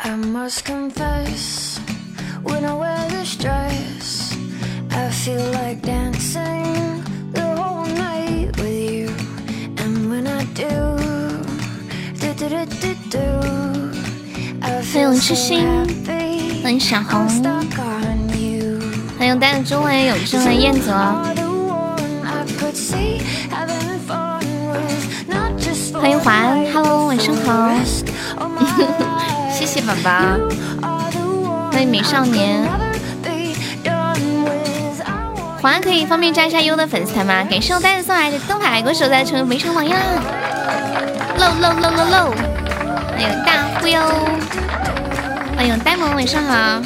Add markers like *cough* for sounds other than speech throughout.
I must confess, when I wear this dress, I feel like dancing the whole night with you. And when I do, do do do do do, I 欢迎 feel 痴 so 心， happy. 欢迎小 I'm 红， stuck on you. 欢迎带着中文有志和燕泽， Are the one I could see having fun with, not just for 欢迎华安，Hello，晚上好， 谢谢宝宝。欢迎美少年。安可以方便加一下优的粉丝团吗？感谢我呆子送来的灯牌，我手在成为没成榜样，漏漏漏漏漏，欢迎大忽悠，欢迎呆萌，晚上好，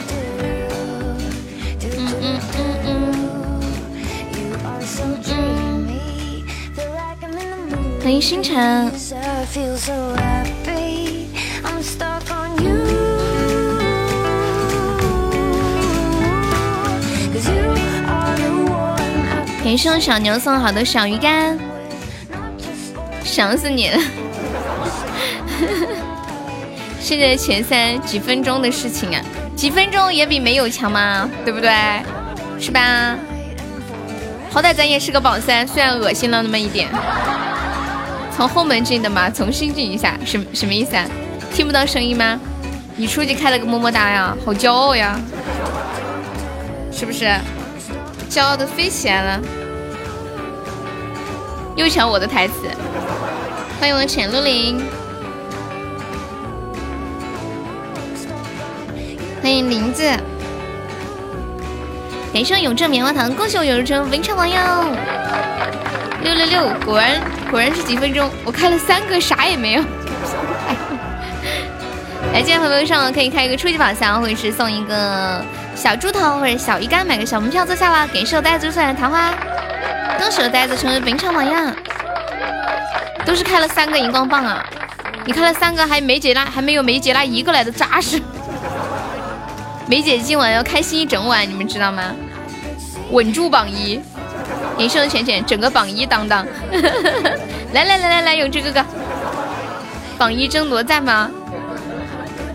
嗯嗯嗯嗯。欢迎星辰，感谢我小牛送好的小鱼干，想死你了。*laughs* 现在前三几分钟的事情啊，几分钟也比没有强嘛，对不对？是吧？好歹咱也是个榜三，虽然恶心了那么一点。从后门进的吗？重新进一下，什什么意思啊？听不到声音吗？你出去开了个么么哒呀，好骄傲呀，是不是？骄傲的飞起来了。又抢我的台词，欢迎我浅露琳，欢迎林子，感谢永正棉花糖，恭喜我永正文昌榜样，六六六，果然果然是几分钟，我开了三个，啥也没有。*laughs* 来，今天朋友上了可以开一个初级宝箱，或者是送一个小猪头或者小鱼干，买个小门票坐下啦。感谢我呆子送来的桃花，恭喜我呆子成为本场榜样。都是开了三个荧光棒啊！你开了三个，还梅姐那还没有梅姐那一个来的扎实。梅姐今晚要开心一整晚，你们知道吗？稳住榜一，连胜浅浅，整个榜一当当。来来来来来，永志哥哥，榜一争夺战吗？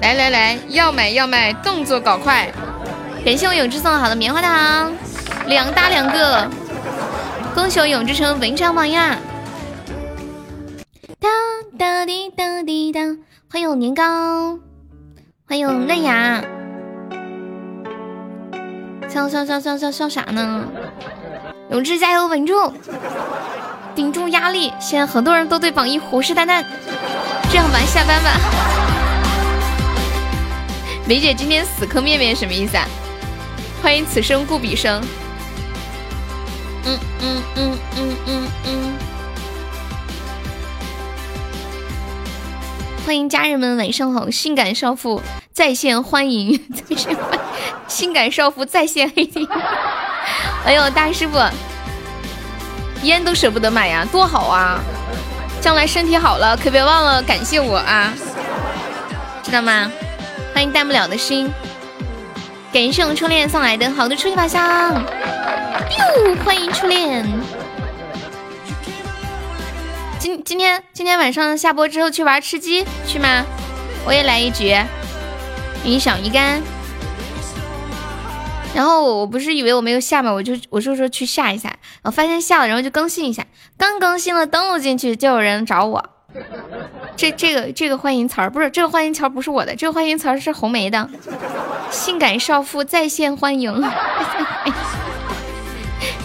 来来来，要买要卖，动作搞快！感谢我永志送好的棉花糖，两大两个，恭喜我永志成文昌榜样。哒哒滴哒滴哒，欢迎我年糕，欢迎我嫩芽，笑笑笑笑笑笑啥呢？永志加油，稳住，顶住压力。现在很多人都对榜一虎视眈眈，这样吧，下班吧。梅姐今天死磕面面什么意思啊？欢迎此生故彼生。嗯嗯嗯嗯嗯嗯。欢迎家人们，晚上好！性感少妇在线欢迎，*laughs* 在线欢迎，性感少妇在线黑厅。哎呦，大师傅，烟都舍不得买呀，多好啊！将来身体好了，可别忘了感谢我啊，知道吗？欢迎淡不了的心，感谢我们初恋送来的好的初级宝箱。哟，欢迎初恋。今今天今天晚上下播之后去玩吃鸡去吗？我也来一局，一小鱼干。然后我不是以为我没有下嘛，我就我就说去下一下，我发现下了，然后就更新一下。刚更新了，登录进去就有人找我。*laughs* 这这个这个欢迎词儿不是这个欢迎词儿不是我的，这个欢迎词儿是红梅的。性感少妇在线欢迎，*laughs*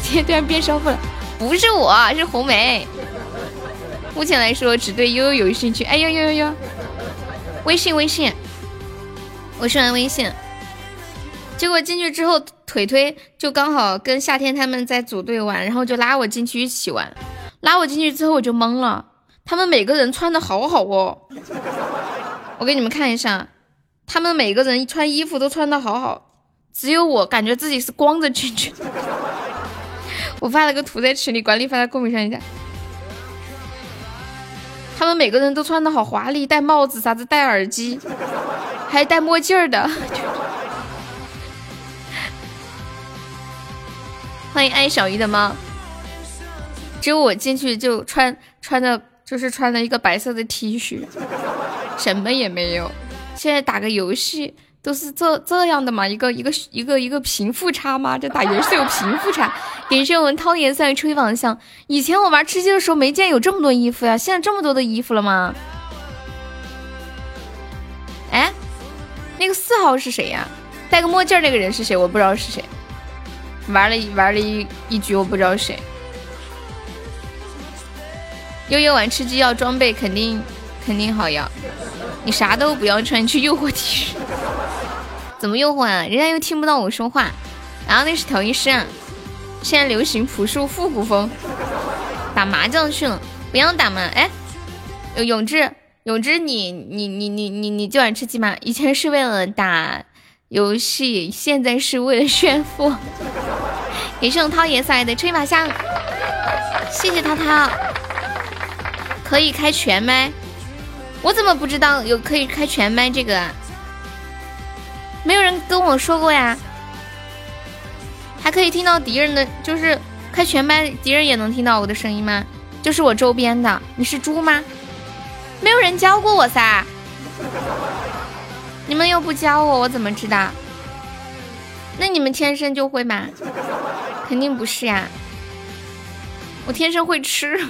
今天突然变少妇了，不是我是红梅。目前来说只对悠悠有兴趣。哎呦呦呦呦！微信微信，我是玩微信。结果进去之后，腿腿就刚好跟夏天他们在组队玩，然后就拉我进去一起玩。拉我进去之后我就懵了，他们每个人穿的好好哦。我给你们看一下，他们每个人穿衣服都穿的好好，只有我感觉自己是光着进去。我发了个图在群里，管理发在公屏上一下。他们每个人都穿的好华丽，戴帽子啥子，戴耳机，还戴墨镜儿的。欢迎爱小鱼的猫。只有我进去就穿穿的，就是穿了一个白色的 T 恤，什么也没有。现在打个游戏都是这这样的嘛？一个一个一个一个贫富差吗？这打游戏有贫富差？感谢我们涛颜算吹榜香。以前我玩吃鸡的时候没见有这么多衣服呀，现在这么多的衣服了吗？哎，那个四号是谁呀？戴个墨镜那个人是谁？我不知道是谁。玩了一玩了一一局，我不知道谁。悠悠玩吃鸡要装备，肯定肯定好要。你啥都不要穿，去诱惑敌人。怎么诱惑啊？人家又听不到我说话。然后那是调音师啊。现在流行朴树复古风。打麻将去了，不要打嘛。哎，永志，永志，你你你你你你就玩吃鸡吗？以前是为了打游戏，现在是为了炫富。给盛涛爷送来的吹马香，谢谢涛涛。可以开全麦，我怎么不知道有可以开全麦这个啊？没有人跟我说过呀。还可以听到敌人的，就是开全麦，敌人也能听到我的声音吗？就是我周边的，你是猪吗？没有人教过我噻，你们又不教我，我怎么知道？那你们天生就会吗？肯定不是呀。我天生会吃，*laughs*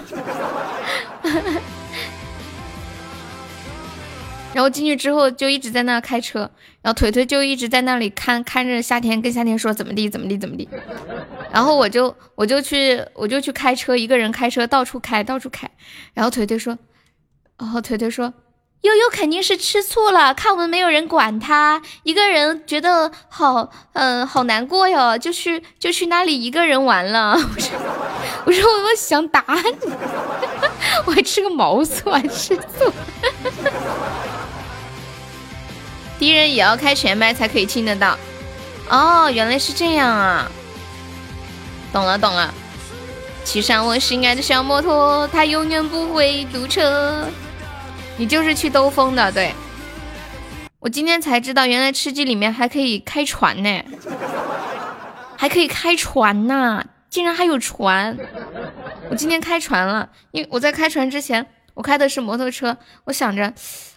然后进去之后就一直在那开车，然后腿腿就一直在那里看看着夏天，跟夏天说怎么地怎么地怎么地，然后我就我就去我就去开车，一个人开车到处开到处开，然后腿腿说，然后腿腿说。悠悠肯定是吃醋了，看我们没有人管他，一个人觉得好，嗯，好难过哟，就去就去那里一个人玩了。*laughs* 我说，我说我想打你，*laughs* 我还吃个毛醋，还吃醋。敌人也要开全麦才可以听得到。哦，原来是这样啊，懂了懂了。骑上我心爱的小摩托，它永远不会堵车。你就是去兜风的，对我今天才知道，原来吃鸡里面还可以开船呢，还可以开船呢，竟然还有船！我今天开船了，因为我在开船之前，我开的是摩托车，我想着，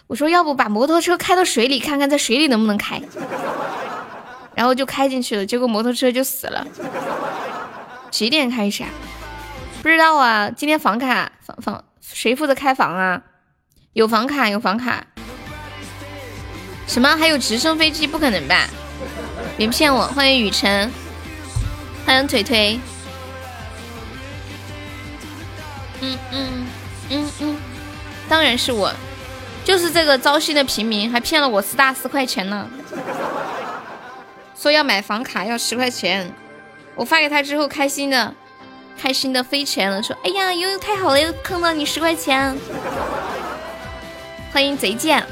我说要不把摩托车开到水里，看看在水里能不能开，然后就开进去了，结果摩托车就死了。几点开始啊？不知道啊，今天房卡房房谁负责开房啊？有房卡，有房卡。什么？还有直升飞机？不可能吧！别骗我！欢迎雨辰，欢迎腿腿。嗯嗯嗯嗯，当然是我，就是这个糟心的平民，还骗了我四大四块钱呢。说要买房卡要十块钱，我发给他之后，开心的，开心的飞起来了，说：“哎呀，悠悠太好了，又坑到你十块钱。”欢迎贼贱！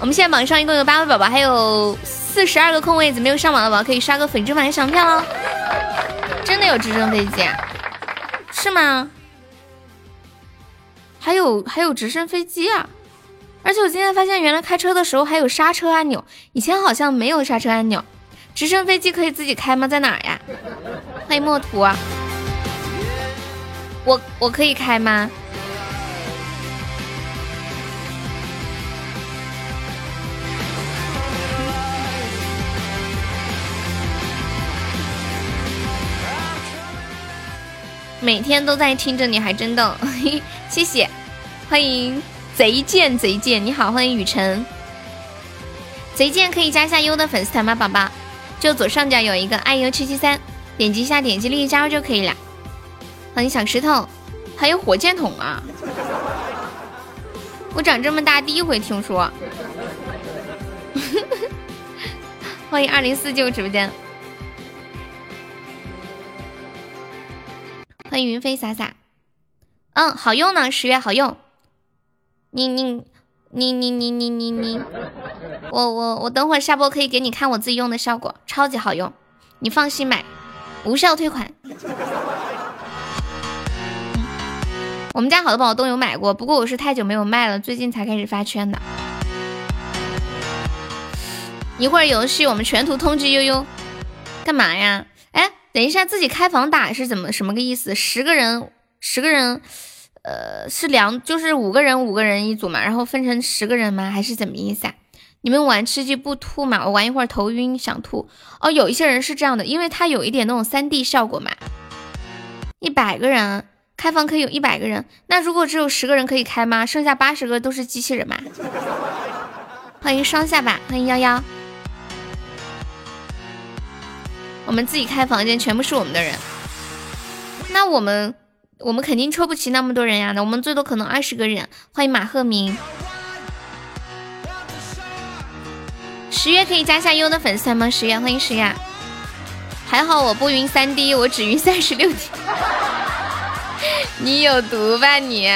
我们现在榜上一共有八位宝宝，还有四十二个空位子，没有上榜的宝宝可以刷个粉之榜上票哦。真的有直升飞机？啊是吗？还有还有直升飞机啊！而且我今天发现，原来开车的时候还有刹车按钮，以前好像没有刹车按钮。直升飞机可以自己开吗？在哪呀？欢迎墨图。我我可以开吗？每天都在听着你，还真逗，*laughs* 谢谢，欢迎贼贱贼贱，你好，欢迎雨辰，贼贱可以加下优的粉丝团吗，宝宝？就左上角有一个爱优七七三，点击一下，点击立即加入就可以了。欢迎小石头，还有火箭筒啊！我长这么大第一回听说。*laughs* 欢迎二零四九直播间。欢迎云飞洒洒，嗯，好用呢，十月好用。你你你你你你你你，我我我等会下播可以给你看我自己用的效果，超级好用，你放心买，无效退款。*laughs* 我们家好多宝宝都有买过，不过我是太久没有卖了，最近才开始发圈的。一会儿游戏我们全图通知悠悠，干嘛呀？等一下，自己开房打是怎么什么个意思？十个人，十个人，呃，是两就是五个人五个人一组嘛，然后分成十个人吗？还是怎么意思啊？你们玩吃鸡不吐嘛？我玩一会儿头晕想吐哦。有一些人是这样的，因为他有一点那种三 D 效果嘛。一百个人开房可以有一百个人，那如果只有十个人可以开吗？剩下八十个都是机器人嘛？*laughs* 欢迎双下巴，欢迎幺幺。我们自己开房间，全部是我们的人，那我们我们肯定抽不齐那么多人呀。那我们最多可能二十个人。欢迎马鹤鸣。十月可以加下优的粉丝团吗？十月，欢迎十月。还好我不晕三 D，我只晕三十六 D。你有毒吧你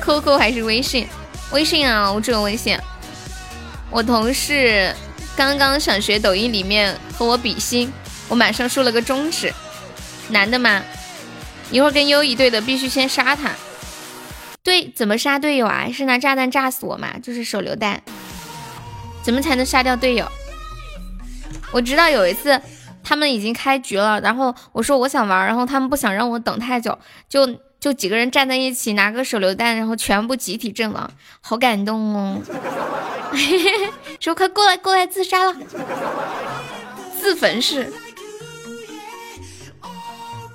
？QQ 还是微信？微信啊，我只有微信。我同事刚刚想学抖音里面和我比心，我马上竖了个中指。男的吗？一会儿跟优一队的必须先杀他。对，怎么杀队友啊？是拿炸弹炸死我吗？就是手榴弹。怎么才能杀掉队友？我知道有一次他们已经开局了，然后我说我想玩，然后他们不想让我等太久，就就几个人站在一起拿个手榴弹，然后全部集体阵亡，好感动哦！*laughs* 说快过来过来自杀了，自焚式，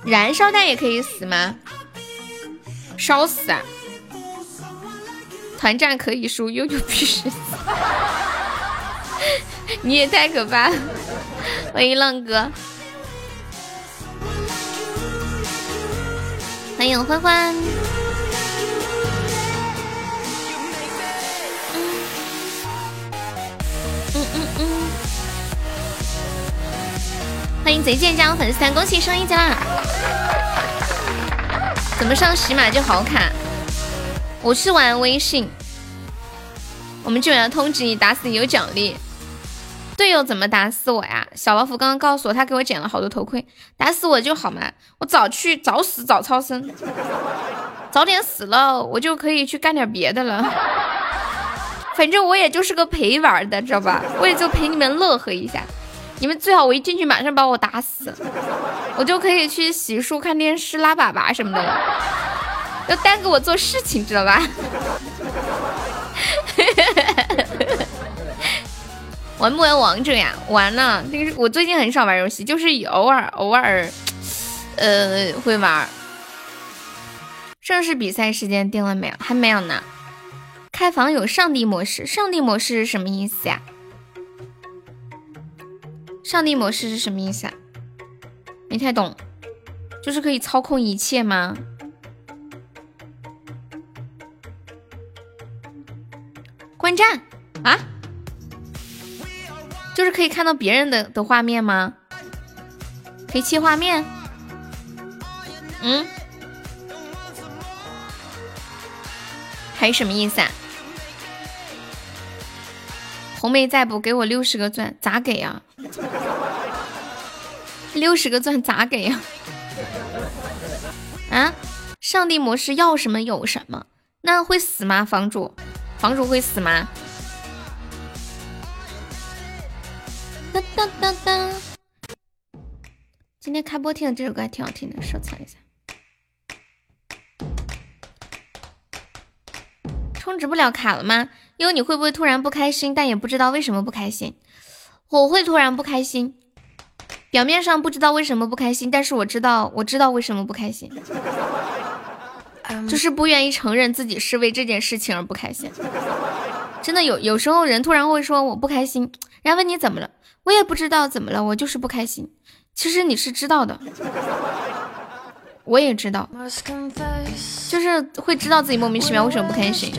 燃烧弹也可以死吗？烧死啊！团战可以输，悠悠必须死。*laughs* 你也太可怕了！*laughs* 欢迎浪哥，欢迎欢欢。嗯嗯嗯。欢迎贼贱加入粉丝团，恭喜升一加二。怎么上喜马就好卡？我是玩微信。我们救援通知你，打死你有奖励。队友怎么打死我呀？小老虎刚刚告诉我，他给我捡了好多头盔，打死我就好嘛。我早去早死早超生，早点死了，我就可以去干点别的了。反正我也就是个陪玩的，知道吧？我也就陪你们乐呵一下。你们最好我一进去马上把我打死，我就可以去洗漱、看电视、拉粑粑什么的了。要耽搁我做事情，知道吧？玩不玩王者呀？玩呢，那个我最近很少玩游戏，就是偶尔偶尔，呃，会玩。正式比赛时间定了没有？还没有呢。开房有上帝模式，上帝模式是什么意思呀？上帝模式是什么意思啊？没太懂，就是可以操控一切吗？观战啊，就是可以看到别人的的画面吗？可以切画面？嗯，还什么意思啊？红梅在不给我六十个钻，咋给呀？六十个钻咋给呀？啊，上帝模式要什么有什么？那会死吗，房主？房主会死吗？当当当当！今天开播听的这首歌还挺好听的，收藏一下。充值不了卡了吗？因为你会不会突然不开心，但也不知道为什么不开心？我会突然不开心，表面上不知道为什么不开心，但是我知道，我知道为什么不开心。就是不愿意承认自己是为这件事情而不开心，真的有有时候人突然会说我不开心，然后问你怎么了，我也不知道怎么了，我就是不开心。其实你是知道的，我也知道，就是会知道自己莫名其妙为什么不开心，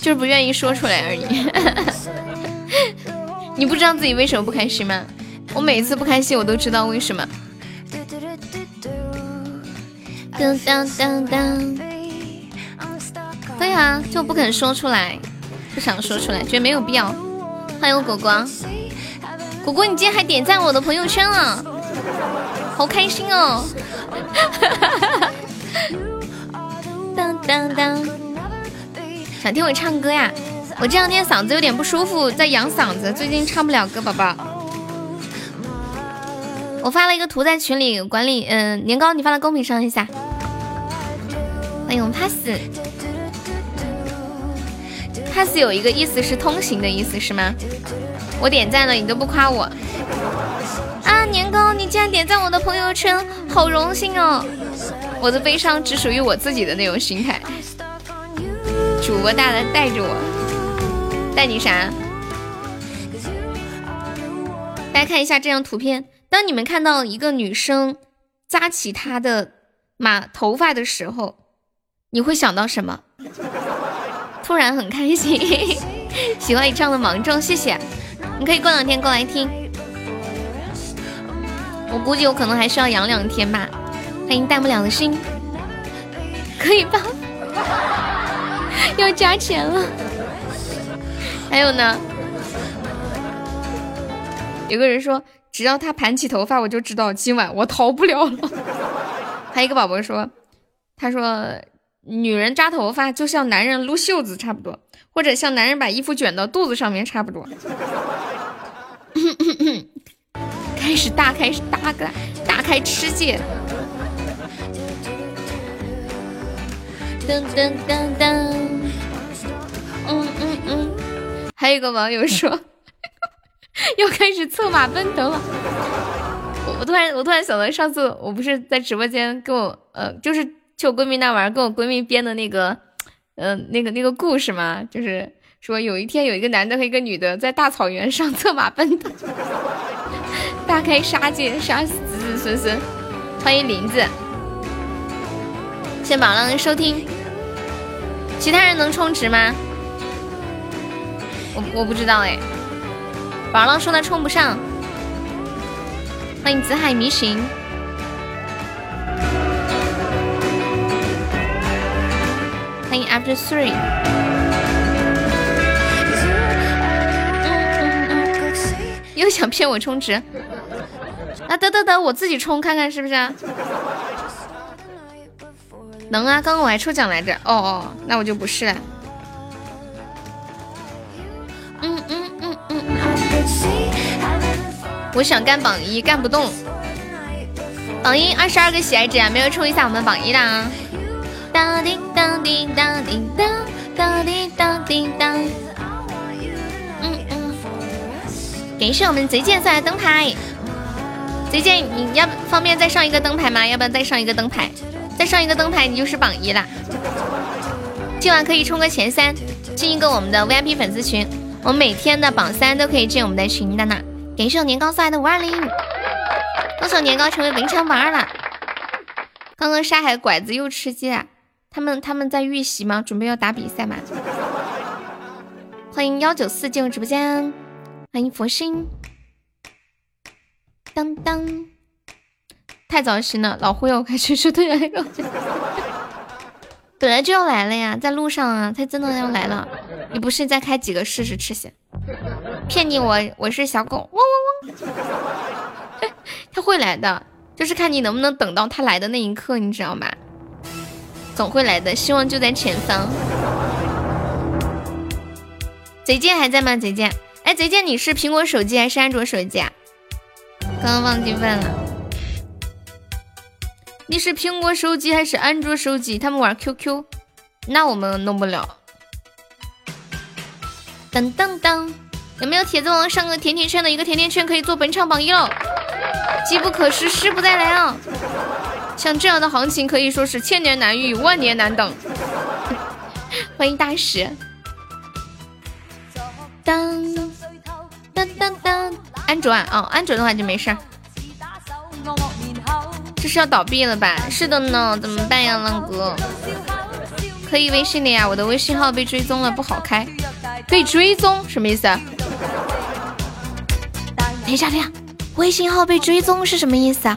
就是不愿意说出来而已。*laughs* 你不知道自己为什么不开心吗？我每次不开心，我都知道为什么。当当当当，对啊，就不肯说出来，不想说出来，觉得没有必要。欢迎果果，果果，你今天还点赞我的朋友圈了，好开心哦！当当当，想听我唱歌呀？我这两天嗓子有点不舒服，在养嗓子，最近唱不了歌，宝宝。我发了一个图在群里，管理，嗯，年糕，你发到公屏上一下。欢迎 pass。pass 有一个意思是通行的意思是吗？我点赞了，你都不夸我。啊，年糕，你竟然点赞我的朋友圈，好荣幸哦！我的悲伤只属于我自己的那种心态。主播大大带着我，带你啥？大家看一下这张图片，当你们看到一个女生扎起她的马头发的时候，你会想到什么？*laughs* 突然很开心，*laughs* 喜欢你唱的芒种，谢谢。你可以过两天过来听，我估计我可能还需要养两天吧。欢迎淡不了的心，可以吧？*laughs* 要加钱了。还有呢？有个人说，只要他盘起头发，我就知道今晚我逃不了了。*laughs* 还有一个宝宝说，他说女人扎头发就像男人撸袖子差不多，或者像男人把衣服卷到肚子上面差不多。*laughs* 开始大开大开大开吃戒。噔噔噔噔，嗯嗯嗯，还有一个网友说 *laughs* 要开始策马奔腾了。我我突然我突然想到，上次我不是在直播间跟我呃，就是去我闺蜜那玩，跟我闺蜜编的那个嗯那个那个故事嘛，就是说有一天有一个男的和一个女的在大草原上 *laughs* 策马奔腾，*laughs* 大开杀戒，杀死子子孙孙。欢迎林子。谢宝浪的收听，其他人能充值吗？我我不知道哎。宝浪说他充不上。欢迎紫海迷行，欢迎 After Three。*laughs* 又想骗我充值？啊得得得，我自己充看看是不是？能啊，刚刚我还抽奖来着。哦哦，那我就不是了。嗯嗯嗯嗯。我想干榜一，干不动。榜一二十二个喜爱值啊，没有冲一下我们榜一的啊。当叮当叮当叮当，当叮当叮当。嗯嗯。感谢我们贼剑送来的灯牌。贼剑，你要方便再上一个灯牌吗？要不要再上一个灯牌？再上一个灯牌，你就是榜一啦！今晚可以冲个前三，进一个我们的 VIP 粉丝群。我们每天的榜三都可以进我们的群的呢。感谢我年糕送来的五二零，恭喜年糕成为本场榜二了。刚刚沙海拐子又吃鸡了，他们他们在预习吗？准备要打比赛吗？欢迎幺九四进入直播间，欢迎佛心，当当。太早醒了，老忽悠，快去去对了。本来就要来了呀，在路上啊，他真的要来了。你不信，再开几个试试吃先。骗你，我我是小狗，汪汪汪。*laughs* 他会来的，就是看你能不能等到他来的那一刻，你知道吗？总会来的，希望就在前方。贼剑还在吗？贼剑，哎，贼剑，你是苹果手机还是安卓手机啊？刚刚忘记问了。你是苹果手机还是安卓手机？他们玩 QQ，那我们弄不了。噔噔噔，有没有铁子王上个甜甜圈的一个甜甜圈可以做本场榜一了？机不可失，失不再来啊！像这样的行情可以说是千年难遇，万年难等。*laughs* 欢迎大使。当当当当，安卓啊，哦，安卓的话就没事儿。这是要倒闭了吧？是的呢，怎么办呀，浪哥？可以微信的呀，我的微信号被追踪了，不好开。被追踪什么意思？等一下，等一下，微信号被追踪是什么意思啊？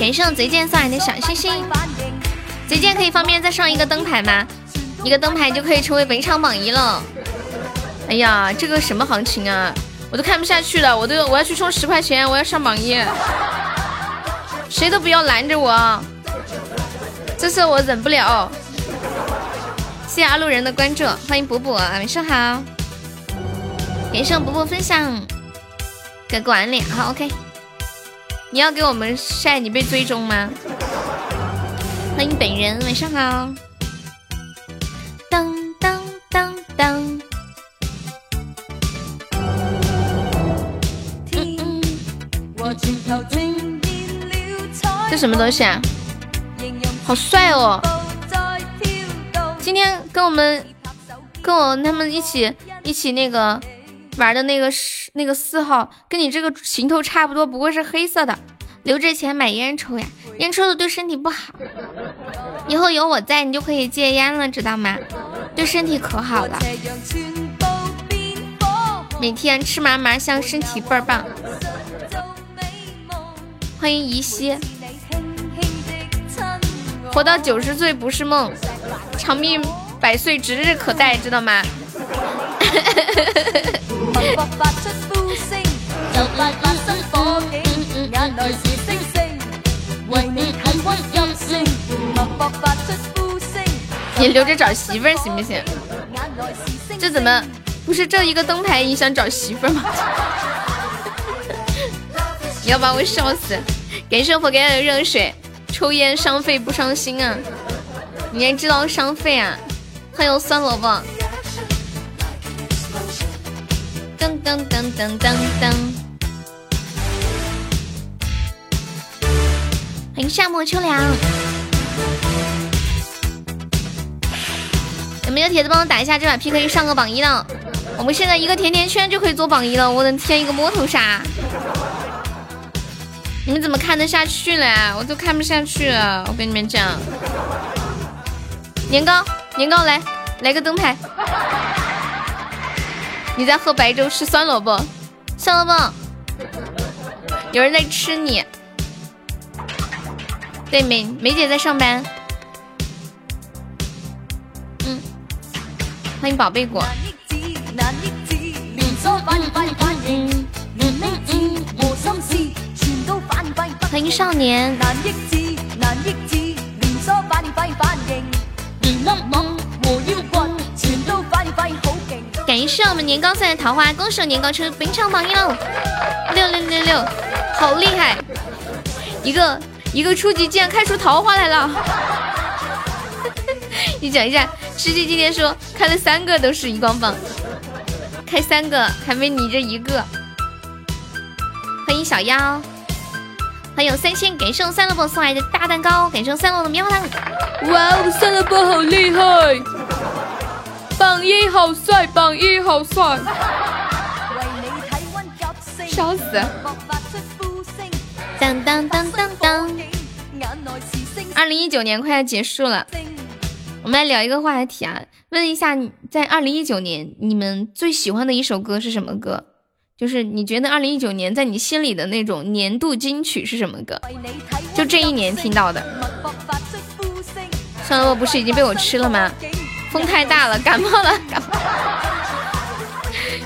感谢我贼贱送来的小心心，贼剑可以方便再上一个灯牌吗？一个灯牌就可以成为本场榜一了。哎呀，这个什么行情啊？我都看不下去了，我都我要去充十块钱，我要上榜一，谁都不要拦着我，这次我忍不了。谢谢阿路人的关注，欢迎补补，晚上好。感谢补补分享，给管理好 OK。你要给我们晒你被追踪吗？欢迎本人，晚上好。当当当当。这什么东西啊？好帅哦！今天跟我们跟我他们一起一起那个。玩的那个是那个四号，跟你这个行头差不多，不过是黑色的。留着钱买烟抽呀，烟抽的对身体不好。以后有我在，你就可以戒烟了，知道吗？对身体可好了。每天吃嘛嘛香，身体倍儿棒。欢迎怡西，活到九十岁不是梦，长命百岁指日可待，知道吗？*laughs* 你留着找媳妇儿行不行？这怎么不是这一个灯牌？你想找媳妇儿吗？*laughs* 你要把我笑死！感谢我给的热水，抽烟伤肺不伤心啊！你还知道伤肺啊？欢迎酸萝卜。噔噔噔噔噔噔！欢迎夏末秋凉，有没有铁子帮我打一下这把 PK 上个榜一呢？我们现在一个甜甜圈就可以做榜一了，我的天一个摸头杀？你们怎么看得下去嘞？我都看不下去了，我跟你们讲，年糕年糕来来个灯牌。你在喝白粥吃酸萝卜，酸萝卜，有人在吃你。对，梅梅姐在上班。嗯，欢迎宝贝果。欢迎少年。感谢我们年糕赛的桃花，恭喜我年糕成本场榜一喽！六六六六，好厉害！一个一个初级竟然开出桃花来了！*laughs* 你讲一下，吃鸡今天说开了三个都是荧光棒，开三个还没你这一个。欢迎小妖，欢迎三千，感谢我三萝卜送来的大蛋糕，感谢我三萝卜的棉花糖。哇哦，三萝卜好厉害！榜一好帅，榜一好帅，笑死！当当当当当！二零一九年快要结束了，我们来聊一个话题啊，问一下，在二零一九年你们最喜欢的一首歌是什么歌？就是你觉得二零一九年在你心里的那种年度金曲是什么歌？就这一年听到的。算了，我不是已经被我吃了吗？风太大了，*laughs* 感冒了，感冒。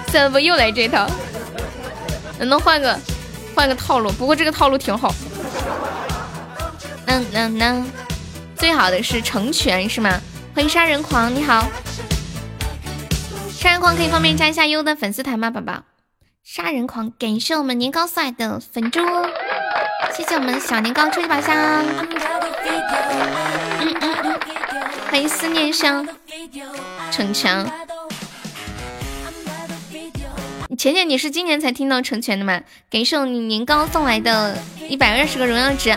*laughs* 怎么又来这套？能不能换个换个套路？不过这个套路挺好。嗯嗯嗯，最好的是成全是吗？欢迎杀人狂，你好。杀人狂可以方便加一下优的粉丝团吗，宝宝？杀人狂，感谢我们年糕帅的粉猪，谢谢我们小年糕初级宝箱。嗯嗯嗯，欢迎思念香。逞强，浅浅，你是今年才听到成全的吗？感谢你年糕送来的一百二十个荣耀值，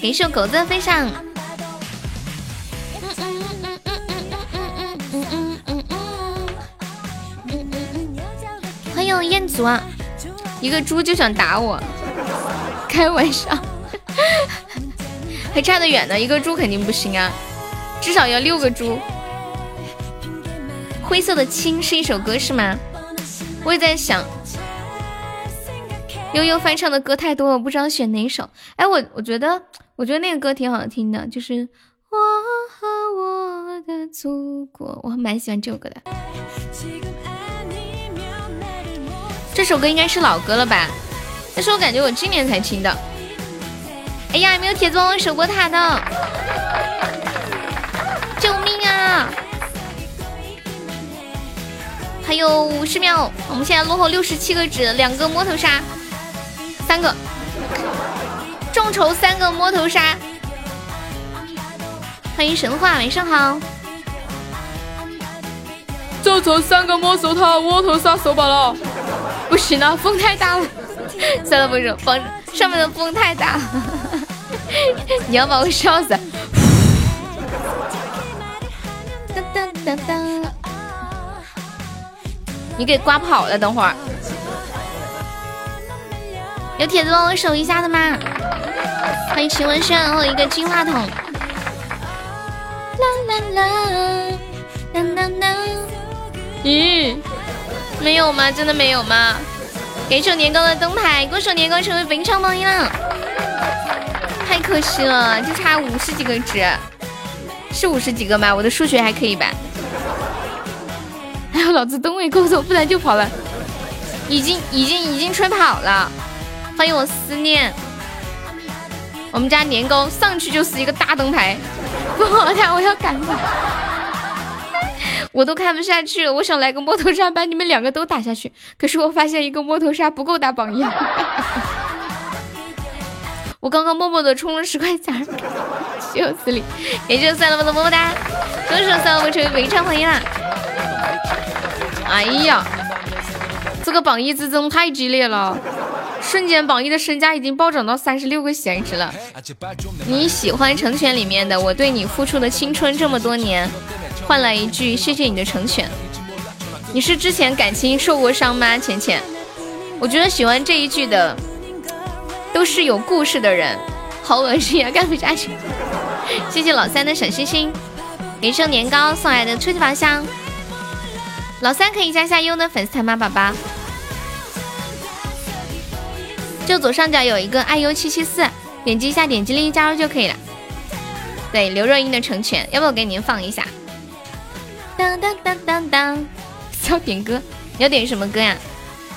感谢狗子的分享。欢迎彦祖啊！一个猪就想打我，开玩笑，还差得远呢，一个猪肯定不行啊，至少要六个猪。灰色的青是一首歌是吗？我也在想，悠悠翻唱的歌太多了，不知道选哪首。哎，我我觉得，我觉得那个歌挺好听的，就是我和我的祖国，我蛮喜欢这首歌的。这首歌应该是老歌了吧？但是我感觉我今年才听的。哎呀，没有铁子帮我守过塔的，救命啊！还有五十秒，我们现在落后六十七个纸，两个摸头杀，三个众筹三个摸头杀。欢迎神话，晚上好。众筹三个摸头套，摸头杀手把了。不行了，风太大了。算了，不说风上面的风太大了，你要把我笑死。当当当当，你给刮跑了，等会儿。有铁子帮我守一下的吗？欢迎秦文轩和一个金话筒。啦啦啦，啦啦啦。咦，没有吗？真的没有吗？给首年糕的灯牌，歌手年糕成为本场榜一了，太可惜了，就差五十几个值，是五十几个吗？我的数学还可以吧？还有老子灯位够走，不然就跑了，已经已经已经吹跑了。欢迎我思念，我们家年糕上去就是一个大灯牌，不好呀，我要赶跑。*laughs* 我都看不下去了，我想来个摸头杀把你们两个都打下去，可是我发现一个摸头杀不够打榜一。*laughs* 我刚刚默默的充了十块钱，*laughs* 笑死你！感谢三老板的么么哒，恭喜三老板成为本场榜一啦！哎呀，这个榜一之争太激烈了，瞬间榜一的身价已经暴涨到三十六个闲值了。你喜欢成全里面的我对你付出的青春这么多年。换来一句谢谢你的成全，你是之前感情受过伤吗？浅浅，我觉得喜欢这一句的都是有故事的人，好恶心呀，干不下去。谢谢老三的小心心，人生年糕送来的初级宝箱，老三可以加下优的粉丝团吗，宝宝？就左上角有一个爱优七七四，点击一下，点击立即加入就可以了。对，刘若英的成全，要不我给您放一下？当当当当当，要点歌，你要点什么歌呀？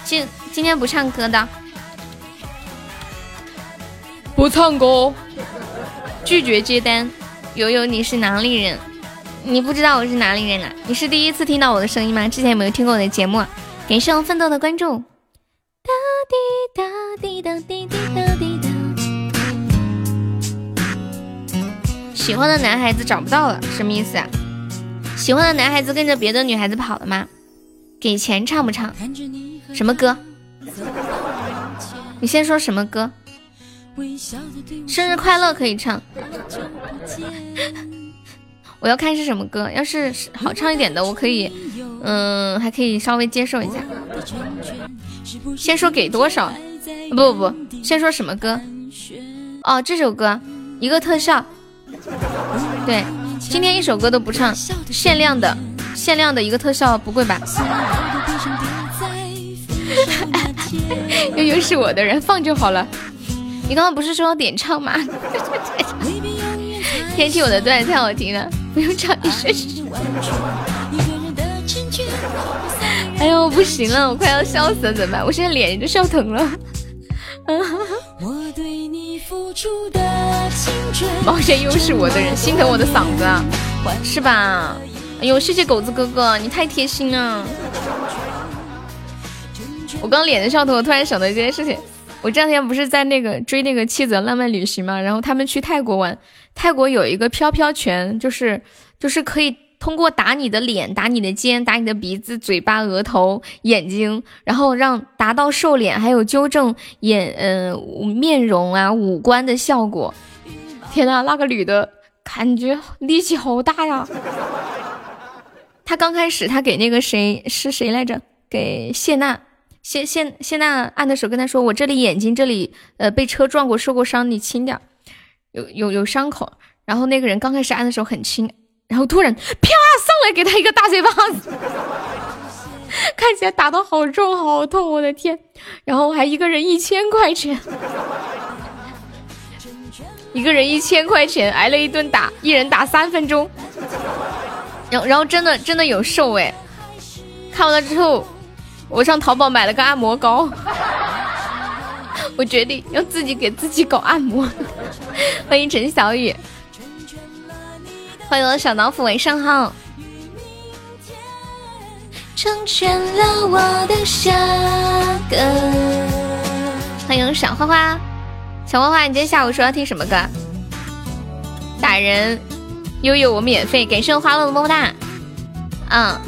今今天不唱歌的，不唱歌，拒绝接单。悠悠，你是哪里人？你不知道我是哪里人啊？你是第一次听到我的声音吗？之前有没有听过我的节目？感谢我奋斗的关注。哒滴哒滴哒滴滴哒滴哒。喜欢的男孩子找不到了，什么意思啊？喜欢的男孩子跟着别的女孩子跑了吗？给钱唱不唱？什么歌？你先说什么歌？生日快乐可以唱。我要看是什么歌，要是好唱一点的，我可以，嗯，还可以稍微接受一下。先说给多少？不不不，先说什么歌？哦，这首歌一个特效，对。今天一首歌都不唱，限量的，限量的一个特效，不贵吧？*laughs* 悠悠是我的人，放就好了。你刚刚不是说要点唱吗？*laughs* 天气我的段子太好听了，不用唱一试试。*laughs* 哎呦，不行了，我快要笑死了，怎么办？我现在脸都笑疼了。毛线又是我的人，心疼我的嗓子，是吧？哎呦，谢谢狗子哥哥，你太贴心了。我刚脸的笑疼，我突然想到一件事情，我这两天不是在那个追那个妻子的浪漫旅行嘛，然后他们去泰国玩，泰国有一个飘飘拳，就是就是可以。通过打你的脸、打你的肩、打你的鼻子、嘴巴、额头、眼睛，然后让达到瘦脸，还有纠正眼嗯面容啊五官的效果。天呐，那个女的感觉力气好大呀！她刚开始，她给那个谁是谁来着？给谢娜谢谢谢娜按的手，跟他说：“我这里眼睛这里呃被车撞过，受过伤，你轻点，有有有伤口。”然后那个人刚开始按的时候很轻。然后突然啪上来给他一个大嘴巴子，*laughs* 看起来打的好重好痛，我的天！然后还一个人一千块钱，一个人一千块钱，挨了一顿打，一人打三分钟。然后然后真的真的有瘦哎，看完了之后，我上淘宝买了个按摩膏，*laughs* 我决定要自己给自己搞按摩。*laughs* 欢迎陈小雨，欢迎我的小老虎，晚上好。成全了我的下个。欢迎小花花，小花花，你今天下午说要听什么歌？打人，悠悠我免费，感谢花落的么么哒。嗯，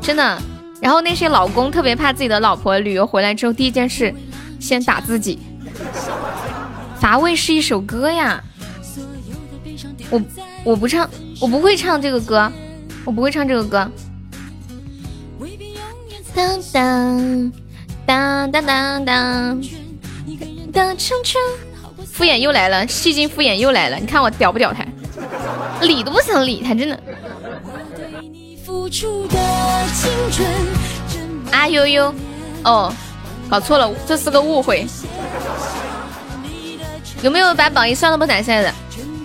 真的。然后那些老公特别怕自己的老婆旅游回来之后第一件事先打自己。乏味是一首歌呀，我我不唱，我不会唱这个歌，我不会唱这个歌。当当当当当当，的成全。敷衍又来了，戏精敷衍又来了，你看我屌不屌他？理都不想理他，真的。啊悠悠，哦，搞错了，这是个误会。有没有把榜一算了不打下的？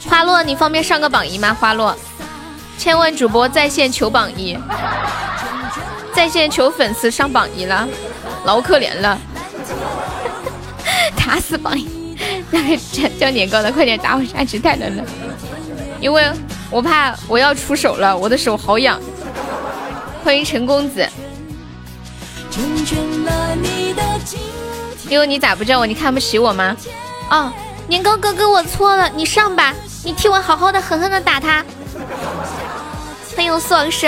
花落，你方便上个榜一吗？花落，千万主播在线求榜一。在线求粉丝上榜一了，老可怜了，*laughs* 打死榜一！那个叫叫年糕的，快点打我下去，太冷了，因为我怕我要出手了，我的手好痒。欢迎陈公子，因为你咋不叫我？你看不起我吗？哦，年糕哥哥，我错了，你上吧，你替我好好的狠狠的打他。欢迎苏老师。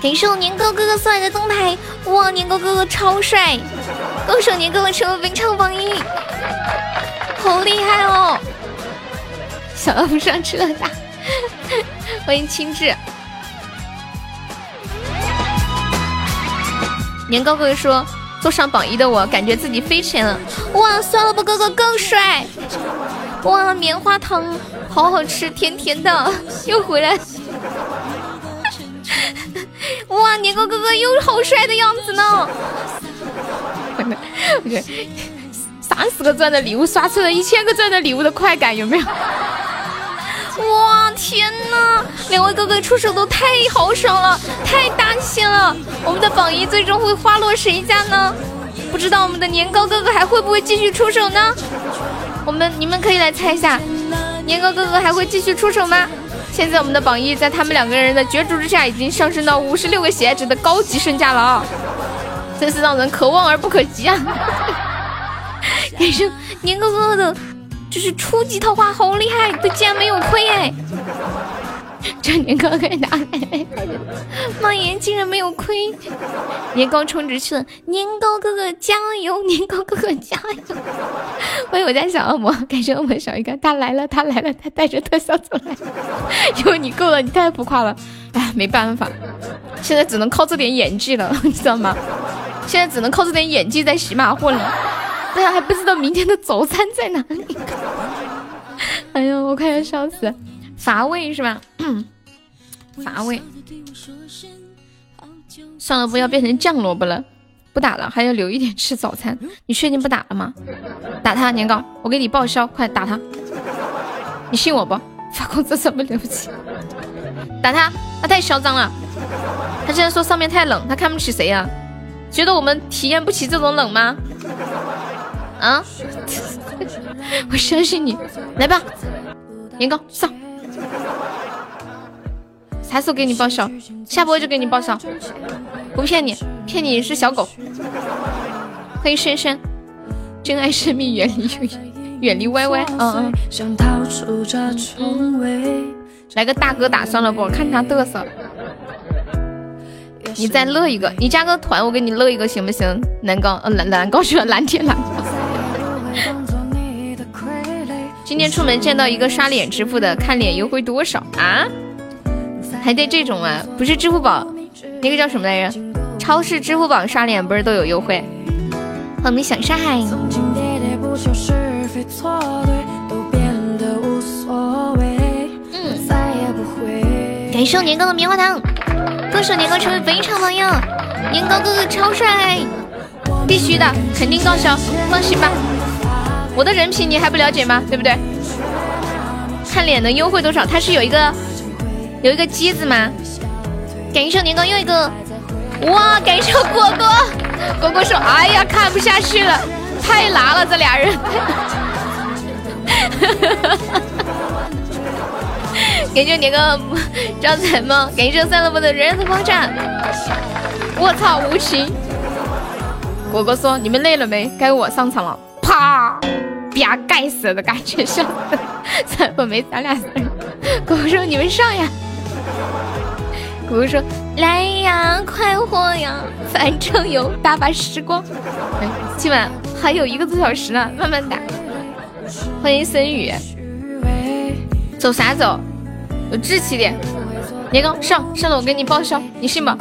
感谢我年糕哥哥送来的灯牌，哇，年糕哥哥超帅！恭喜年糕哥成为本场榜一，好厉害哦！小老虎上车欢迎青志。年糕哥哥说，坐上榜一的我感觉自己飞起来了，哇，酸萝卜哥哥更帅！哇，棉花糖好好吃，甜甜的，又回来。哇，年糕哥哥又好帅的样子呢！*laughs* 我三十个钻的礼物刷出了一千个钻的礼物的快感，有没有？哇，天哪！两位哥哥出手都太豪爽了，太大气了！我们的榜一最终会花落谁家呢？不知道我们的年糕哥哥还会不会继续出手呢？我们你们可以来猜一下，年糕哥哥还会继续出手吗？现在我们的榜一在他们两个人的角逐之下，已经上升到五十六个喜爱值的高级身价了啊！真是让人可望而不可及啊！感谢年糕哥哥的，就是初级桃花，好厉害，他竟然没有亏哎！这年糕可以拿来，妈耶，竟然没有亏！年糕充值去了，年糕哥哥加油，年糕哥哥加油！欢迎我家小恶魔，感谢我们小鱼干，他来了，他来了，他带着特效走来，因为你够了，你太浮夸了，哎，没办法，现在只能靠这点演技了，你知道吗？现在只能靠这点演技在洗马混了，大家还不知道明天的早餐在哪里。*laughs* 哎呦，我快要笑死，乏味是吧？*coughs* 乏味，算了，不要变成酱萝卜了，不打了，还要留一点吃早餐。你确定不打了吗？打他年糕，我给你报销，快打他！你信我不？发工资怎么了不起？打他，他太嚣张了。他现在说上面太冷，他看不起谁呀？觉得我们体验不起这种冷吗？啊？*laughs* 我相信你，来吧，年糕上。啥时候给你报销？下播就给你报销，不骗你，骗你是小狗。欢迎深深，珍爱生命，远离远离歪歪。嗯嗯。来个大哥打算了不？看他嘚瑟。你再乐一个，你加个团，我给你乐一个行不行？蓝高，呃蓝蓝高去了，蓝天蓝。今天出门见到一个刷脸支付的，看脸优惠多少啊？还带这种啊？不是支付宝，那个叫什么来着？超市支付宝刷脸不是都有优惠？我们想上海。嗯，感谢我年糕的棉花糖，恭喜年糕成为本场榜样，年糕哥哥超帅！必须的，肯定报销，放心吧。我的人品你还不了解吗？对不对？看脸能优惠多少？它是有一个有一个机子吗？感谢年糕又一个，哇！感谢果果，*laughs* 果果说：“哎呀，看不下去了，太拉了这俩人。*laughs* ”感谢年糕招财猫，感谢三萝卜的人人的爆炸。我操，无情！果果说：“你们累了没？该我上场了。”啪！啪！盖死的感觉，笑死！三萝没咱俩事果果说：“你们上呀。”果果说：“来呀，快活呀，反正有大把时光。今晚还有一个多小时呢，慢慢打。”欢迎森雨。走啥走？有志气点。年糕上上了，我给你报销，你信吗？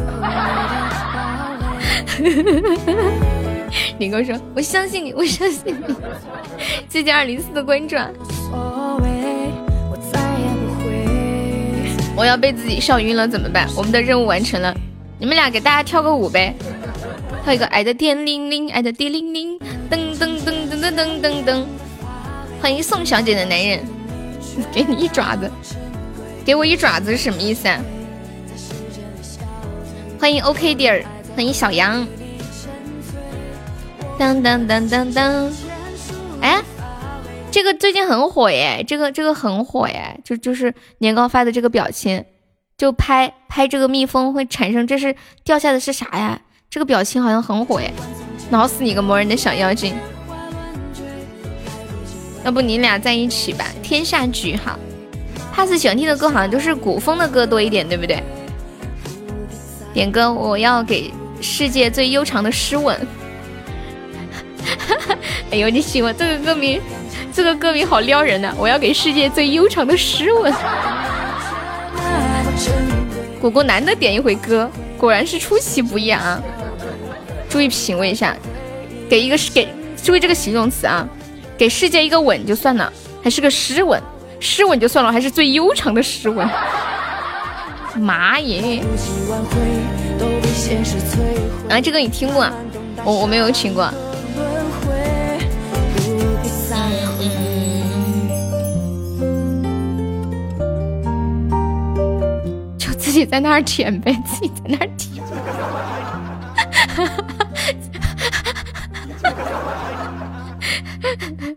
*laughs* 年糕说：“我相信你，我相信你。*laughs* ”谢谢二零四的关注。我要被自己笑晕了怎么办？我们的任务完成了，你们俩给大家跳个舞呗，跳一个爱的叮铃铃，爱的叮铃铃，噔噔噔噔噔噔噔噔。欢迎宋小姐的男人，给你一爪子，给我一爪子是什么意思啊？欢迎 OK 点儿，欢迎小杨，当当当当当，哎。这个最近很火耶，这个这个很火耶，就就是年糕发的这个表情，就拍拍这个蜜蜂会产生，这是掉下的是啥呀？这个表情好像很火耶，挠死你个磨人的小妖精！要不你俩在一起吧，天下局哈。帕斯喜欢听的歌好像都是古风的歌多一点，对不对？点歌，我要给世界最悠长的诗吻。*laughs* 哎呦，你喜欢这个歌名？这个歌名好撩人呐！我要给世界最悠长的诗吻。果果难得点一回歌，果然是出其不意啊！注意品味一下，给一个给注意这个形容词啊，给世界一个吻就算了，还是个诗吻，诗吻就算了，还是最悠长的诗吻。妈耶！啊，*laughs* 这个你听过？啊？我我没有听过。自己在那儿舔呗，自己在那儿舔。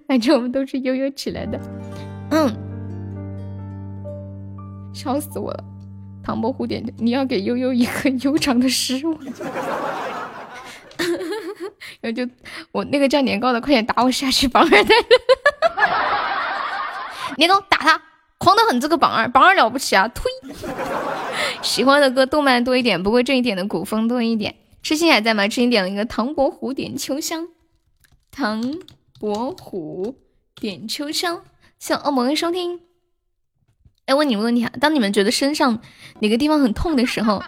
*laughs* 反正我们都是悠悠起来的。嗯，笑死我了！唐伯虎点，你要给悠悠一个悠长的诗吻。*laughs* 然后就我那个叫年糕的，快点打我下去，榜二代。*laughs* 年糕打他。狂的很，这个榜二，榜二了不起啊！推，喜欢的歌动漫多一点，不过这一点的古风多一点。痴心还在吗？痴心点了一个唐伯虎点秋香，唐伯虎点秋香，向恶魔收听。哎，问你们问题啊，当你们觉得身上哪个地方很痛的时候，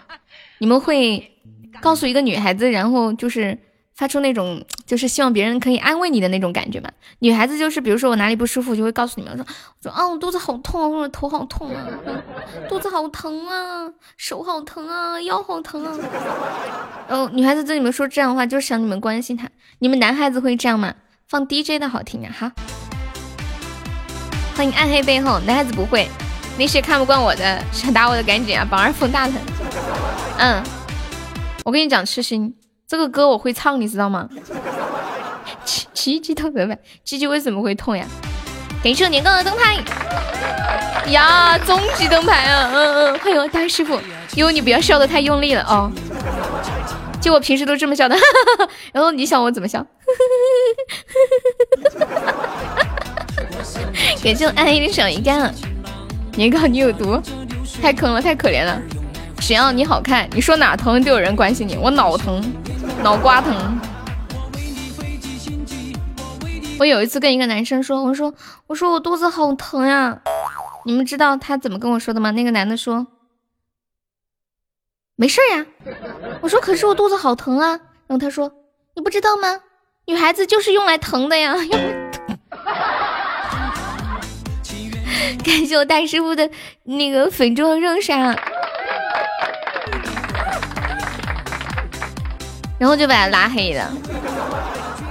你们会告诉一个女孩子，然后就是。发出那种就是希望别人可以安慰你的那种感觉嘛。女孩子就是，比如说我哪里不舒服，就会告诉你们说，我说啊我肚子好痛啊，或者头好痛啊，肚子好疼啊，手好疼啊，腰好疼啊。然后女孩子对你们说这样的话，就是想你们关心她。你们男孩子会这样吗？放 DJ 的好听啊哈。欢迎暗黑背后，男孩子不会。那些看不惯我的，想打我的赶紧啊，榜二封大疼。嗯，我跟你讲，痴心。这个歌我会唱，你知道吗？奇奇迹痛怎么办？鸡鸡为什么会痛呀？感谢年糕的灯牌呀，终极灯牌啊！嗯嗯，欢迎大师傅，因为你不要笑的太用力了哦。就我平时都这么笑的，*laughs* 然后你想我怎么笑？感谢暗黑的小鱼干，年糕你有毒，太坑了，太可怜了。只要你好看，你说哪疼都有人关心你。我脑疼。脑瓜疼。我有一次跟一个男生说，我说我说我肚子好疼呀。你们知道他怎么跟我说的吗？那个男的说没事呀。我说可是我肚子好疼啊。然后他说你不知道吗？女孩子就是用来疼的呀。*laughs* 感谢我大师傅的那个粉妆热莎。然后就把他拉黑了。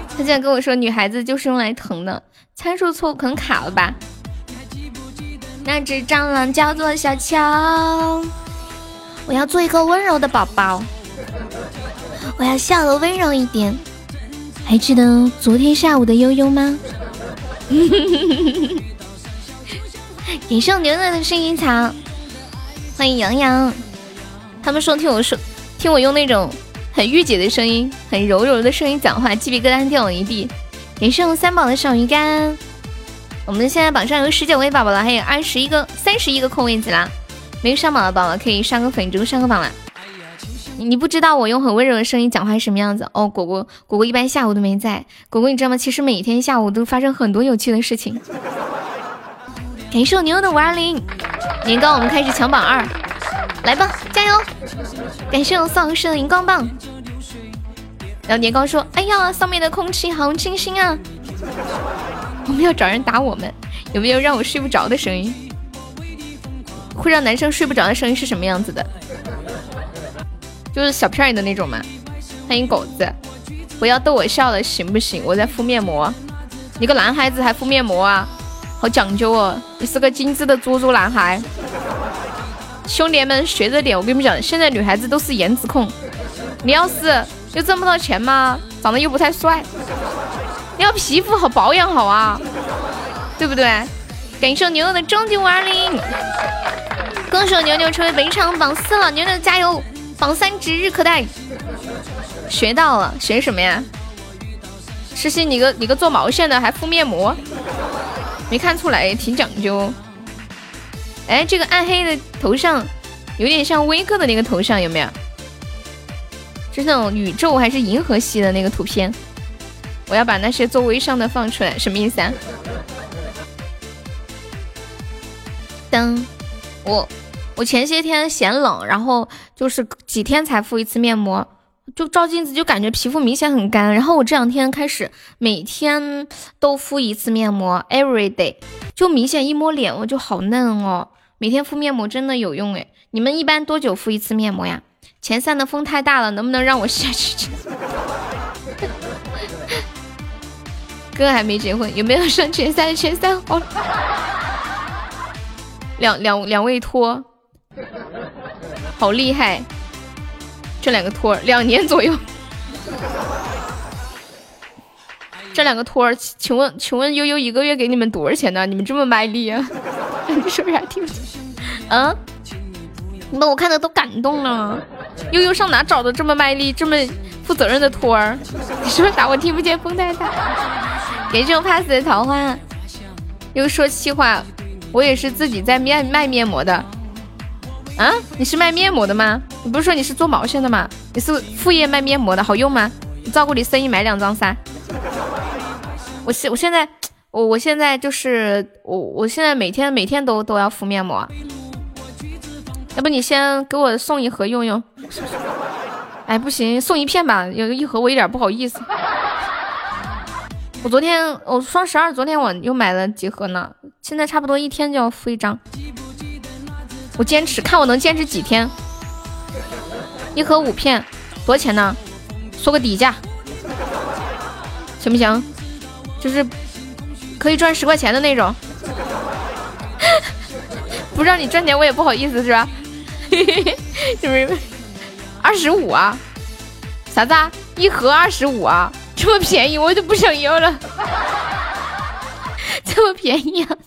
他竟然跟我说女孩子就是用来疼的，参数错误可能卡了吧？那只蟑螂叫做小乔，我要做一个温柔的宝宝，我要笑得温柔一点。还记得昨天下午的悠悠吗？*laughs* 感谢牛牛的声音草，欢迎杨洋。他们说听我说，听我用那种很御姐的声音，很柔柔的声音讲话，鸡皮疙瘩掉了一地。感谢我三宝的小鱼干。我们现在榜上有十九位宝宝了，还有二十一个、三十一个空位子啦。没有上榜的宝宝可以上个粉猪上个榜啦。你不知道我用很温柔的声音讲话是什么样子哦？果果果果一般下午都没在。果果你知道吗？其实每天下午都发生很多有趣的事情。感谢我牛牛的五二零年糕，我们开始抢榜二，来吧，感谢我丧尸的荧光棒。然后年糕说：“哎呀，上面的空气好清新啊！” *laughs* 我们要找人打我们，有没有让我睡不着的声音？会让男生睡不着的声音是什么样子的？就是小片儿的那种吗？欢迎狗子，不要逗我笑了，行不行？我在敷面膜，你个男孩子还敷面膜啊？好讲究哦，你是个精致的猪猪男孩。兄弟们学着点，我跟你们讲，现在女孩子都是颜值控，你要是又挣不到钱吗？长得又不太帅。你要皮肤好保养好啊，对不对？感谢牛牛的终极五二零，恭喜牛牛成为本场榜四了，牛牛加油，榜三指日可待。学到了，学什么呀？实习你个你个做毛线的还敷面膜，没看出来，挺讲究。哎，这个暗黑的头像有点像威哥的那个头像，有没有？是那种宇宙还是银河系的那个图片？我要把那些做微商的放出来，什么意思啊？噔，我我前些天嫌冷，然后就是几天才敷一次面膜，就照镜子就感觉皮肤明显很干。然后我这两天开始每天都敷一次面膜，every day，就明显一摸脸我就好嫩哦。每天敷面膜真的有用哎！你们一般多久敷一次面膜呀？前三的风太大了，能不能让我下去？*laughs* 哥还没结婚，有没有上前三前三？好，两两两位托，好厉害！这两个托儿两年左右，这两个托儿，请问请问悠悠一个月给你们多少钱呢？你们这么卖力啊？你说啥听不见？嗯，你把我看的都感动了。悠悠上哪找的这么卖力、这么负责任的托儿？你说啥？我听不见，风太大。感谢我 pass 的桃花，又说气话，我也是自己在面卖面膜的。啊，你是卖面膜的吗？你不是说你是做毛线的吗？你是副业卖面膜的，好用吗？你照顾你生意买两张噻。我现我现在我我现在就是我我现在每天每天都都要敷面膜。要不你先给我送一盒用用？哎，不行，送一片吧，有一盒我有点不好意思。我昨天我双十二，昨天我又买了几盒呢，现在差不多一天就要敷一张。我坚持看我能坚持几天，一盒五片，多少钱呢？说个底价，行不行？就是可以赚十块钱的那种，*laughs* 不让你赚钱我也不好意思是吧？*laughs* 是不是？二十五啊？啥子啊？一盒二十五啊？这么便宜，我都不想要了。*laughs* 这么便宜啊？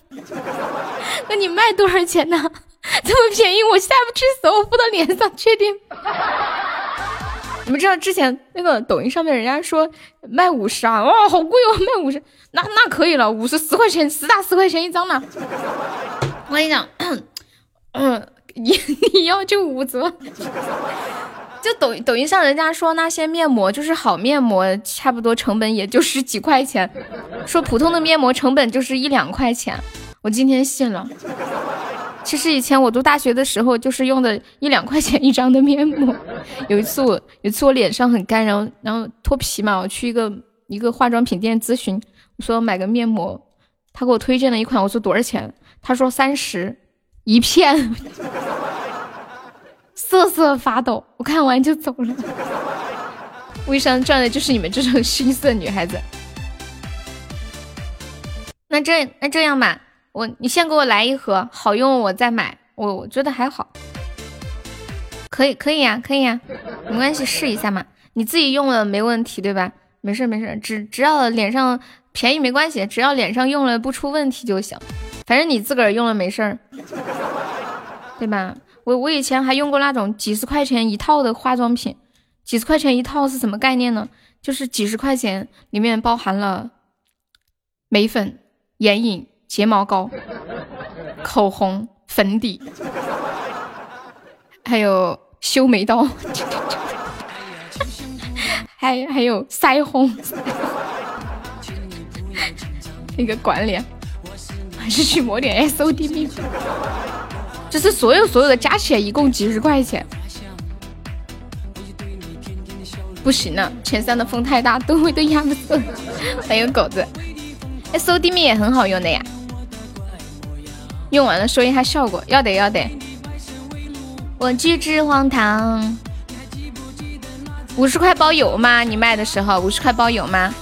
那你卖多少钱呢？*laughs* 这么便宜，我下不去手，我敷到脸上，确定？*laughs* 你们知道之前那个抖音上面人家说卖五十啊？哇，好贵哦，卖五十，那那可以了，五十十块钱，十大十块钱一张呢。我跟你讲，嗯，你你要就五折。就抖抖音上人家说那些面膜就是好面膜，差不多成本也就是几块钱，说普通的面膜成本就是一两块钱，我今天信了。其实以前我读大学的时候就是用的一两块钱一张的面膜。*laughs* 有一次我有一次我脸上很干，然后然后脱皮嘛，我去一个一个化妆品店咨询，我说买个面膜，他给我推荐了一款，我说多少钱？他说三十一片。*laughs* 瑟瑟发抖，我看完就走了。微商赚的就是你们这种心思的女孩子。那这那这样吧，我你先给我来一盒，好用我再买。我我觉得还好，可以可以呀，可以呀，没关系，试一下嘛。你自己用了没问题对吧？没事没事，只只要脸上便宜没关系，只要脸上用了不出问题就行。反正你自个儿用了没事儿，对吧？我我以前还用过那种几十块钱一套的化妆品，几十块钱一套是什么概念呢？就是几十块钱里面包含了眉粉。眼影、睫毛膏、口红、粉底，还有修眉刀，还还有腮红，那个管脸，还是去抹点 S O D 面膜。这是所有所有的加起来一共几十块钱，不行了，前三的风太大，都会都压不住。还有狗子。S O D 面也很好用的呀，用完了说一下效果，要得要得。我去吃荒唐，五十块包邮吗？你卖的时候五十块包邮吗？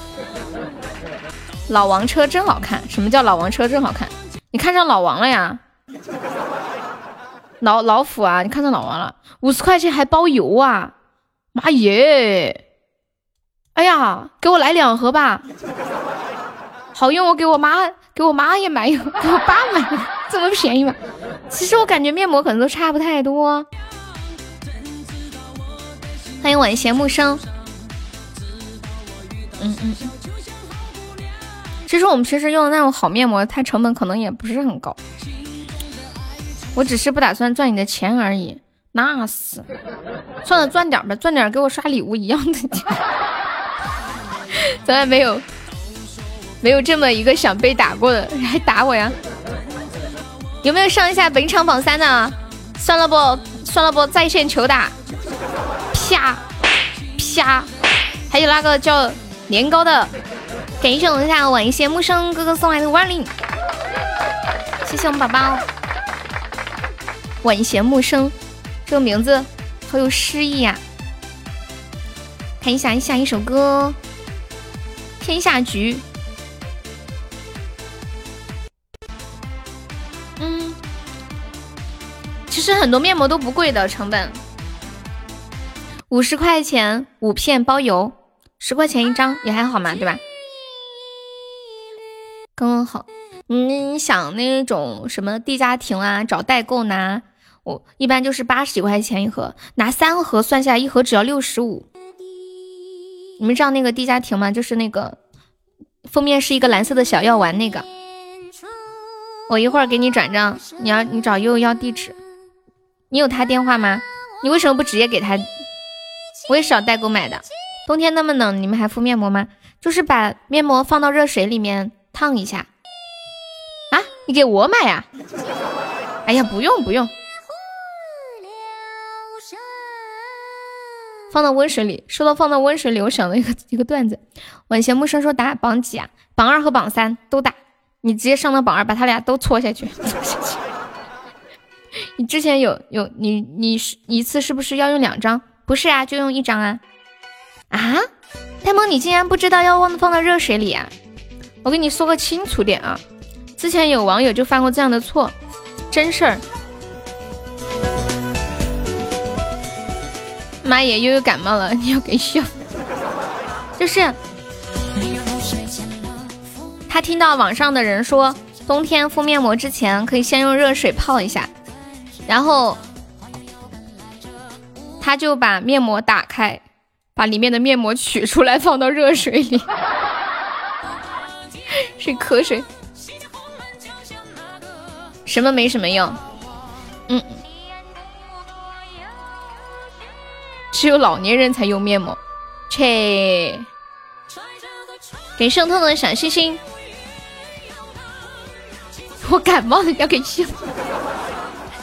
老王车真好看，什么叫老王车真好看？你看上老王了呀？老老虎啊，你看上老王了？五十块钱还包邮啊？妈耶！哎呀，给我来两盒吧。好用，我给我妈，给我妈也买给我爸买，这么便宜吗？其实我感觉面膜可能都差不太多。欢迎晚闲木生。嗯嗯。其实我们平时用的那种好面膜，它成本可能也不是很高。我只是不打算赚你的钱而已。那是。算了，赚点吧，赚点给我刷礼物一样的钱。*laughs* 从来没有。没有这么一个想被打过的，还打我呀？有没有上一下本场榜三的？算了不，算了不，在线求打，啪啪！还有那个叫年糕的，感谢我们下晚一些木生哥哥送来的五二零，谢谢我们宝宝。晚闲木生这个名字好有诗意呀！看一下下一首歌，《天下局》。实很多面膜都不贵的，成本五十块钱五片包邮，十块钱一张也还好嘛，对吧？刚刚好。你想那种什么地家婷啊，找代购拿，我一般就是八十几块钱一盒，拿三盒算下来一盒只要六十五。你们知道那个地家婷吗？就是那个封面是一个蓝色的小药丸那个。我一会儿给你转账，你要你找悠悠要地址。你有他电话吗？你为什么不直接给他？我也是找代购买的。冬天那么冷，你们还敷面膜吗？就是把面膜放到热水里面烫一下。啊，你给我买呀？哎呀，不用不用，放到温水里。说到放到温水里，我想到一个一个段子。晚闲木生说打榜几啊？榜二和榜三都打，你直接上到榜二，把他俩都搓下去。你之前有有你你是一次是不是要用两张？不是啊，就用一张啊。啊，呆萌，你竟然不知道要放放到热水里啊？我跟你说个清楚点啊，之前有网友就犯过这样的错，真事儿。妈耶，悠悠感冒了，你要给笑。就是他听到网上的人说，冬天敷面膜之前可以先用热水泡一下。然后，他就把面膜打开，把里面的面膜取出来，放到热水里，*laughs* 是瞌睡，什么没什么用，嗯，只有老年人才用面膜，切，给圣痛的小心心，我感冒了要给笑。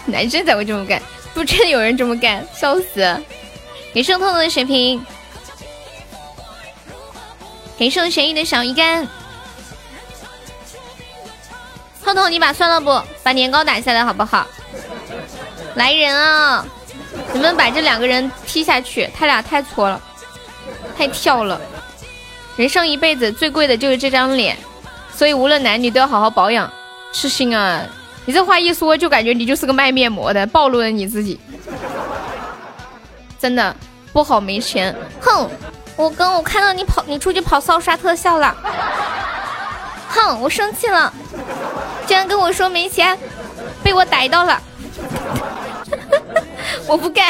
*laughs* 男生才会这么干，不真的有人这么干，笑死！给圣痛的血瓶，给圣玄逸的小鱼干。痛痛，你把酸了不？把年糕打下来好不好？来人啊！你们把这两个人踢下去，他俩太搓了，太跳了。人生一辈子最贵的就是这张脸，所以无论男女都要好好保养。痴心啊，你这话一说，就感觉你就是个卖面膜的，暴露了你自己。真的不好没钱，哼！我刚我看到你跑，你出去跑骚刷特效了，哼！我生气了，竟然跟我说没钱，被我逮到了，*laughs* 我不干，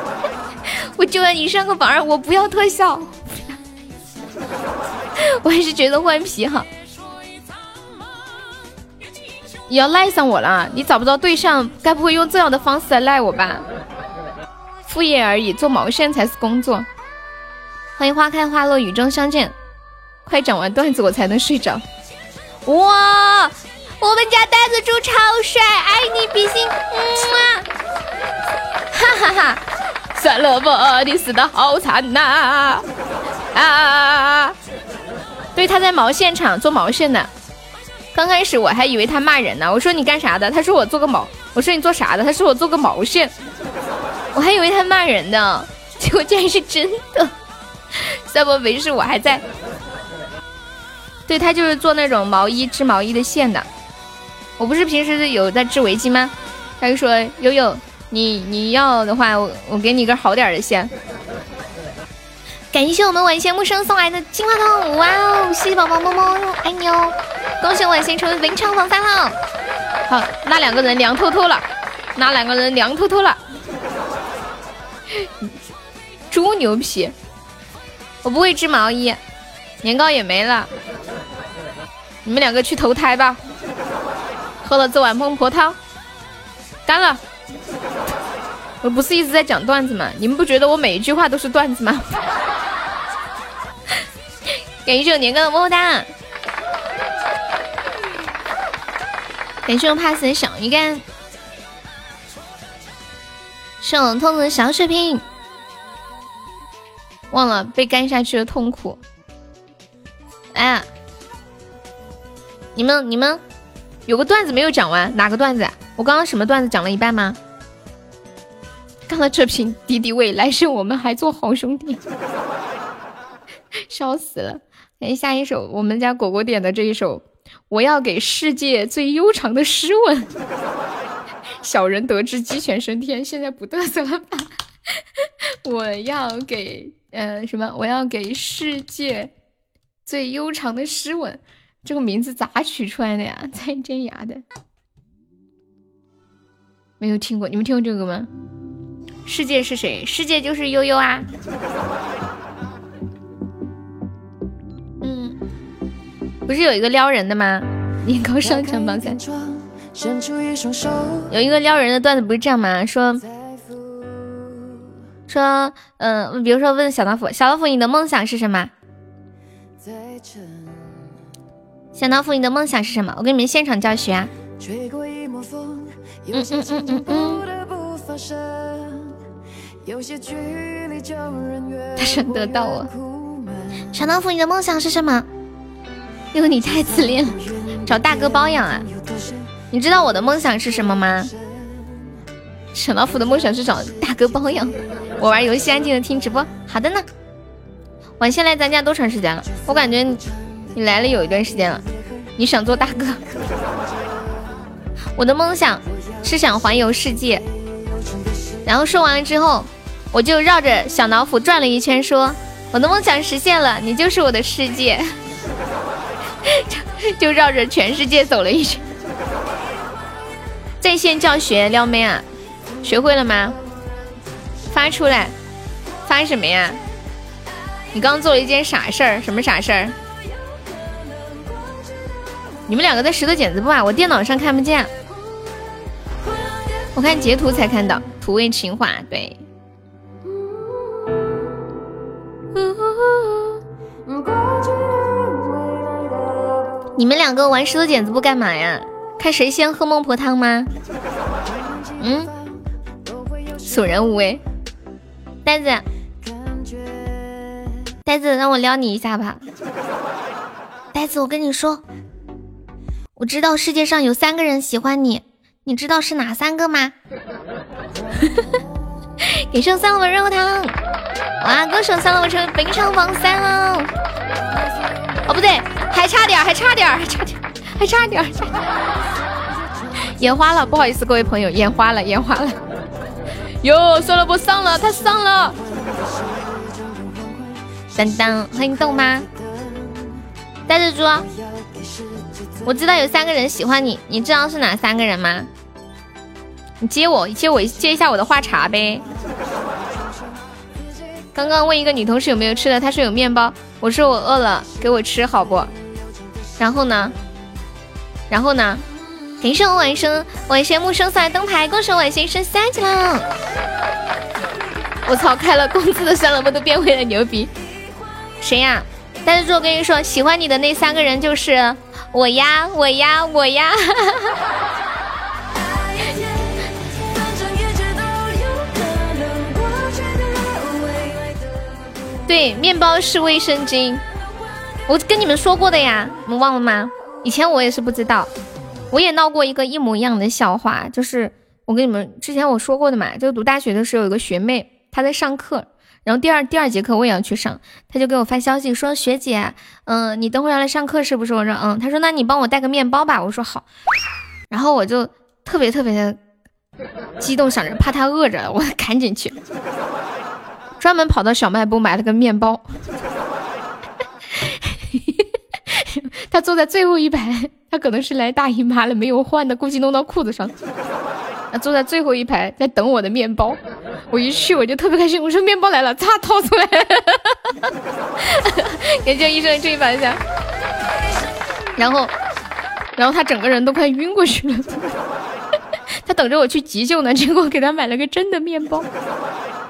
*laughs* 我就让你上个榜二，我不要特效，*laughs* 我还是觉得换皮好。你要赖上我了，你找不着对象，该不会用这样的方式来赖我吧？副业而已，做毛线才是工作。欢迎花开花落，雨中相见。快讲完段子我才能睡着。哇，我们家呆子猪超帅，爱你比心。嗯哈哈哈，算了吧，你死的好惨呐！啊，对，他在毛线厂做毛线的。刚开始我还以为他骂人呢，我说你干啥的？他说我做个毛。我说你做啥的？他说我做个毛线。我还以为他骂人呢，结果竟然是真的。算不没事，我还在。对他就是做那种毛衣织毛衣的线的。我不是平时有在织围巾吗？他就说悠悠，你你要的话，我我给你根好点的线。感谢我们晚仙木生送来的金话筒，哇哦！谢谢宝宝么么，爱你哦！恭喜晚仙成为本场榜三号。好，那两个人凉透透了，那两个人凉透透了。猪牛皮，我不会织毛衣，年糕也没了，你们两个去投胎吧。喝了这碗孟婆汤，干了。我不是一直在讲段子吗？你们不觉得我每一句话都是段子吗？感谢我年糕的么么哒，感谢我怕死的小鱼干，是我痛的小水瓶，忘了被干下去的痛苦。哎，你们你们有个段子没有讲完，哪个段子？我刚刚什么段子讲了一半吗？干了这瓶敌敌畏，来世我们还做好兄弟。*laughs* 笑死了！来下一首，我们家果果点的这一首，我要给世界最悠长的诗吻。*laughs* 小人得志鸡犬升天，现在不嘚瑟了吧？*laughs* 我要给呃什么？我要给世界最悠长的诗吻。这个名字咋取出来的呀？蔡健雅的，没有听过。你们听过这个吗？世界是谁？世界就是悠悠啊。嗯不是有一个撩人的吗？年糕上场榜三，有一个撩人的段子，不是这样吗？说说，嗯，比如说问小老虎，小老虎，你的梦想是什么？小老虎，你的梦想是什么？我给你们现场教学啊。嗯嗯嗯嗯嗯。他想得到我。小老虎，你的梦想是什么？因为你太自恋了，找大哥包养啊！你知道我的梦想是什么吗？小老虎的梦想是找大哥包养。我玩游戏安静的听直播。好的呢。晚先来咱家多长时间了？我感觉你来了有一段时间了。你想做大哥？我的梦想是想环游世界。然后说完了之后，我就绕着小老虎转了一圈，说我的梦想实现了，你就是我的世界。就 *laughs* 就绕着全世界走了一圈，在线教学撩妹啊，学会了吗？发出来，发什么呀？你刚做了一件傻事儿，什么傻事儿？你们两个在石头剪子布啊？我电脑上看不见，我看截图才看到，土味情话，对。你们两个玩石头剪子布干嘛呀？看谁先喝孟婆汤吗？嗯，索然无味。呆子，呆子，让我撩你一下吧。呆子，我跟你说，我知道世界上有三个人喜欢你，你知道是哪三个吗？*laughs* 给上三个润喉糖，哇，歌手三楼，我成为本场榜三了。哦，不对，还差点，还差点，还差点，还差点，眼花了，不好意思，各位朋友，眼花了，眼花了。哟，算了，不上了，他上了。当当，欢迎豆妈，呆着猪，我知道有三个人喜欢你，你知道是哪三个人吗？你接我，接我，接一下我的话茬呗。刚刚问一个女同事有没有吃的，她说有面包，我说我饿了，给我吃好不？然后呢？然后呢？感谢我晚生，晚生木生送来灯牌，恭喜晚贤升三级了。我操，开了工资的酸萝卜都变回了牛逼。谁呀？但是我跟你说，喜欢你的那三个人就是我呀，我呀，我呀。对，面包是卫生巾，我跟你们说过的呀，你们忘了吗？以前我也是不知道，我也闹过一个一模一样的笑话，就是我跟你们之前我说过的嘛，就读大学的时候有个学妹，她在上课，然后第二第二节课我也要去上，她就给我发消息说学姐，嗯，你等会要来上课是不是？我说嗯，她说那你帮我带个面包吧，我说好，然后我就特别特别的激动，想着怕她饿着，我赶紧去。专门跑到小卖部买了个面包，*laughs* 他坐在最后一排，他可能是来大姨妈了，没有换的，估计弄到裤子上。他坐在最后一排，在等我的面包。我一去我就特别开心，我说面包来了，嚓掏出来，*laughs* 感谢医生注意一下。然后，然后他整个人都快晕过去了，*laughs* 他等着我去急救呢，结果给他买了个真的面包。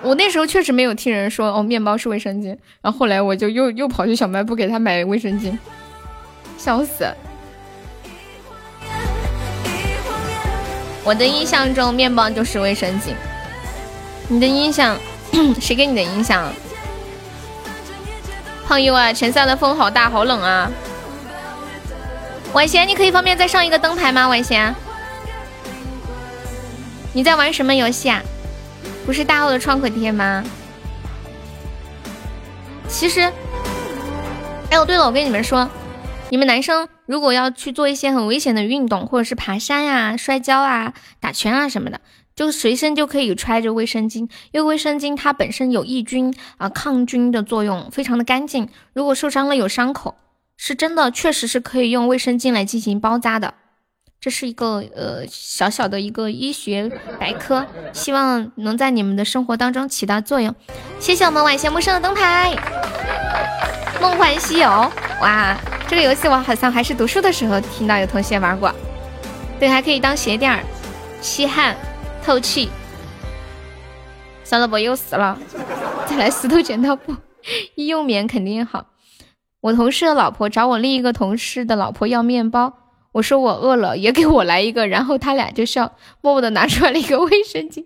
我那时候确实没有听人说哦，面包是卫生巾，然后后来我就又又跑去小卖部给他买卫生巾，笑死！我的印象中面包就是卫生巾，你的印象 *clears throat* 谁给你的印象？胖友啊，前三的风好大，好冷啊！晚贤，你可以方便再上一个灯牌吗？晚贤，你在玩什么游戏啊？不是大号的创可贴吗？其实，哎，对了，我跟你们说，你们男生如果要去做一些很危险的运动，或者是爬山呀、摔跤啊、打拳啊什么的，就随身就可以揣着卫生巾，因为卫生巾它本身有抑菌啊、抗菌的作用，非常的干净。如果受伤了有伤口，是真的，确实是可以用卫生巾来进行包扎的。这是一个呃小小的一个医学百科，希望能在你们的生活当中起到作用。谢谢我们晚霞木生的灯牌，《梦幻西游》哇，这个游戏我好像还是读书的时候听到有同学玩过。对，还可以当鞋垫儿，吸汗透气。算了，我又死了，再来石头剪刀布，医用棉肯定好。我同事的老婆找我另一个同事的老婆要面包。我说我饿了，也给我来一个，然后他俩就笑，默默的拿出来了一个卫生巾。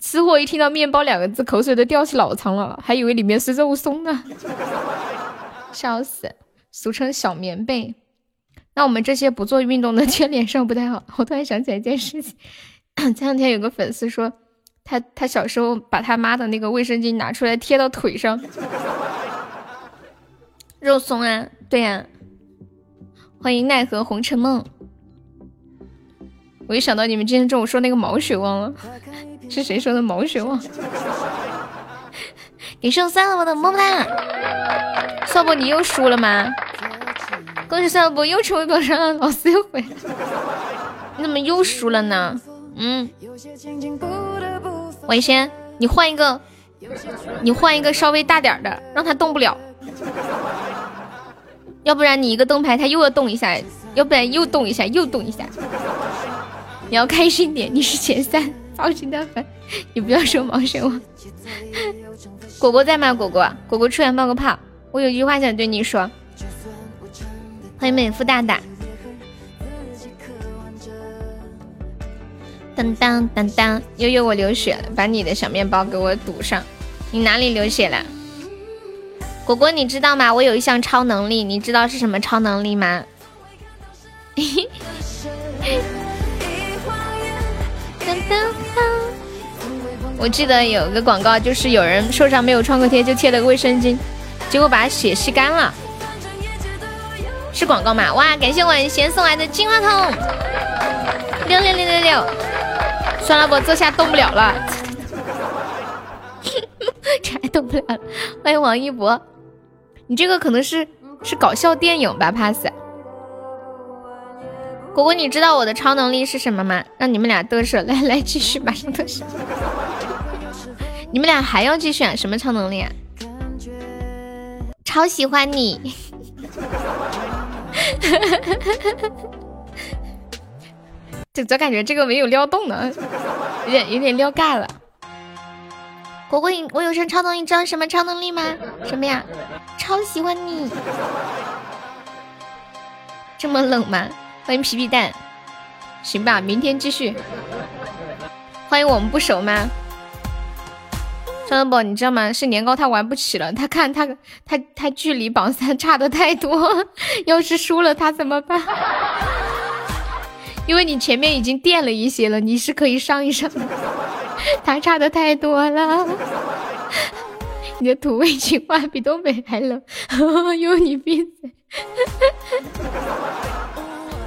吃货一听到面包两个字，口水都掉起老长了，还以为里面是肉松呢，笑死，俗称小棉被。那我们这些不做运动的，*laughs* 贴脸上不太好。我突然想起来一件事情，前两天有个粉丝说，他他小时候把他妈的那个卫生巾拿出来贴到腿上，肉松啊，对呀。欢迎奈何红尘梦，我一想到你们今天中午说那个毛血旺了，是谁说的毛血旺？*laughs* 你剩三了，我的么么哒！少博你又输了吗？恭喜少博又成为榜上了，老师又回来，你怎么又输了呢？嗯，伟先，你换一个，你换一个稍微大点的，让他动不了。要不然你一个灯牌，他又要动一下；要不然又动一下，又动一下。你要开心点，你是前三，放心的很。你不要说毛神王。果果在吗？果果，果果出来冒个泡。我有句话想对你说。欢迎美肤大大。当当当当，悠悠我流血了，把你的小面包给我堵上。你哪里流血了？果果，你知道吗？我有一项超能力，你知道是什么超能力吗？*laughs* 我记得有个广告，就是有人手上没有创可贴，就贴了个卫生巾，结果把血吸干了。是广告吗？哇！感谢晚贤送来的金话筒，六六六六六。算了，我这下动不了了，*laughs* 这还动不了了。欢迎王一博，你这个可能是是搞笑电影吧？pass。果果，你知道我的超能力是什么吗？让你们俩嘚瑟，来来继续，马上嘚瑟。你们俩还要继续？什么超能力啊？超喜欢你。*laughs* 就总感觉这个没有撩动呢，有点有点撩尬了。果果，你我有什么超能力？知道什么超能力吗？什么呀？超喜欢你。这么冷吗？欢迎皮皮蛋，行吧，明天继续。欢迎我们不熟吗？张德宝，你知道吗？是年糕他玩不起了，他看他他他距离榜三差的太多，*laughs* 要是输了他怎么办？因为你前面已经垫了一些了，你是可以上一上的，*laughs* 他差的太多了。你的土味情话比东北还冷，*laughs* 有你闭嘴。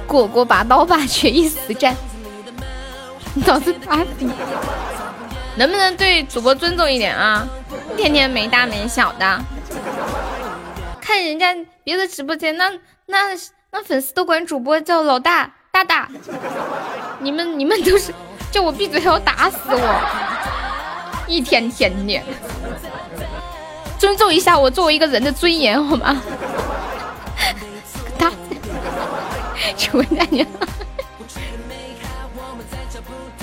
果果拔刀吧，决一死战，老子打底！能不能对主播尊重一点啊？天天没大没小的，看人家别的直播间，那那那粉丝都管主播叫老大大大，你们你们都是叫我闭嘴还要打死我，一天天的，尊重一下我作为一个人的尊严好吗？*laughs* *laughs* 求大娘，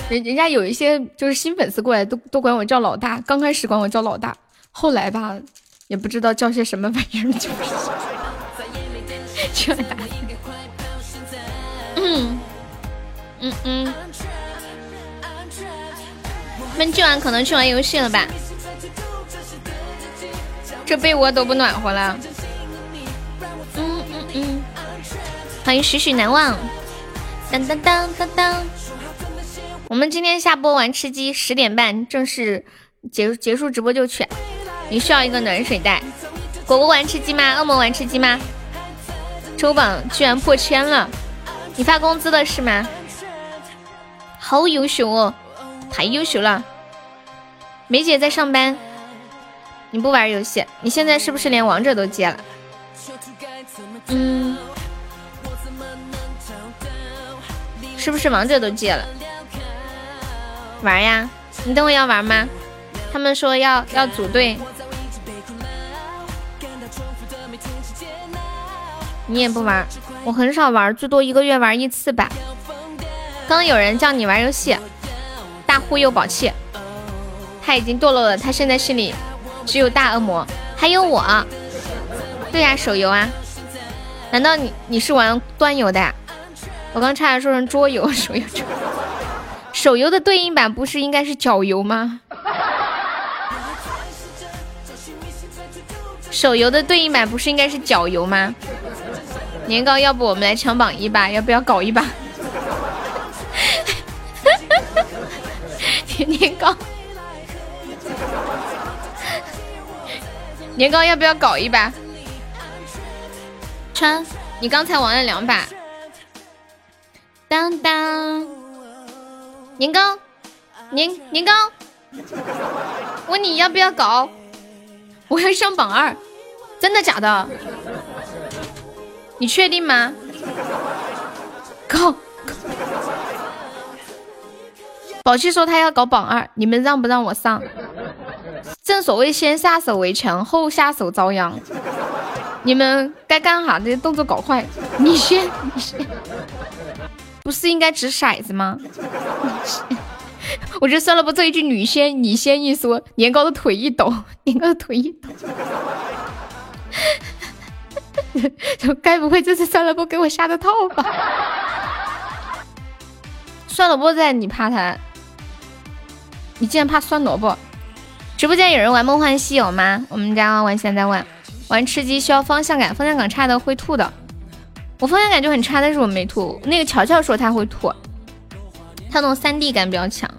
人人家有一些就是新粉丝过来，都都管我叫老大。刚开始管我叫老大，后来吧，也不知道叫些什么玩意儿，就是。*laughs* 嗯嗯嗯，们今晚可能去玩游戏了吧？这被窝都不暖和了。嗯嗯嗯，欢迎许许难忘，当当当当当。我们今天下播玩吃鸡，十点半正式结结束直播就去。你需要一个暖水袋。果果玩吃鸡吗？恶魔玩吃鸡吗？周榜居然破千了，你发工资了是吗？好优秀哦，太优秀了。梅姐在上班，你不玩游戏，你现在是不是连王者都戒了？嗯。是不是王者都戒了？玩呀！你等会要玩吗？他们说要要组队，你也不玩？我很少玩，最多一个月玩一次吧。刚刚有人叫你玩游戏，大忽悠宝器，他已经堕落了，他现在心里只有大恶魔，还有我。对呀，手游啊？难道你你是玩端游的？我刚差点说成桌游，手游，手游的对应版不是应该是脚游吗？手游的对应版不是应该是脚游吗？年糕，要不我们来抢榜一吧？要不要搞一把？年糕，年糕，要不要搞一把？川，你刚才玩了两把。当当，年糕，年年糕，问你要不要搞？我要上榜二，真的假的？你确定吗？搞！宝气说他要搞榜二，你们让不让我上？正所谓先下手为强，后下手遭殃。你们该干啥这些动作搞快，你先，你先。不是应该掷骰子吗？*laughs* 我觉得算了吧，这一句女先你先一说，年糕的腿一抖，年糕的腿一抖，*laughs* 该不会这是算了不给我下的套吧？*laughs* 算了不在，你怕他？你竟然怕酸萝卜？直播间有人玩梦幻西游吗？我们家玩现在玩，玩吃鸡需要方向感，方向感差的会吐的。我方向感就很差，但是我没吐。那个乔乔说他会吐，他那种三 D 感比较强。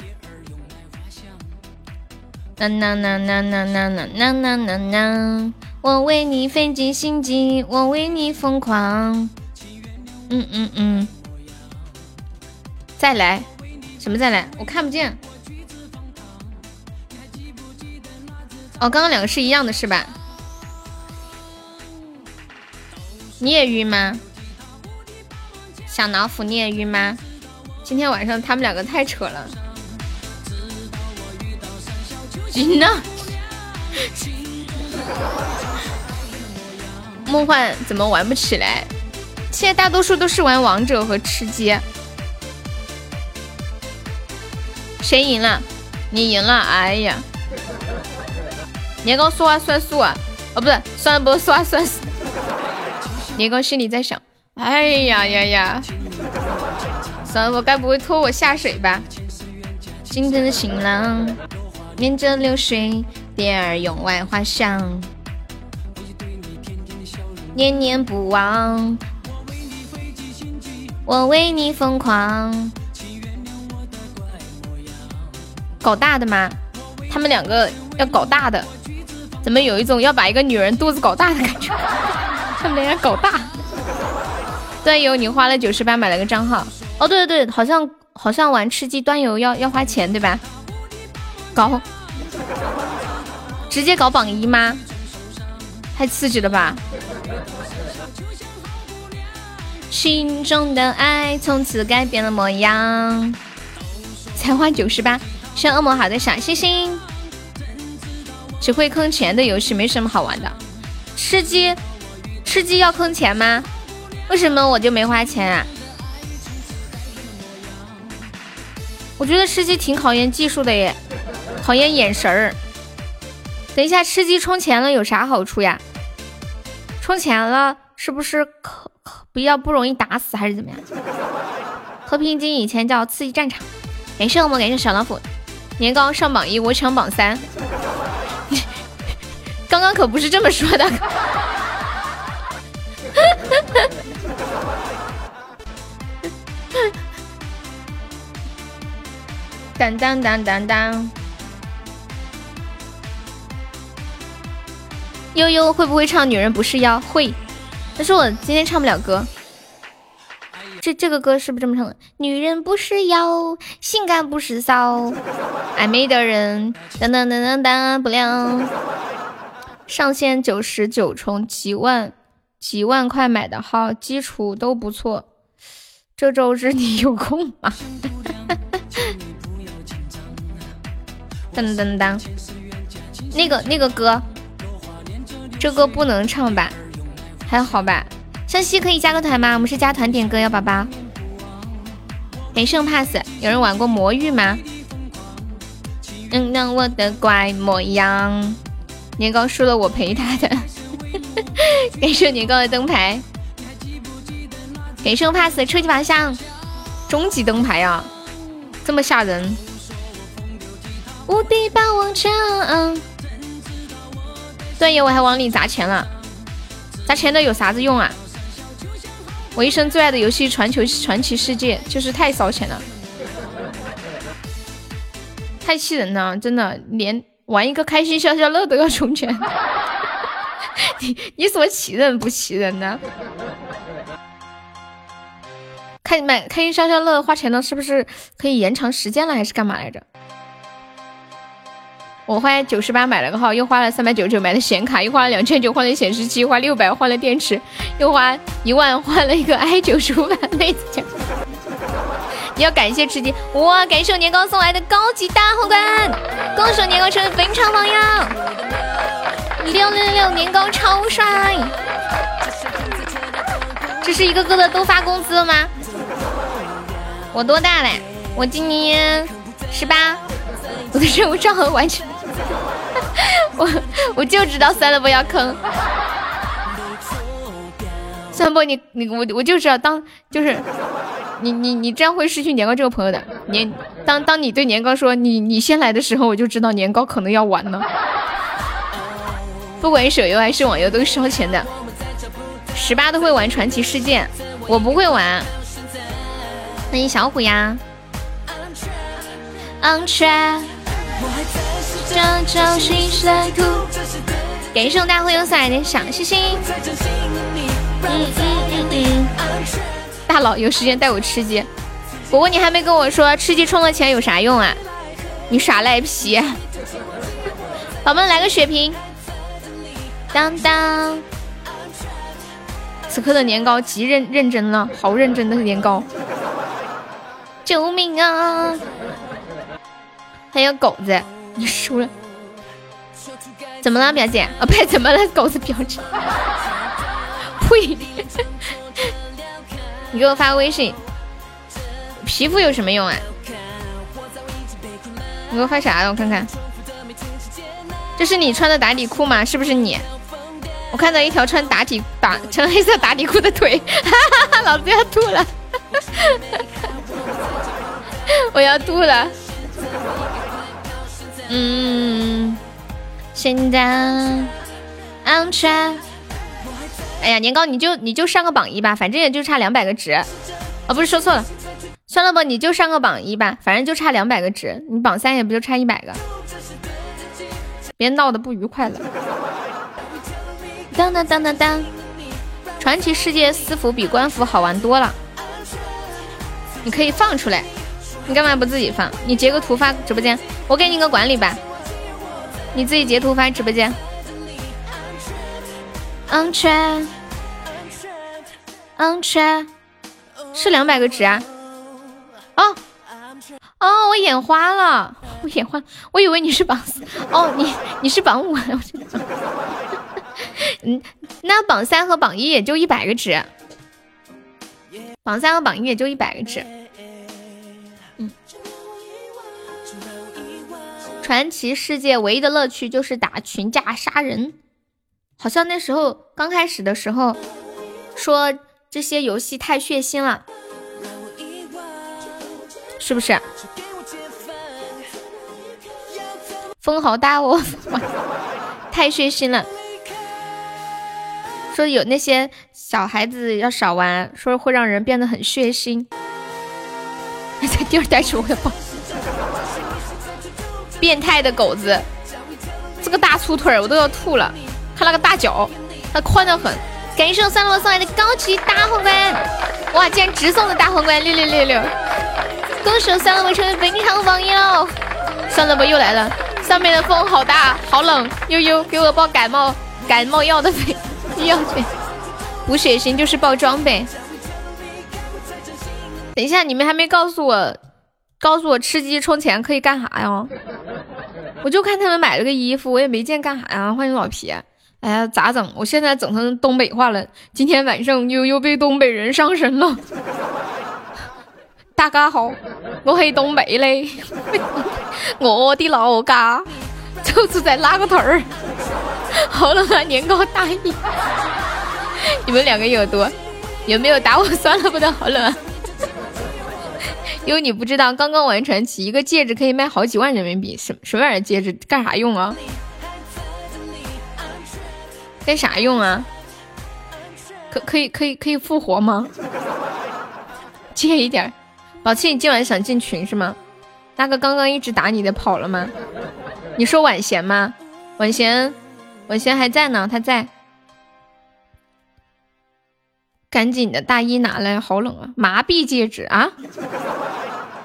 呐呐呐呐呐呐呐呐呐呐，我为你费尽心机，我为你疯狂。嗯嗯嗯，再来，什么再来？我看不见。哦，刚刚两个是一样的，是吧？你也晕吗？小老虎，你也晕吗？今天晚上他们两个太扯了。晕呢？梦幻怎么玩不起来？现在大多数都是玩王者和吃鸡。谁赢了？你赢了！哎呀，年糕说话算数啊！哦，不是，算，不说话算数。*laughs* 年糕心里在想：哎呀呀呀！算了，我该不会拖我下水吧？今天的新郎。念着流水，蝶儿涌外花香，念念不忘。我为你疯狂。搞大的吗？他们两个要搞大的，怎么有一种要把一个女人肚子搞大的感觉？*laughs* 他们俩搞大。端游，你花了九十八买了个账号。哦，对对对，好像好像玩吃鸡端游要要花钱，对吧？搞，直接搞榜一吗？太刺激了吧！心中的爱从此改变了模样。才花九十八，谢恶魔好的小星星。只会坑钱的游戏没什么好玩的。吃鸡，吃鸡要坑钱吗？为什么我就没花钱啊？我觉得吃鸡挺考验技术的耶。考验眼神儿。等一下，吃鸡充钱了有啥好处呀？充钱了是不是可可比较不容易打死还是怎么样？和平精英以前叫刺激战场。感谢我们，感谢小老虎。年糕上榜一，我抢榜三。刚刚可不是这么说的。当当当当当。悠悠会不会唱《女人不是妖》？会，但是我今天唱不了歌。这这个歌是不是这么唱的？女人不是妖，性感不是骚，暧昧的人当当当当当不了。上线九十九充几万几万块买的号，基础都不错。这周日你有空吗？*laughs* 噔噔噔，那个那个歌。这歌不能唱吧？还好吧？湘西可以加个团吗？我们是加团点歌，幺宝宝。给圣 pass，有人玩过魔域吗？嗯，那我的乖模样。年糕输了，我陪他的。*laughs* 感谢年糕的灯牌。给圣 pass，初级宝箱，终极灯牌啊，这么吓人。无敌霸王枪。段爷，我还往里砸钱了，砸钱的有啥子用啊？我一生最爱的游戏《传球传奇世界》就是太烧钱了，太气人了，真的，连玩一个开心消消乐都要充钱。*laughs* 你你说气人不气人呢？开买开心消消乐花钱了，是不是可以延长时间了，还是干嘛来着？我花九十八买了个号，又花了三百九十九买的显卡，又花了两千九换了显示器，花六百换了电池，又花一万换了一个 i 九十五版内子要感谢吃鸡哇！感谢我年糕送来的高级大皇冠，恭喜我年糕成为本场榜样，六六六年糕超帅！这是一个个的都发工资了吗？我多大嘞？我今年十八，我的任务账号完成。我我就知道算了，不要坑。算了你你我我就知道当就是你你你这样会失去年糕这个朋友的。年当当你对年糕说你你先来的时候，我就知道年糕可能要完了。不管手游还是网游都烧钱的。十八都会玩传奇世界，我不会玩。欢迎小虎呀。安全。这就是在哭。感谢我大会又送来的小星星。大佬有时间带我吃鸡，果果你还没跟我说吃鸡充了钱有啥用啊？你耍赖皮！宝宝们来个血瓶。当当。此刻的年糕极认认真了，好认真的年糕。救命啊！还有狗子，你输了。怎么了，表姐？啊，呸！怎么了，狗子表姐？*laughs* 你给我发个微信。皮肤有什么用啊？你给我发啥了？我看看。这是你穿的打底裤吗？是不是你？我看到一条穿打底打穿黑色打底裤的腿，哈哈哈！老子要吐了，*laughs* 我要吐了。嗯，现在安全。哎呀，年糕，你就你就上个榜一吧，反正也就差两百个值。哦，不是说错了，算了吧，你就上个榜一吧，反正就差两百个值，你榜三也不就差一百个。别闹得不愉快了。当当当当当！传奇世界私服比官服好玩多了，你可以放出来。你干嘛不自己放？你截个图发直播间，我给你个管理吧。你自己截图发直播间。安全，安全，是两百个值啊！哦。哦，我眼花了，我眼花，我以为你是榜四，哦，你你是榜五，*laughs* 嗯，那榜三和榜一也就一百个值，榜三和榜一也就一百个值。嗯，传奇世界唯一的乐趣就是打群架杀人。好像那时候刚开始的时候，说这些游戏太血腥了，是不是？风好大哦，*laughs* 太血腥了。说有那些小孩子要少玩，说会让人变得很血腥。*laughs* 在第二代时我要爆，变态的狗子，这个大粗腿我都要吐了。他那个大脚，他宽的很。感谢我三罗送来的高级大皇冠，哇，竟然直送的大皇冠，六六六六！恭喜我三罗成为本场榜一喽！算了吧，又来了，上面的风好大，好冷。悠悠，给我报感冒感冒药的药费。补血型就是报装备。等一下，你们还没告诉我，告诉我吃鸡充钱可以干啥呀？我就看他们买了个衣服，我也没见干啥呀。欢迎老皮。哎呀，咋整？我现在整成东北话了。今天晚上又又被东北人上身了。*laughs* 大家好，我黑东北嘞，*laughs* 我的老家就是在拉个屯儿。*laughs* 好冷啊，年糕大意。你们两个有多？有没有打我？算了，不得好冷。啊。因为你不知道，刚刚完传奇，一个戒指可以卖好几万人民币。什什么玩意儿戒指？干啥用啊？干啥用啊？可可以可以可以复活吗？*laughs* 借一点。宝气，你今晚想进群是吗？那个刚刚一直打你的跑了吗？你说婉贤吗？婉贤，婉贤还在呢，他在。赶紧的大衣拿来，好冷啊！麻痹戒指啊，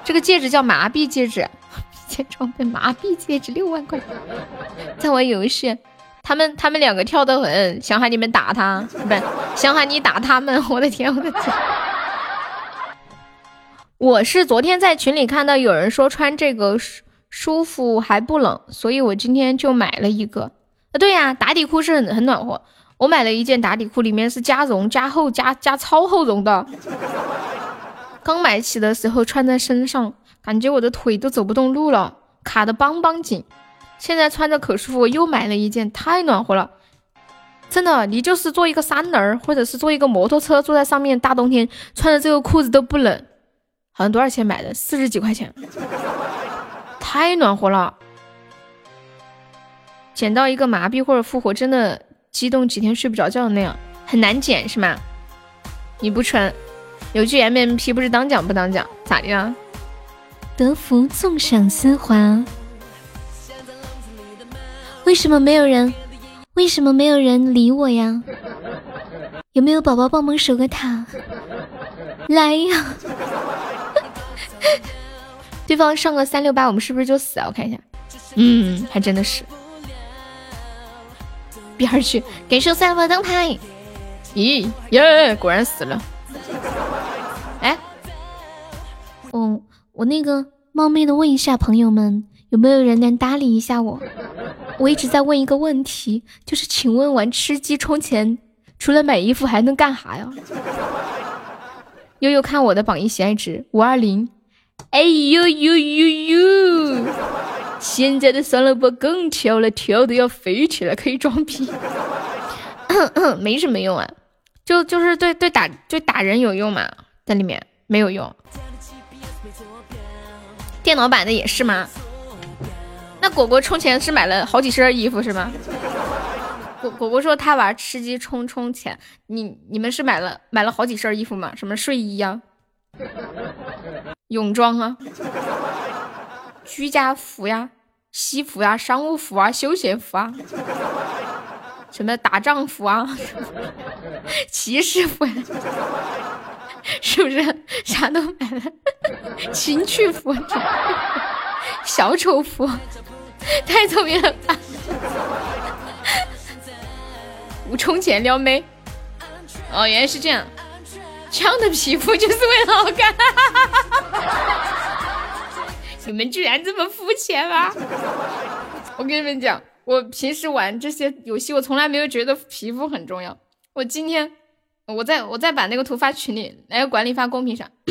这个戒指叫麻痹戒指，一件装备麻痹戒指六万块，在玩游戏。他们他们两个跳得很，想喊你们打他，不是想喊你打他们。*laughs* 我的天，我的天！我是昨天在群里看到有人说穿这个舒舒服还不冷，所以我今天就买了一个。啊，对呀，打底裤是很很暖和。我买了一件打底裤，里面是加绒、加厚、加加超厚绒的。刚买起的时候穿在身上，感觉我的腿都走不动路了，卡的邦邦紧。现在穿着可舒服，又买了一件，太暖和了，真的，你就是坐一个三轮儿或者是坐一个摩托车，坐在上面，大冬天穿着这个裤子都不冷。好像多少钱买的？四十几块钱，太暖和了。捡到一个麻痹或者复活，真的激动几天睡不着觉的那样，很难捡是吗？你不穿，有句 M M P 不是当讲不当讲，咋的呀？德芙纵享丝滑。为什么没有人？为什么没有人理我呀？有没有宝宝帮忙守个塔？来呀！*laughs* 对方上个三六八，我们是不是就死啊？我看一下，嗯，还真的是。边儿去，感谢三六灯牌。咦耶，果然死了。哎，我我那个冒昧的问一下朋友们，有没有人能搭理一下我？我一直在问一个问题，就是请问玩吃鸡充钱，除了买衣服还能干啥呀？悠悠看我的榜一喜爱值五二零。哎呦呦呦呦！现在的酸萝卜更跳了，跳的要飞起来，可以装逼。*coughs* 没什么用啊，就就是对对打对打人有用嘛，在里面没有用。电脑版的也是吗？那果果充钱是买了好几身衣服是吗？果果果说他玩吃鸡充充钱，你你们是买了买了好几身衣服吗？什么睡衣呀？泳装啊，居家服呀，西服呀，商务服啊，休闲服啊，什么打仗服啊，骑士服，是不是啥都买了？*laughs* 情趣服，小丑服，太聪明了吧！*laughs* 不充钱撩妹，哦，原来是这样。枪的皮肤就是为了好看，*laughs* 你们居然这么肤浅吗？我跟你们讲，我平时玩这些游戏，我从来没有觉得皮肤很重要。我今天，我再我再把那个图发群里，来管理发公屏上。*coughs*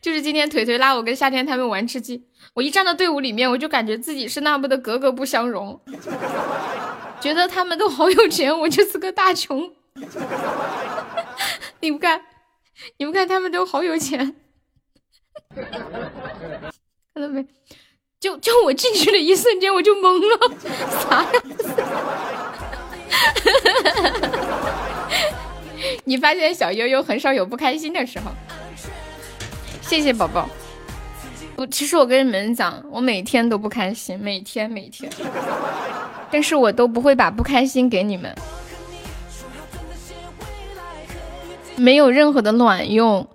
就是今天腿腿拉我跟夏天他们玩吃鸡，我一站到队伍里面，我就感觉自己是那么的格格不相容，觉得他们都好有钱，我就是个大穷。*laughs* 你们看，你们看，他们都好有钱，看到没？就就我进去的一瞬间，我就懵了，啥呀？*laughs* 你发现小悠悠很少有不开心的时候？谢谢宝宝。其实我跟你们讲，我每天都不开心，每天每天，但是我都不会把不开心给你们。没有任何的卵用，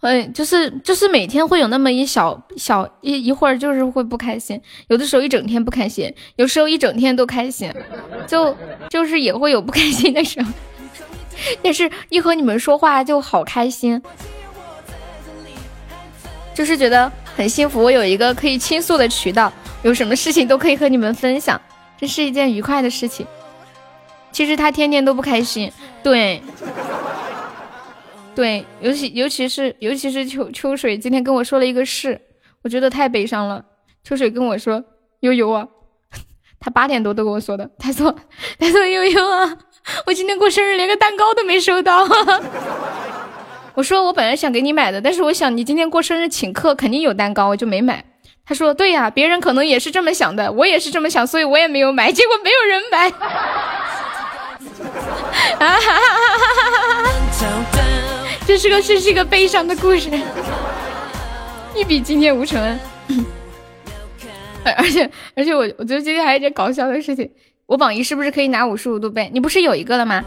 哎，就是就是每天会有那么一小小一一会儿，就是会不开心，有的时候一整天不开心，有时候一整天都开心，就就是也会有不开心的时候，但是一和你们说话就好开心，就是觉得很幸福，我有一个可以倾诉的渠道，有什么事情都可以和你们分享，这是一件愉快的事情。其实他天天都不开心，对。*laughs* 对，尤其尤其是尤其是秋秋水今天跟我说了一个事，我觉得太悲伤了。秋水跟我说：“悠悠啊，*laughs* 他八点多都跟我说的。他说，*laughs* 他说悠悠啊，我今天过生日连个蛋糕都没收到。我说我本来想给你买的，但是我想你今天过生日请客肯定有蛋糕，我就没买。他说对呀，别人可能也是这么想的，我也是这么想，所以我也没有买，结果没有人买。*laughs* 啊哈哈哈哈哈哈！这是个这是一个悲伤的故事，一笔今天无成。*laughs* 而且而且我我觉得今天还有一件搞笑的事情，我榜一是不是可以拿五十五度杯？你不是有一个了吗？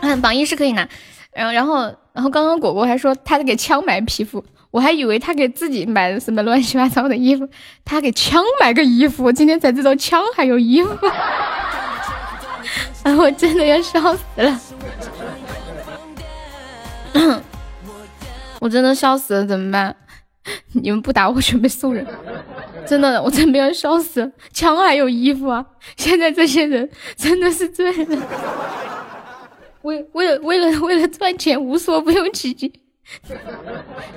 嗯，榜一是可以拿。然后然后然后刚刚果果还说他给枪买皮肤，我还以为他给自己买的什么乱七八糟的衣服，他给枪买个衣服，我今天才知道枪还有衣服，啊，*laughs* 我真的要笑死了。*coughs* 我真的笑死了，怎么办？*laughs* 你们不打我，准备送人。真的，我真的要笑死了。枪还有衣服啊！现在这些人真的是醉了。为为了为了为了赚钱，无所不用其极。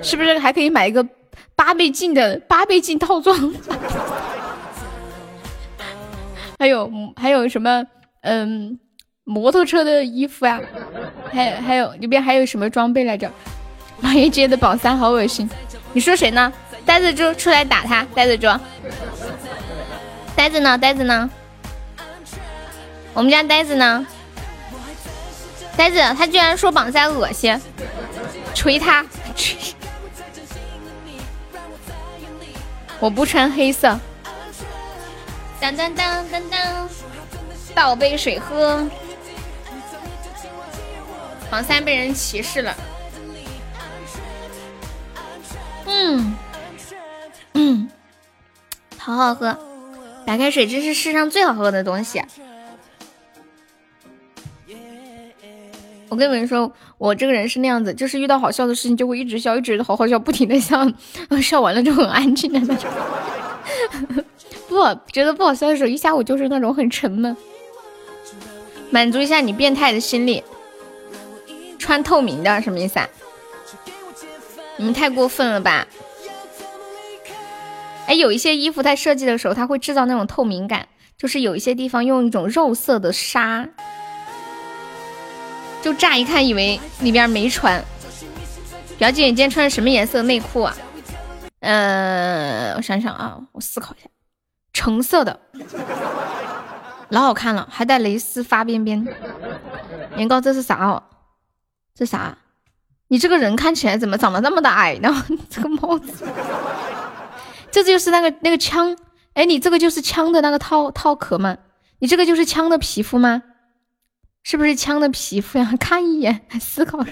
是不是还可以买一个八倍镜的八倍镜套装？还有还有什么？嗯。摩托车的衣服啊，还有还有里边还有什么装备来着？王爷接的榜三好恶心，你说谁呢？呆子猪出来打他，呆子猪，呆子呢？呆子呢？我们家呆子呢？呆子他居然说榜三恶心，锤他！我不穿黑色，当当当当当，倒杯水喝。榜三被人歧视了。嗯嗯，好好喝，白开水真是世上最好喝的东西。我跟你们说，我这个人是那样子，就是遇到好笑的事情就会一直笑，一直好好笑，不停的笑，*laughs* 笑完了就很安静的那种。*laughs* 不觉得不好笑的时候，一下午就是那种很沉闷。满足一下你变态的心理。穿透明的什么意思啊？你们太过分了吧！哎，有一些衣服在设计的时候，它会制造那种透明感，就是有一些地方用一种肉色的纱，就乍一看以为里边没穿。表姐，你今天穿的什么颜色内裤啊？呃，我想想啊，我思考一下，橙色的，老好看了，还带蕾丝发边边。年糕，这是啥哦？这啥？你这个人看起来怎么长得那么的矮呢？*laughs* 这个帽子，这就是那个那个枪。哎，你这个就是枪的那个套套壳吗？你这个就是枪的皮肤吗？是不是枪的皮肤呀？*laughs* 看一眼，还思考。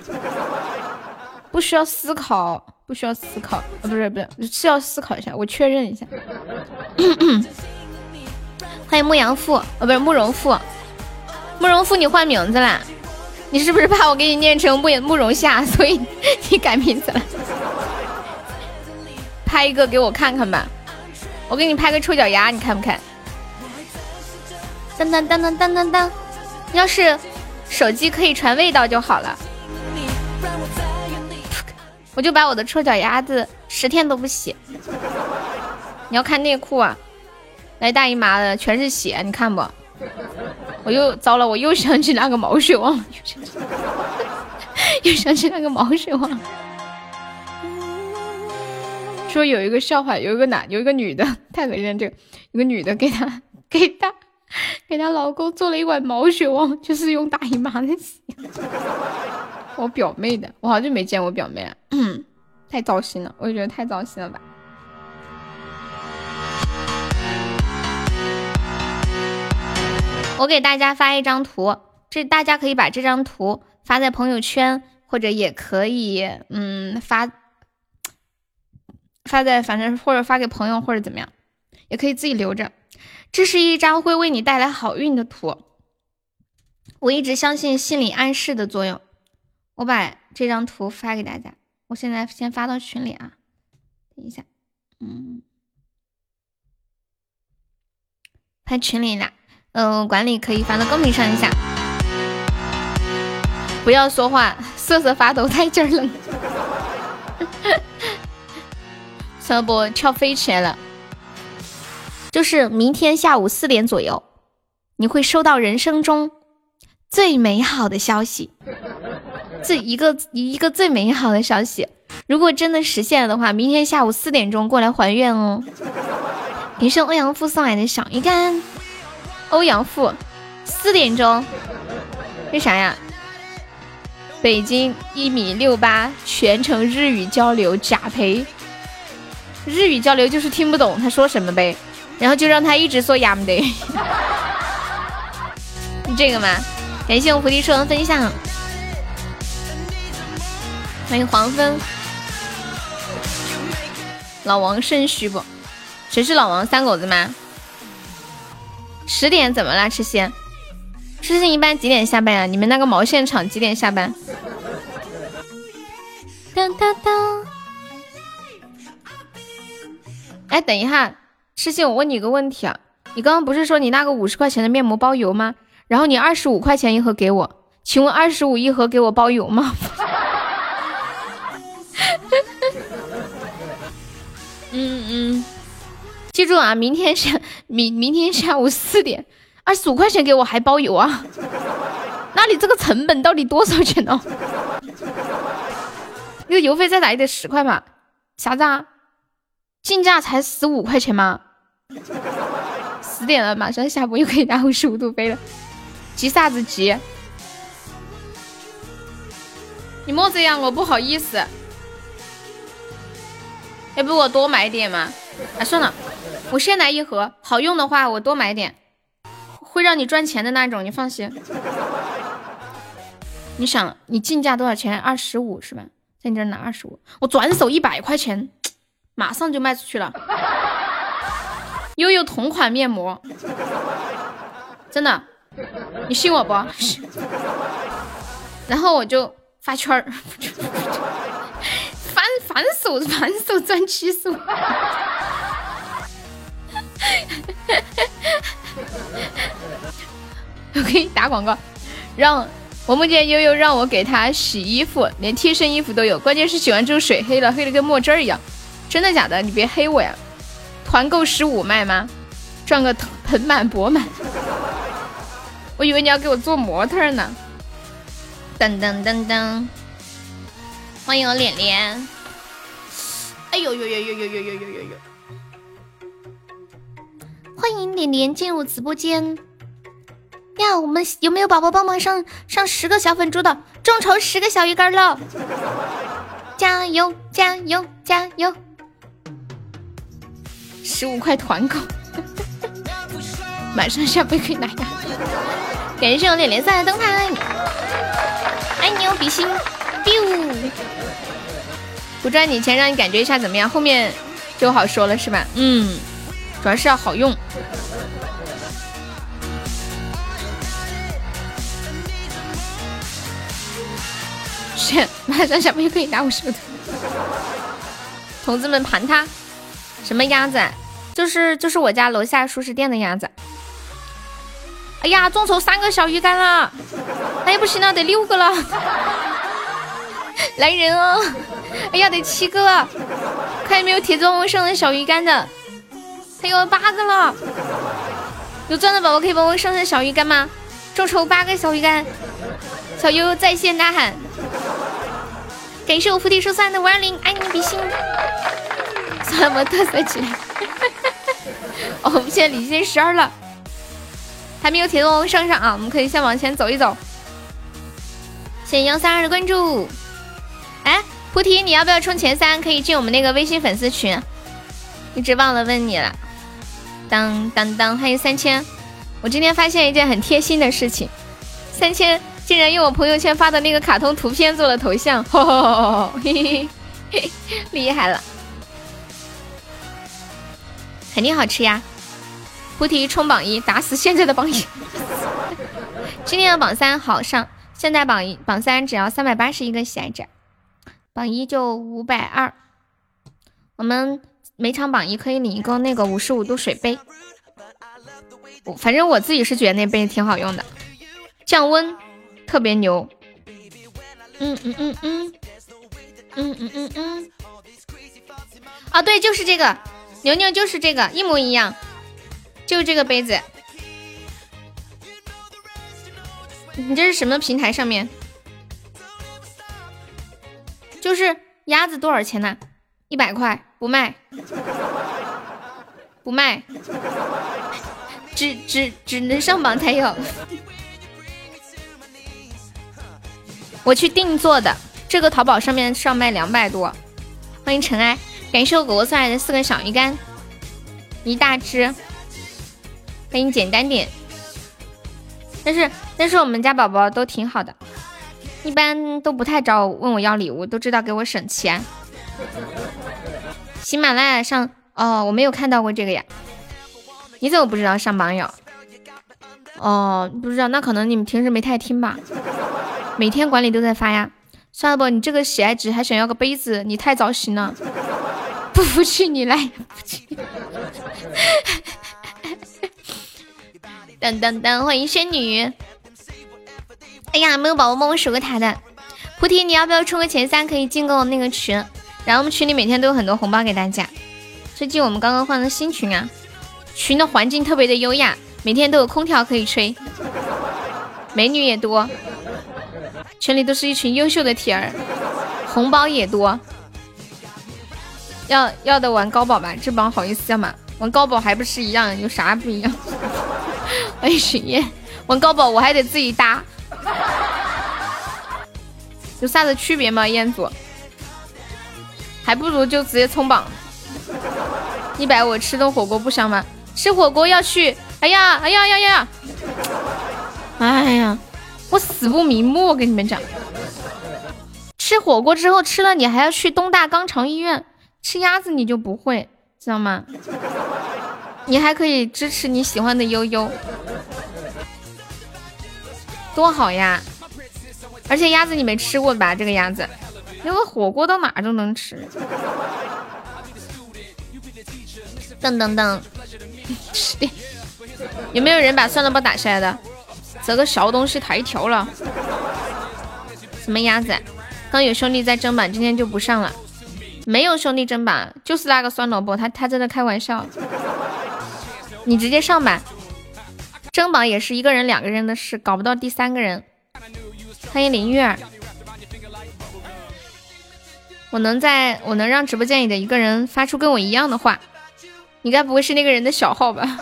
不需要思考，不需要思考。啊，不是不是，是要思考一下，我确认一下。*coughs* 欢迎牧羊妇，哦，不是慕容复，慕容复，你换名字啦？你是不是怕我给你念成慕慕容夏，所以 *laughs* 你改名字了？拍一个给我看看吧，我给你拍个臭脚丫，你看不看？当当当当当当当，要是手机可以传味道就好了，我就把我的臭脚丫子十天都不洗。你要看内裤啊？来大姨妈的全是血，你看不？我又糟了，我又想起那个毛血旺，*laughs* 又想起那个毛血旺。说有一个笑话，有一个男，有一个女的，太恶心了。这个有个女的给他给他 *laughs* 给她老公做了一碗毛血旺，*laughs* 就是用大姨妈的血。*laughs* 我表妹的，我好久没见我表妹了，*clears throat* 太糟心了，我也觉得太糟心了吧。我给大家发一张图，这大家可以把这张图发在朋友圈，或者也可以，嗯，发发在反正或者发给朋友或者怎么样，也可以自己留着。这是一张会为你带来好运的图。我一直相信心理暗示的作用。我把这张图发给大家，我现在先发到群里啊，等一下，嗯，发群里啦。嗯，管理可以发到公屏上一下。不要说话，瑟瑟发抖，太劲儿了。*laughs* 小波跳飞起来了。就是明天下午四点左右，你会收到人生中最美好的消息，最一个一个最美好的消息。如果真的实现了的话，明天下午四点钟过来还愿哦。感谢欧阳父送来的小鱼干。欧阳富，四点钟，为啥呀？北京一米六八，全程日语交流，假培。日语交流就是听不懂他说什么呗，然后就让他一直说亚木得。*laughs* 是这个吗？感谢我菩提树的分享，欢迎黄蜂。老王肾虚不？谁是老王？三狗子吗？十点怎么了？痴心，痴心一般几点下班呀？你们那个毛线厂几点下班？当当当！哎，等一下，痴心，我问你个问题啊，你刚刚不是说你那个五十块钱的面膜包邮吗？然后你二十五块钱一盒给我，请问二十五一盒给我包邮吗？*laughs* 嗯嗯。记住啊，明天下明明天下午四点，二十五块钱给我还包邮啊？*laughs* 那你这个成本到底多少钱呢？*laughs* 那个邮费再打也得十块吧？啥子啊？进价才十五块钱吗？十点了，马上下播又可以拿五十五度杯了，急啥子急？你莫这样，我不好意思。要不我多买点嘛？哎，算了。我先来一盒，好用的话我多买点，会让你赚钱的那种，你放心。你想，你进价多少钱？二十五是吧？在你这拿二十五，我转手一百块钱，马上就卖出去了。悠悠同款面膜，真的，你信我不？*laughs* 然后我就发圈儿，*laughs* 反反手反手赚七十万。我给你打广告，让我梦见悠悠让我给他洗衣服，连贴身衣服都有，关键是洗完之后水黑了，黑的跟墨汁儿一样。真的假的？你别黑我呀！团购十五卖吗？赚个盆满钵满。我以为你要给我做模特呢。噔噔噔噔，欢迎我脸脸。哎呦呦呦呦呦呦呦呦呦呦！欢迎脸脸进入直播间。呀，我们有没有宝宝帮忙上上十个小粉猪的？众筹十个小鱼干喽！加油加油加油！十五块团购，马上下播可以拿呀！感谢我脸脸送的灯牌，爱你哦，比心，biu！不赚你钱，让你感觉一下怎么样？后面就好说了是吧？嗯，主要是要好用。是，马上下播可以拿我手的。同志们盘它。什么鸭子？就是就是我家楼下熟食店的鸭子。哎呀，众筹三个小鱼干了！哎呀，不行了，得六个了。*laughs* 来人哦！哎呀，得七个了。看有没有铁钻我上的小鱼干的？还有八个了。有钻的宝宝可以帮我上上小鱼干吗？众筹八个小鱼干。小悠悠在线呐喊。感谢我菩提树三的五二零，爱你比心。算了，特色起来。哦，我们现在离线十二了，还没有铁龙上上啊，我们可以先往前走一走。谢谢幺三二的关注。哎，菩提，你要不要冲前三？可以进我们那个微信粉丝群。一直忘了问你了。当当当，欢迎三千。我今天发现一件很贴心的事情，三千竟然用我朋友圈发的那个卡通图片做了头像，嘿 *laughs* 嘿，厉害了。肯定好吃呀！菩提冲榜一，打死现在的榜一。今天的榜三好上，现在榜一榜三只要三百八十一个喜爱值，榜一就五百二。我们每场榜一可以领一个那个五十五度水杯，反正我自己是觉得那杯挺好用的，降温特别牛。嗯嗯嗯嗯嗯嗯嗯嗯。啊，对，就是这个。牛牛就是这个一模一样，就这个杯子。你这是什么平台上面？就是鸭子多少钱呢？一百块不卖，不卖，只只只能上榜才有。我去定做的，这个淘宝上面上卖两百多。欢迎尘埃。感谢我狗狗送来的四个小鱼干，一大只，给你简单点。但是但是我们家宝宝都挺好的，一般都不太找问我要礼物，都知道给我省钱。喜马拉雅上哦，我没有看到过这个呀，你怎么不知道上榜友？哦，不知道，那可能你们平时没太听吧。每天管理都在发呀。算了不，你这个喜爱值还想要个杯子，你太早醒了。不服气你来！噔噔噔，欢迎仙女！哎呀，没有宝宝帮我守个塔的，菩提，你要不要冲个前三？可以进个那个群，然后我们群里每天都有很多红包给大家。最近我们刚刚换了新群啊，群的环境特别的优雅，每天都有空调可以吹，美女也多，群里都是一群优秀的铁儿，红包也多。要要的玩高宝吧，这帮好意思要吗？玩高宝还不是一样，有啥不一样？欢迎雪燕，玩高宝我还得自己搭，*laughs* 有啥子区别吗？彦祖，还不如就直接冲榜。一百我吃顿火锅不香吗？吃火锅要去，哎呀哎呀呀呀！哎呀，我死不瞑目，我跟你们讲，吃火锅之后吃了你还要去东大肛肠医院，吃鸭子你就不会，知道吗？你还可以支持你喜欢的悠悠，多好呀！而且鸭子你没吃过吧？这个鸭子，那个火锅到哪都能吃。噔噔噔，有没有人把酸萝卜打下来的？这个小东西太挑了。什么鸭子？刚有兄弟在争榜，今天就不上了。没有兄弟争榜，就是那个酸萝卜，他他在那开玩笑。你直接上吧。争榜也是一个人、两个人的事，搞不到第三个人。欢迎林月儿。我能在我能让直播间里的一个人发出跟我一样的话，你该不会是那个人的小号吧？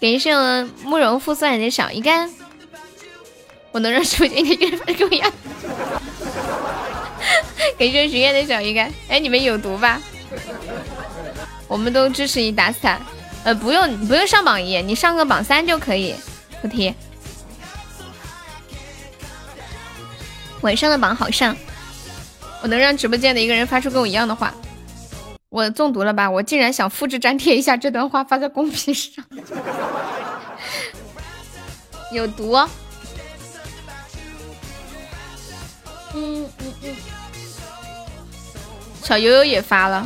感谢我慕容复送来的小鱼干。我能让直播间里的一个人发出跟我一样。感谢许愿的小鱼干。哎，你们有毒吧？我们都支持你打死他。呃，不用不用上榜一，你上个榜三就可以。不提。晚上的榜好上，我能让直播间的一个人发出跟我一样的话。我中毒了吧？我竟然想复制粘贴一下这段话发在公屏上，有毒。嗯嗯嗯。小悠悠也发了，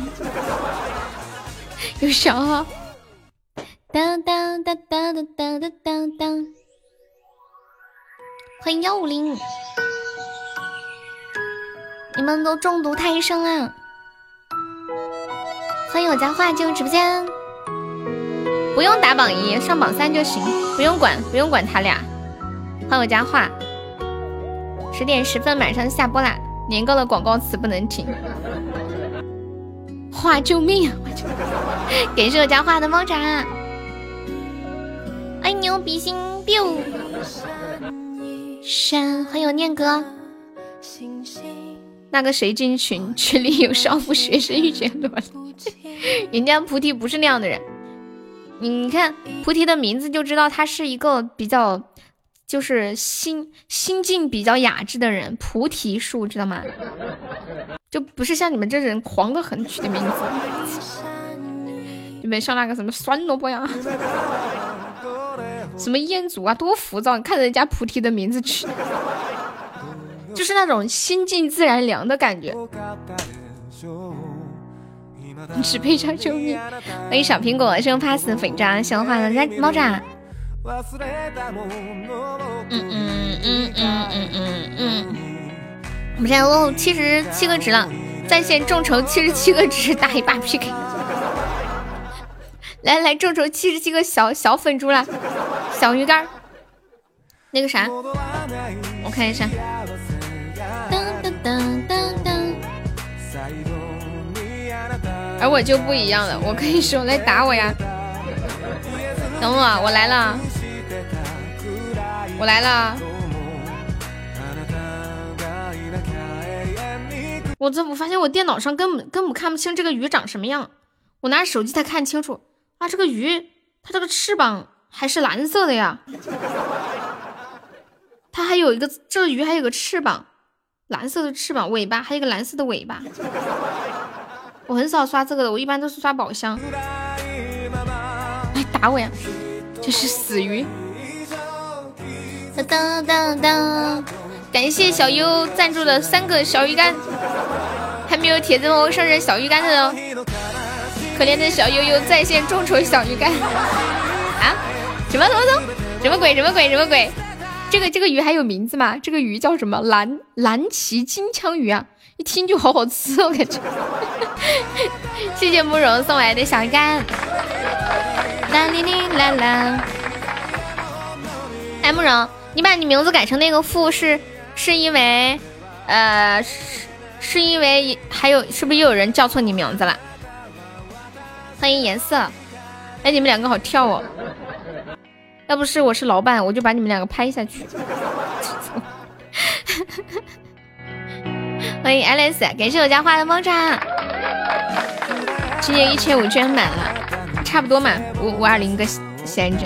*laughs* 有小号。当当当当当当当当。欢迎幺五零。你们都中毒太深啊！欢迎我家画进入直播间，不用打榜一，上榜三就行，不用管，不用管他俩。欢迎我家画，十点十分马上下播啦，年糕的广告词不能停。*laughs* 画救命啊！感谢我家画的猫爪，爱牛比心 biu，山欢迎我念哥。那个谁进群？群里有少妇学生遇见多了，人家菩提不是那样的人。你看菩提的名字就知道他是一个比较，就是心心境比较雅致的人。菩提树知道吗？就不是像你们这人狂的很取的名字，你们像那个什么酸萝卜呀，什么烟祖啊，多浮躁！你看人家菩提的名字取。就是那种心静自然凉的感觉。你只配唱救命！欢迎小苹果，生 pass 粉渣，喜欢话的来猫爪。嗯嗯嗯嗯嗯嗯嗯。我们现在落七十七个值了，在线众筹七十七个值，打一把 PK。*laughs* 来来，众筹七十七个小小粉猪了，小鱼干。那个啥，我看一下。而我就不一样了，我可以说来打我呀！等我，我来了，我来了！我这我发现我电脑上根本根本看不清这个鱼长什么样，我拿着手机才看清楚啊！这个鱼它这个翅膀还是蓝色的呀，它还有一个这个鱼还有个翅膀，蓝色的翅膀，尾巴还有个蓝色的尾巴。我很少刷这个的，我一般都是刷宝箱。打我呀！这是死鱼。当当当！感谢小优赞助的三个小鱼干，还没有铁子萌生日小鱼干的哦。可怜的小悠悠在线众筹小鱼干啊！什么什么什么？什么鬼？什么鬼？什么鬼？这个这个鱼还有名字吗？这个鱼叫什么？蓝蓝鳍金枪鱼啊！一听就好好吃，我感觉。谢谢慕容送来的小鱼干。啦哩哩啦啦。哎，慕容，你把你名字改成那个富是是因为，呃，是是因为还有是不是又有人叫错你名字了？欢迎颜色。哎，你们两个好跳哦。要不是我是老板，我就把你们两个拍下去。*laughs* 欢迎 Alice，感谢我家花的猫爪。今年一千五捐满了，差不多嘛，五五二零个闲着。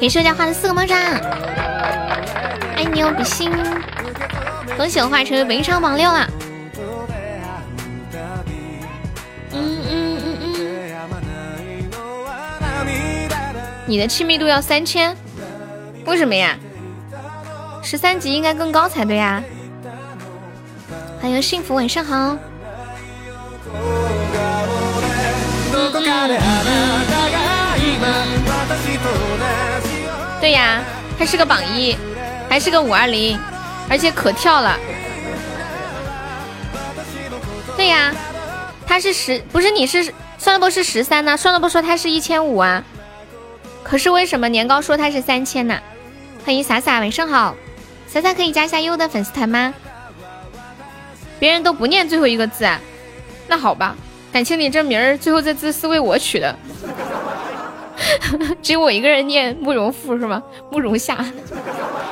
给社家画的四个猫爪，爱你哦，比心。恭喜我画成为本场榜六了。嗯嗯嗯嗯。你的亲密度要三千，为什么呀？十三级应该更高才对呀。欢迎幸福，晚上好。对呀，他是个榜一，还是个五二零，而且可跳了。对呀，他是十，不是你是算了不？是十三呢？算了不？说他是一千五啊。可是为什么年糕说他是三千呢？欢迎洒洒，晚上好。三三可以加一下优的粉丝团吗？别人都不念最后一个字啊？那好吧，感情你这名儿最后这字是为我取的，*laughs* 只有我一个人念慕容复是吗？慕容夏，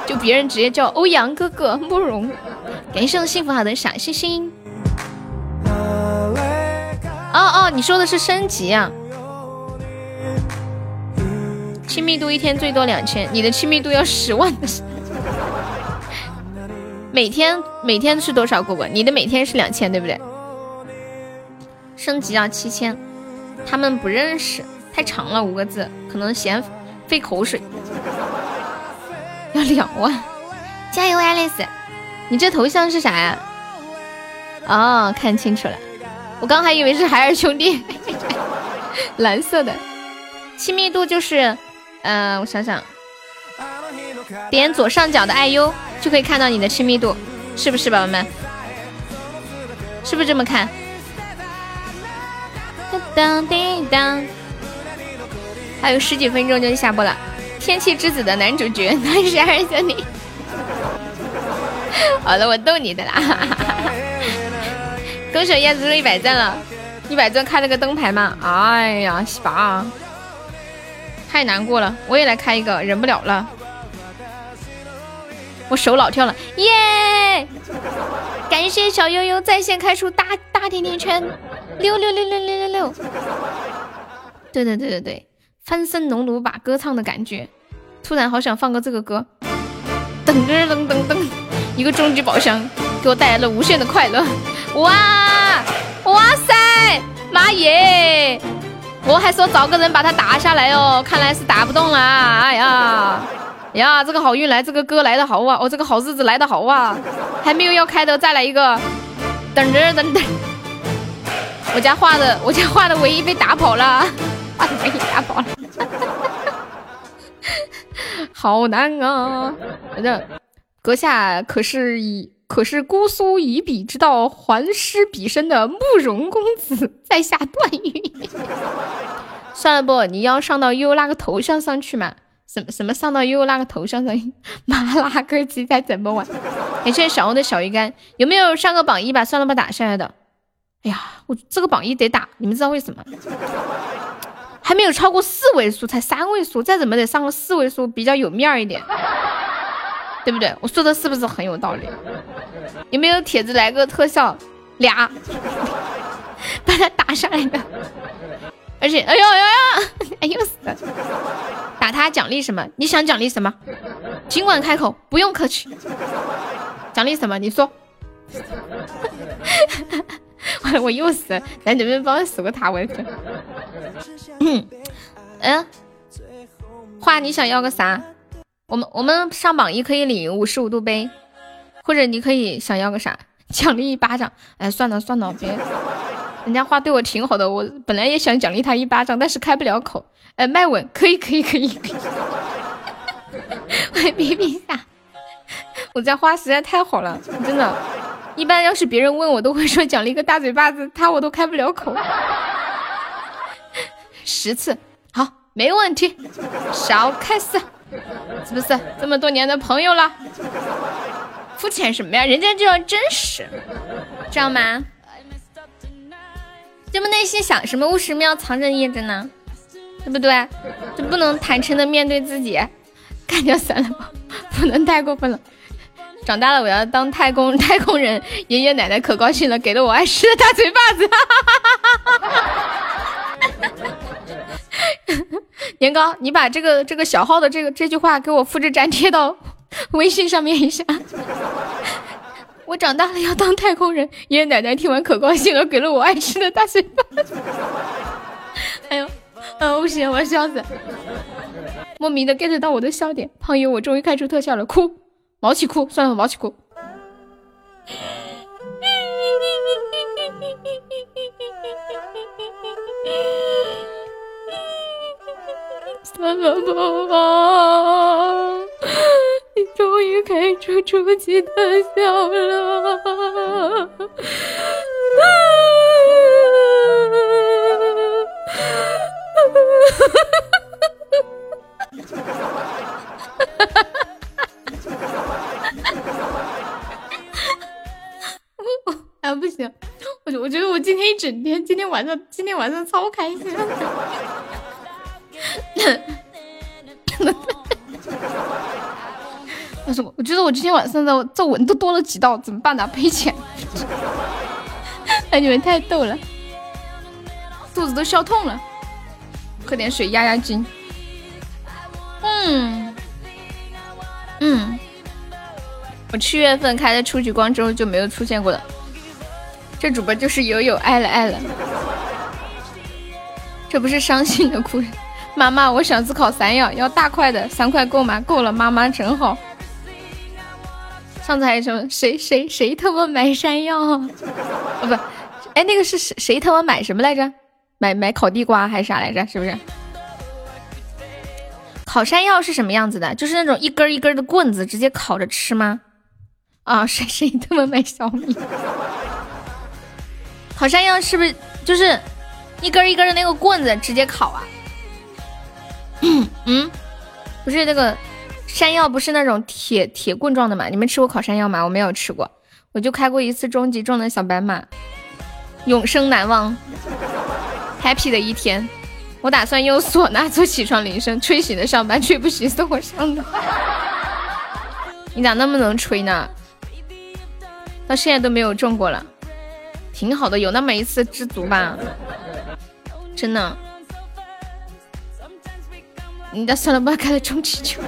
就别人直接叫欧阳哥哥慕容。感谢我幸福好的小星星。哦哦，你说的是升级啊？亲密度一天最多两千，你的亲密度要十万的。每天每天是多少果果？你的每天是两千对不对？升级要七千，他们不认识，太长了五个字，可能嫌费口水。要两万，加油，Alice！你这头像是啥呀？哦，看清楚了，我刚还以为是海尔兄弟，*laughs* 蓝色的。亲密度就是，嗯，我想想。点左上角的爱优就可以看到你的亲密度，是不是宝宝们？是不是这么看？当叮当，还有十几分钟就下播了。天气之子的男主角，*laughs* 那是二兄弟。*laughs* 好了，我逗你的啦。恭喜燕子入一百钻了，一百钻开了个灯牌嘛。哎呀，西巴，太难过了，我也来开一个，忍不了了。我手老跳了，耶！感谢小悠悠在线开出大大甜甜圈，六六六六六六六。对对对对对，翻身农奴把歌唱的感觉，突然好想放个这个歌。噔噔噔噔噔，一个终极宝箱给我带来了无限的快乐。哇哇塞，妈耶！我还说找个人把它打下来哦，看来是打不动了。哎呀！呀，这个好运来，这个歌来的好啊！哦，这个好日子来的好啊！还没有要开的，再来一个，等着等等。我家画的，我家画的唯一被打跑了，画的唯一打跑了，好难啊！这阁下可是以可是姑苏以笔之道还施彼身的慕容公子，在下段誉。*laughs* 算了不，你要上到悠悠那个头像上去嘛。什么什么上到悠悠那个头像上，*laughs* 麻辣哥鸡在怎么玩？*laughs* 感谢小欧的小鱼干，有没有上个榜一把算了吧打下来的？哎呀，我这个榜一得打，你们知道为什么？*laughs* 还没有超过四位数，才三位数，再怎么得上个四位数比较有面儿一点，对不对？我说的是不是很有道理？有没有帖子来个特效俩，把它打下来的？而且，哎呦哎呦，哎呦 *laughs* 死了！打他奖励什么？你想奖励什么？尽管开口，不用客气。奖励什么？你说。我 *laughs* 我又死了，咱能不能帮我守个塔？我去。嗯嗯，花你想要个啥？我们我们上榜一可以领五十五度杯，或者你可以想要个啥？奖励一巴掌。哎，算了算了，别。人家话对我挺好的，我本来也想奖励他一巴掌，但是开不了口。哎，麦稳，可以可以可以可以。*laughs* 我比比一下，我家花实在太好了，真的。一般要是别人问我，都会说奖励个大嘴巴子，他我都开不了口。十次，好，没问题。少开始，是不是这么多年的朋友了？肤浅什么呀？人家就要真实，知道吗？这么内心想什么？为什么要藏着掖着呢？对不对？就不能坦诚的面对自己？干掉算了吧，*laughs* 不能太过分了。长大了我要当太空 *laughs* 太空人，爷爷奶奶可高兴了，给了我爱吃的大嘴巴子。*laughs* 年糕，你把这个这个小号的这个这句话给我复制粘贴到微信上面一下。我长大了要当太空人，爷爷奶奶听完可高兴了，给了我爱吃的大嘴巴。哎呦，嗯，不行，我要笑死。莫名的 get 到我的笑点，胖友，我终于开出特效了，哭，毛起哭，算了，毛起哭。算了吧。*laughs* 终于开出初级特效了，*laughs* 啊 *laughs* 不行，我我觉得我今天一整天，今天晚上今天晚上超开心。但是我觉得我今天晚上的皱纹都多了几道，怎么办呢？赔钱！*laughs* 哎，你们太逗了，肚子都笑痛了，喝点水压压惊。嗯嗯，我七月份开的初级光之后就没有出现过了。这主播就是友友爱了爱了，这不是伤心的哭。妈妈，我想吃烤山药，要大块的，三块够吗？够了，妈妈真好。上次还有什么？谁谁谁他妈买山药？*laughs* 哦不，哎，那个是谁谁他妈买什么来着？买买烤地瓜还是啥来着？是不是？烤山药是什么样子的？就是那种一根一根的棍子，直接烤着吃吗？啊，*laughs* 谁谁他妈买小米？*laughs* 烤山药是不是就是一根一根的那个棍子直接烤啊？*coughs* 嗯，不是那个。山药不是那种铁铁棍状的吗？你们吃过烤山药吗？我没有吃过，我就开过一次终极中的小白马，永生难忘，happy 的一天。我打算用唢呐做起床铃声，吹醒的上班，吹不醒送我上的。你咋那么能吹呢？到现在都没有中过了，挺好的，有那么一次知足吧，真的。你的算了吧，开了充气球，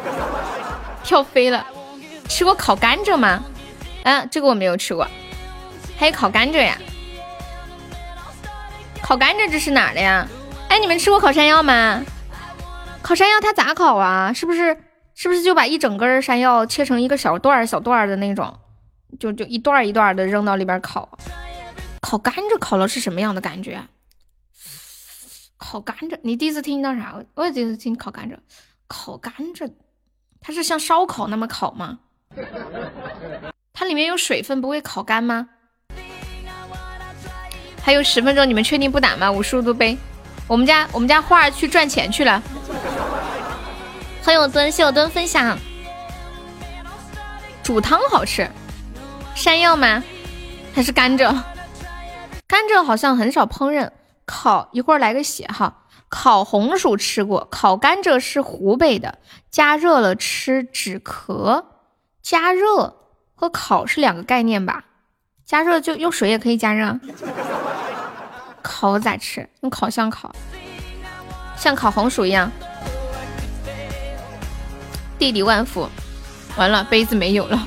跳飞了。吃过烤甘蔗吗？啊，这个我没有吃过。还有烤甘蔗呀？烤甘蔗这是哪的呀？哎，你们吃过烤山药吗？烤山药它咋烤啊？是不是是不是就把一整根山药切成一个小段小段的那种，就就一段一段的扔到里边烤？烤甘蔗烤了是什么样的感觉？烤甘蔗，你第一次听到啥？我也第一次听烤甘蔗。烤甘蔗，它是像烧烤那么烤吗？它里面有水分，不会烤干吗？还有十分钟，你们确定不打吗？五十度杯，我们家我们家花儿去赚钱去了。欢迎我蹲，谢我蹲分享。煮汤好吃，山药吗？还是甘蔗？甘蔗好像很少烹饪。烤一会儿来个血哈，烤红薯吃过，烤甘蔗是湖北的，加热了吃止咳。加热和烤是两个概念吧？加热就用水也可以加热。烤咋吃？用烤箱烤，像烤红薯一样。弟弟万福，完了杯子没有了。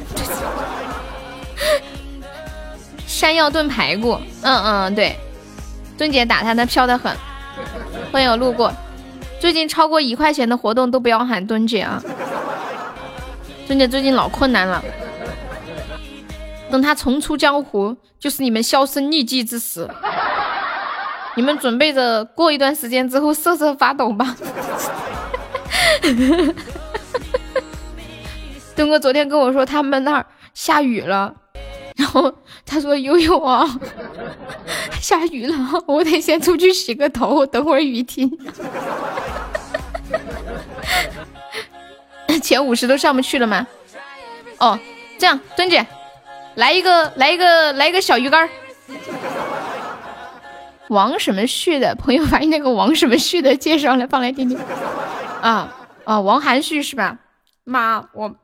*laughs* 山药炖排骨，嗯嗯对。尊姐打他，他飘的很。欢迎我路过，最近超过一块钱的活动都不要喊尊姐啊！尊姐最近老困难了，等他重出江湖，就是你们销声匿迹之时。你们准备着过一段时间之后瑟瑟发抖吧。*laughs* 东哥昨天跟我说他们那儿下雨了，后他说悠悠啊。*laughs* 下雨了，我得先出去洗个头，等会儿雨停。*laughs* 前五十都上不去了吗？哦，这样，尊姐，来一个，来一个，来一个小鱼干。王什么旭的朋友把你那个王什么旭的介绍来，放来听听。啊啊，王含旭是吧？妈，我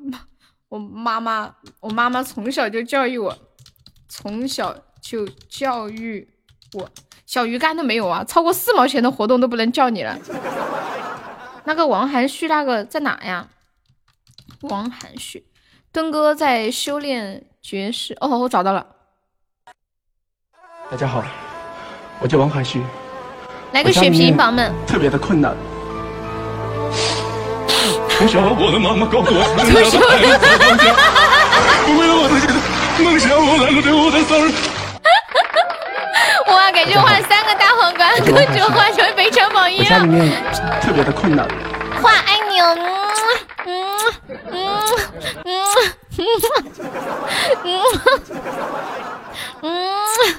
我妈妈，我妈妈从小就教育我，从小就教育我，小鱼干都没有啊，超过四毛钱的活动都不能叫你了。*laughs* 那个王含蓄那个在哪呀？王含蓄，墩哥在修炼绝世。哦，我找到了。大家好，我叫王含蓄。来个血瓶，宝们。特别的困难。从小我的妈妈告诉我，*laughs* 从小我的妈妈为了我的梦想，我来了对我的生日。哇，感觉换三个大皇冠，公主换成非常榜一。家里面特别的困难。哇，爱你哦，嗯嗯嗯嗯嗯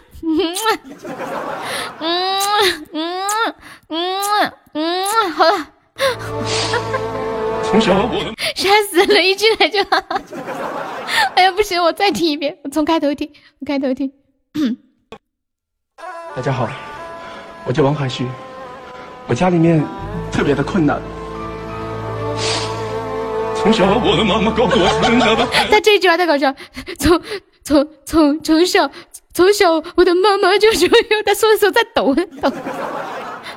嗯嗯嗯嗯嗯，好了。从小 *laughs* 我杀死了一进来就，*laughs* 哎呀不行，我再听一遍，我从开头听，我开头听。*coughs* 大家好，我叫王海旭，我家里面特别的困难。从小我的妈妈告诉我，*laughs* 他这句话太搞笑，从从从从小从小我的妈妈就就他说的时候在抖抖。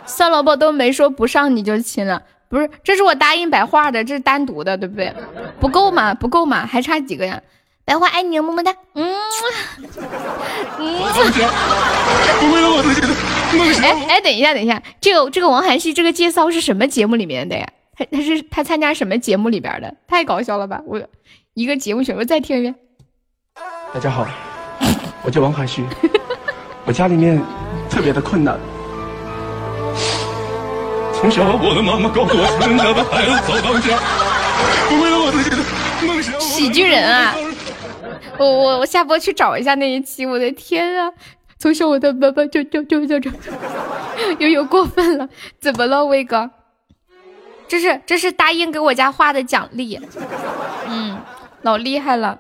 算了，宝都没说不上你就亲了。不是，这是我答应白话的，这是单独的，对不对？不够吗，不够吗，还差几个呀？白话爱你，么么哒。嗯嗯。哎哎，等一下，等一下，这个这个王涵旭这个介绍是什么节目里面的呀？他他是他参加什么节目里边的？太搞笑了吧！我一个节目选，我再听一遍。大家好，我叫王涵旭，我家里面特别的困难。从小我的妈妈告诉我，生下的孩子早当家，我为了我自己的梦想。喜剧人啊！我我我下播去找一下那一期，我的天啊！从小我的爸爸就就就就就，又有过分了，怎么了，威哥？这是这是答应给我家画的奖励，嗯，老厉害了。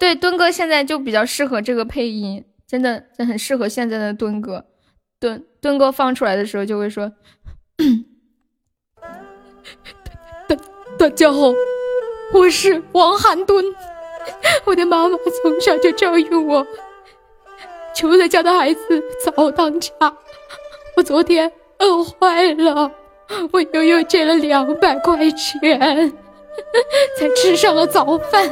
对，敦哥现在就比较适合这个配音，真的，这很适合现在的敦哥。敦敦哥放出来的时候就会说。大家好，我是王寒墩。*laughs* 我的妈妈从小就教育我，求人家的孩子早当家。我昨天饿坏了，我悠悠借了两百块钱，*laughs* 才吃上了早饭。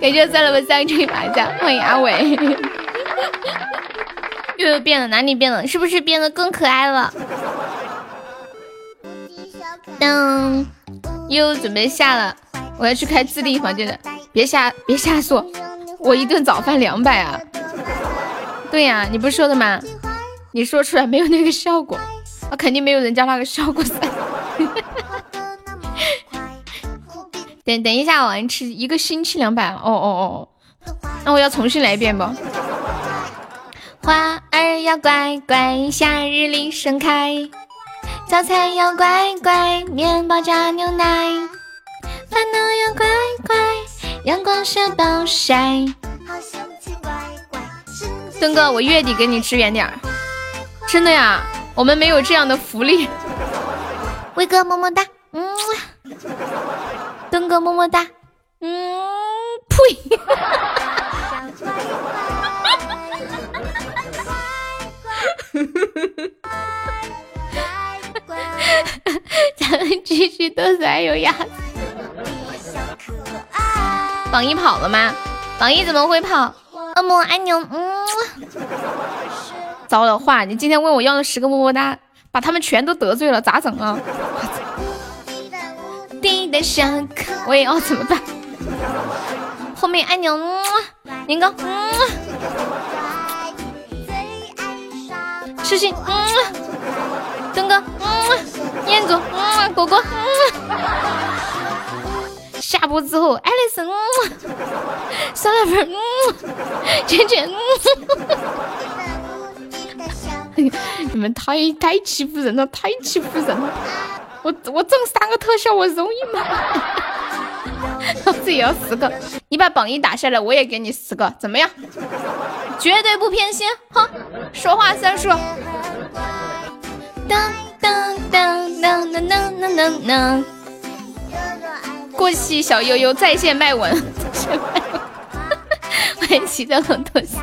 感谢算了吧，三锤麻将，欢迎阿伟。又又变了，哪里变了？是不是变得更可爱了？噔，又准备下了，我要去开自定义房间的，别瞎别瞎说，我一顿早饭两百啊！对呀，你不是说的吗？你说出来没有那个效果，那肯定没有人家那个效果噻。等等一下，我吃一个星期两百，哦哦哦，那我要重新来一遍不？花儿要乖乖，夏日里盛开。早餐要乖乖，面包加牛奶。烦恼要乖乖，阳光下暴晒。东哥，我月底给你支援点儿。真的呀，我们没有这样的福利。威哥么么哒，嗯。东哥么么哒，嗯。呸。*laughs* 咱们继续都是还有鸭子。榜一跑了吗？榜一怎么会跑？恶魔爱你，嗯。糟了，话你今天问我要了十个么么哒，把他们全都得罪了，咋整啊？*laughs* 滴的小可，我也要怎么办？后面爱你，嗯。年糕，嗯。痴心，嗯。东哥，嗯，彦祖，嗯，果果，嗯，下播之后，爱丽丝，嗯，酸辣粉，嗯，圈圈，嗯，你们太太欺负人了，太欺负人了！我我整三个特效，我容易吗？老子也要十个，你把榜一打下来，我也给你十个，怎么样？绝对不偏心，哼，说话算数。噔噔噔噔噔噔噔噔。过期小悠悠在线卖文，*laughs* 欢迎骑着骆驼翔。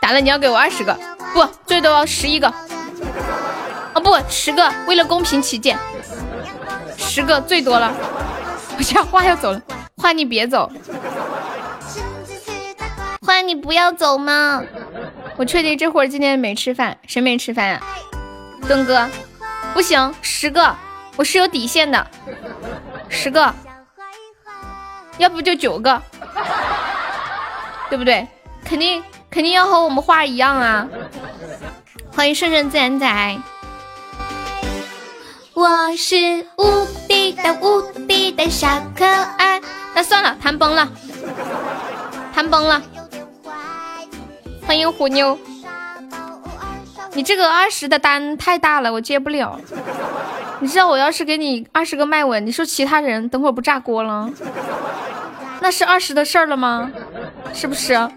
打了你要给我二十个，不，最多十一个。哦不，十个，为了公平起见，十个最多了。我家花要走了，花你别走，花你不要走吗？我确定这会儿今天没吃饭，谁没吃饭呀？东哥，不行，十个，我是有底线的，十个，要不就九个，对不对？肯定肯定要和我们花一样啊！欢迎顺顺自然仔。我是无敌的无敌的小可爱。那算了，谈崩了，谈崩了。欢迎虎妞，你这个二十的单太大了，我接不了。你知道我要是给你二十个麦吻，你说其他人等会儿不炸锅了？那是二十的事儿了吗？是不是？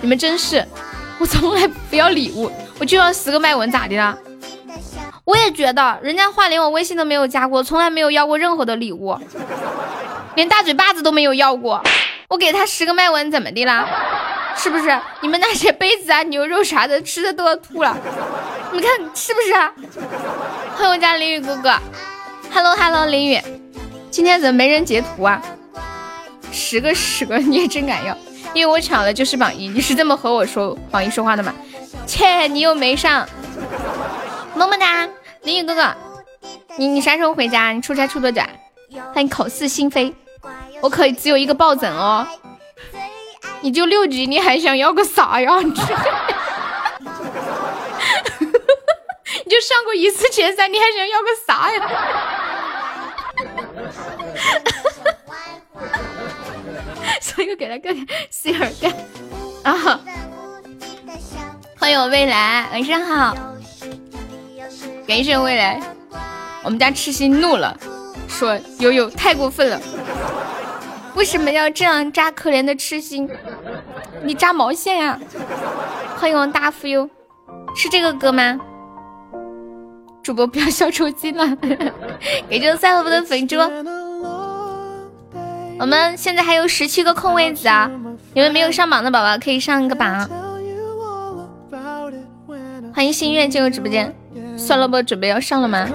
你们真是，我从来不要礼物，我就要十个麦吻，咋的了？我也觉得，人家话连我微信都没有加过，从来没有要过任何的礼物，连大嘴巴子都没有要过。我给他十个麦吻怎么的啦？是不是？你们那些杯子啊、牛肉啥的吃的都要吐了，你看是不是啊？欢迎我家林雨哥哥，Hello Hello，林雨，今天怎么没人截图啊？十个十个 *laughs* 你也真敢要，因为我抢的就是榜一，你是这么和我说榜一说话的吗？切，你又没上，么么哒。林雨哥哥，你你啥时候回家？你出差出多久？欢迎口是心非，我可只有一个抱枕哦。你就六级，你还想要个啥呀？*laughs* 你就上过一次前三，你还想要个啥呀？*laughs* 所以我给他个 C 尔干啊！欢迎我未来，晚上好。感谢未来，我们家痴心怒了，说悠悠太过分了，为什么要这样扎可怜的痴心？你扎毛线呀！欢迎我大富优，是这个歌吗？主播不要笑抽筋了，给这个赛博的粉猪。我们现在还有十七个空位子啊，你们没有上榜的宝宝可以上一个榜。欢迎心愿进入直播间。算了不，准备要上了吗？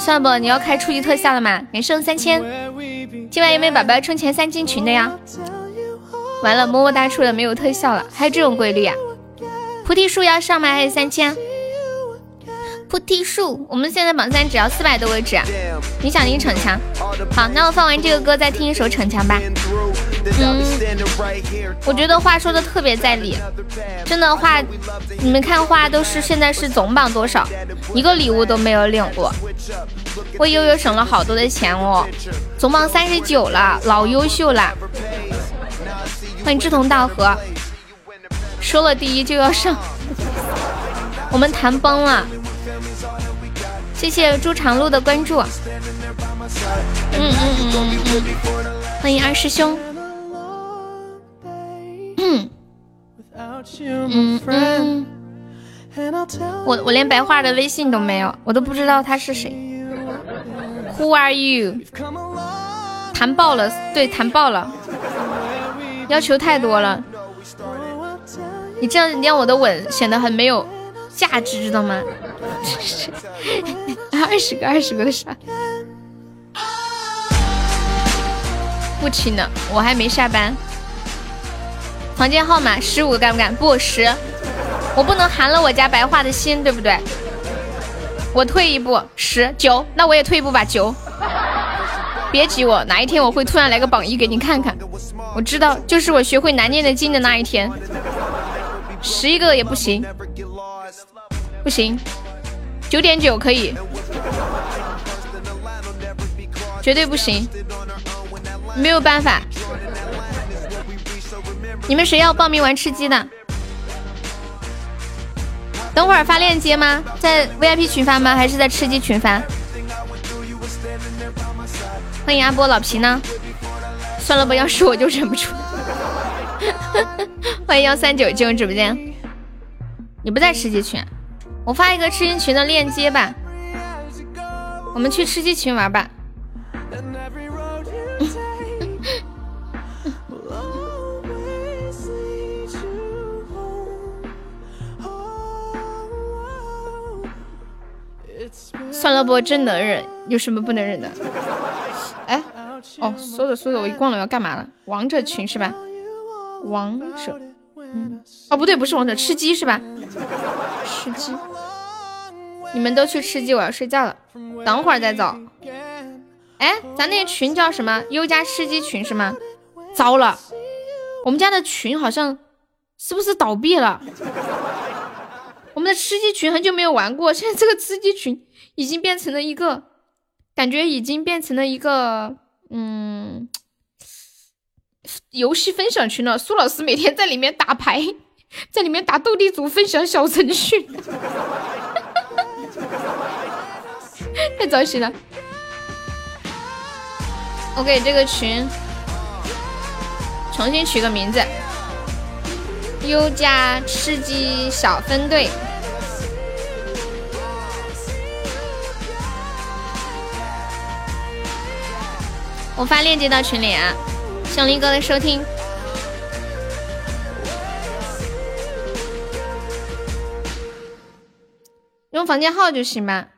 算不，你要开初级特效了吗？连胜三千，今晚有没有宝宝充钱三进群的呀？完了，么么哒出了没有特效了，还有这种规律啊？菩提树要上吗？还是三千。菩提树，我们现在榜三只要四百多位置，你想听逞强？好，那我放完这个歌再听一首逞强吧。嗯，我觉得话说的特别在理，真的话，你们看话都是现在是总榜多少，一个礼物都没有领过，为悠悠省了好多的钱哦，总榜三十九了，老优秀了。欢迎志同道合，说了第一就要上，我们谈崩了。谢谢朱长路的关注，嗯嗯嗯嗯，欢迎二师兄，嗯嗯嗯，我我连白话的微信都没有，我都不知道他是谁。Who are you？谈爆了，对，谈爆了，要求太多了，你这样连我的吻显得很没有价值，知道吗？*laughs* 二十个，二十个的啥？不亲呢，我还没下班。房间号码十五，干不干？不十，我不能寒了我家白话的心，对不对？我退一步，十九，那我也退一步吧，九。别挤我，哪一天我会突然来个榜一给你看看？我知道，就是我学会难念的经的那一天。十一个也不行，不行。九点九可以，绝对不行，没有办法。你们谁要报名玩吃鸡的？等会儿发链接吗？在 VIP 群发吗？还是在吃鸡群发？欢迎阿波老皮呢？算了吧，要是我就忍不住。*laughs* 欢迎幺三九进入直播间，你不在吃鸡群？我发一个吃鸡群的链接吧我们去吃鸡群玩吧算了不真能忍，有什么不能忍的？哎，哦说着说着我一逛了我要干嘛了？王者群是吧王者。哦不对，不是王者，吃鸡是吧？吃鸡你们都去吃鸡，我要睡觉了，等会儿再走。哎，咱那群叫什么？优家吃鸡群是吗？糟了，我们家的群好像是不是倒闭了？我们的吃鸡群很久没有玩过，现在这个吃鸡群已经变成了一个，感觉已经变成了一个，嗯，游戏分享群了。苏老师每天在里面打牌，在里面打斗地主，分享小程序，*laughs* 太糟心了。我给这个群重新取个名字。优家吃鸡小分队，我发链接到群里啊，小林哥的收听，用房间号就行吧，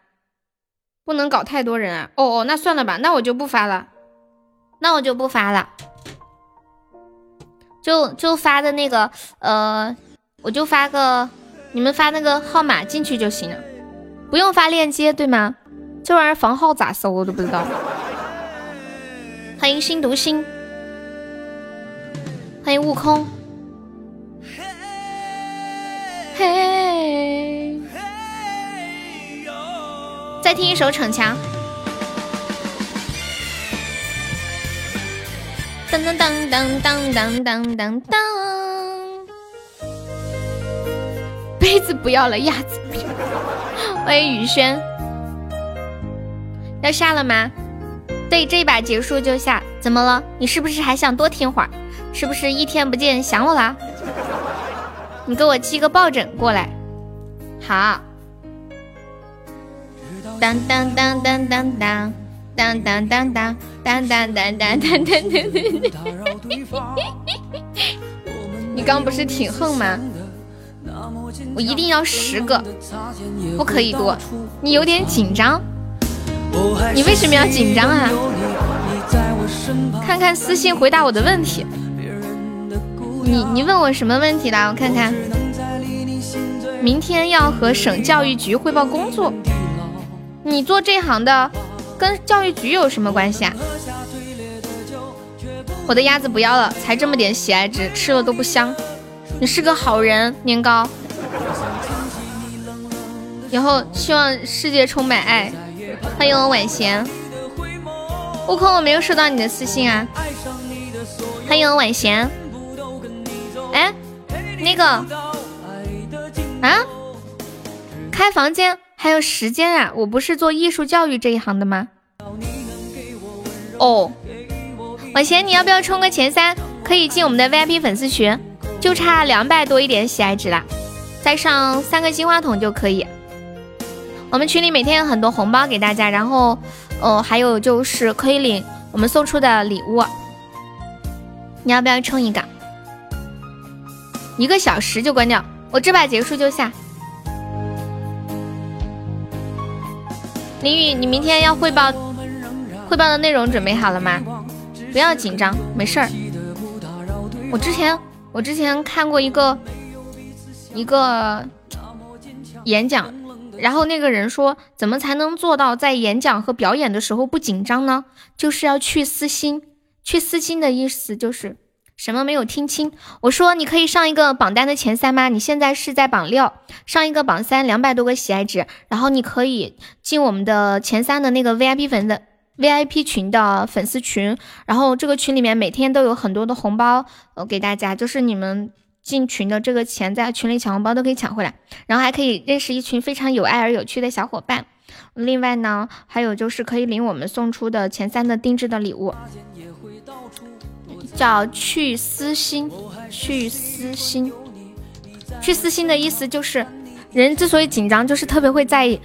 不能搞太多人啊。哦哦，那算了吧，那我就不发了，那我就不发了。就就发的那个，呃，我就发个，你们发那个号码进去就行了，不用发链接，对吗？这玩意儿房号咋搜我都不知道。欢迎心读心，欢迎悟空。嘿，再听一首逞强。噔噔噔噔噔噔噔噔噔，杯子不要了，鸭子。欢迎雨轩，要下了吗？对，这一把结束就下。怎么了？你是不是还想多听会儿？是不是一天不见想我啦？你给我寄个抱枕过来。好。当当当当当当。当当当当当当当当当当当！你刚不是挺横吗？我一定要十个，不可以多。你有点紧张，你为什么要紧张啊？看看私信回答我的问题。你你问我什么问题啦？我看看。明天要和省教育局汇报工作。你做这行的。跟教育局有什么关系啊？我的鸭子不要了，才这么点喜爱值，吃了都不香。你是个好人，年糕。以后希望世界充满爱。欢迎我晚贤。悟空，我没有收到你的私信啊。欢迎我晚贤。哎，那个啊，开房间。还有时间啊！我不是做艺术教育这一行的吗？哦，婉贤，你要不要冲个前三？可以进我们的 VIP 粉丝群，就差两百多一点喜爱值啦，再上三个金话筒就可以。我们群里每天有很多红包给大家，然后，哦，还有就是可以领我们送出的礼物。你要不要冲一个？一个小时就关掉，我这把结束就下。林雨，你明天要汇报汇报的内容准备好了吗？不要紧张，没事儿。我之前我之前看过一个一个演讲，然后那个人说，怎么才能做到在演讲和表演的时候不紧张呢？就是要去私心，去私心的意思就是。什么没有听清？我说你可以上一个榜单的前三吗？你现在是在榜六，上一个榜三，两百多个喜爱值，然后你可以进我们的前三的那个 VIP 粉的 VIP 群的粉丝群，然后这个群里面每天都有很多的红包，呃，给大家，就是你们进群的这个钱，在群里抢红包都可以抢回来，然后还可以认识一群非常有爱而有趣的小伙伴。另外呢，还有就是可以领我们送出的前三的定制的礼物。叫去私心，去私心，去私心的意思就是，人之所以紧张，就是特别会在意，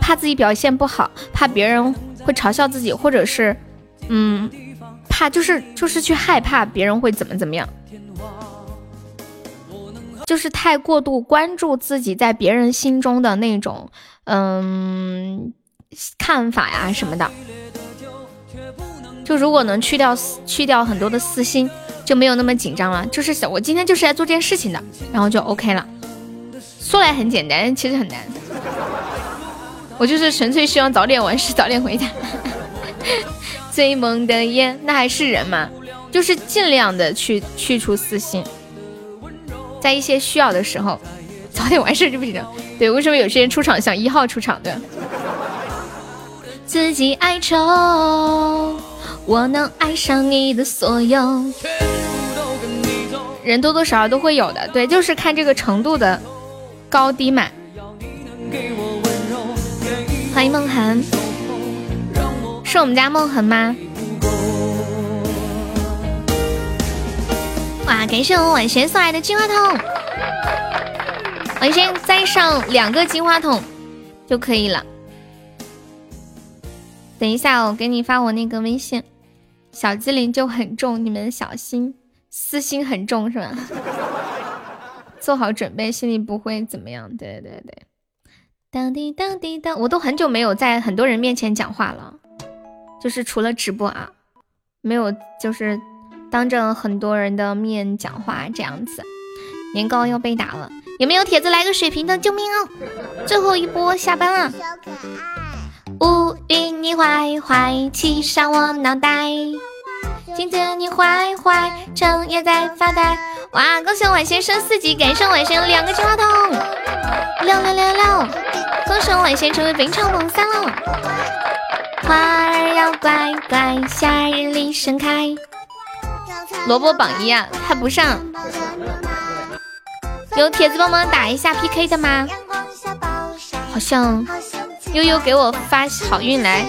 怕自己表现不好，怕别人会嘲笑自己，或者是，嗯，怕就是就是去害怕别人会怎么怎么样，就是太过度关注自己在别人心中的那种，嗯，看法呀什么的。就如果能去掉去掉很多的私心，就没有那么紧张了。就是想我今天就是来做这件事情的，然后就 OK 了。说来很简单，其实很难。*laughs* 我就是纯粹希望早点完事，早点回家。*laughs* 追梦的烟，那还是人吗？就是尽量的去去除私心，在一些需要的时候，早点完事就不行。对，为什么有些人出场像一号出场的？自己哀愁，我能爱上你的所有。人多多少少都会有的，对，就是看这个程度的高低嘛。欢迎梦涵，是我们家梦涵吗？哇，感谢我晚贤送来的金话筒，晚贤再上两个金话筒就可以了。等一下，我给你发我那个微信，小机灵就很重，你们小心，私心很重是吧？*laughs* 做好准备，心里不会怎么样。对对对。当滴当滴当，我都很久没有在很多人面前讲话了，就是除了直播啊，没有就是当着很多人的面讲话这样子。年糕要被打了，有没有铁子来个水瓶的？救命哦！最后一波下班了。小可爱乌云你坏坏，骑上我脑袋，今天你坏坏，整夜在发呆。哇！恭喜我晚先升四级，感谢我晚先两个金话筒，六六六六！恭喜我晚先成为本场榜三了。花儿要乖乖，夏日里盛开。萝卜榜一啊，还不上。有铁子帮忙打一下 PK 的吗？好像悠悠给我发好运来，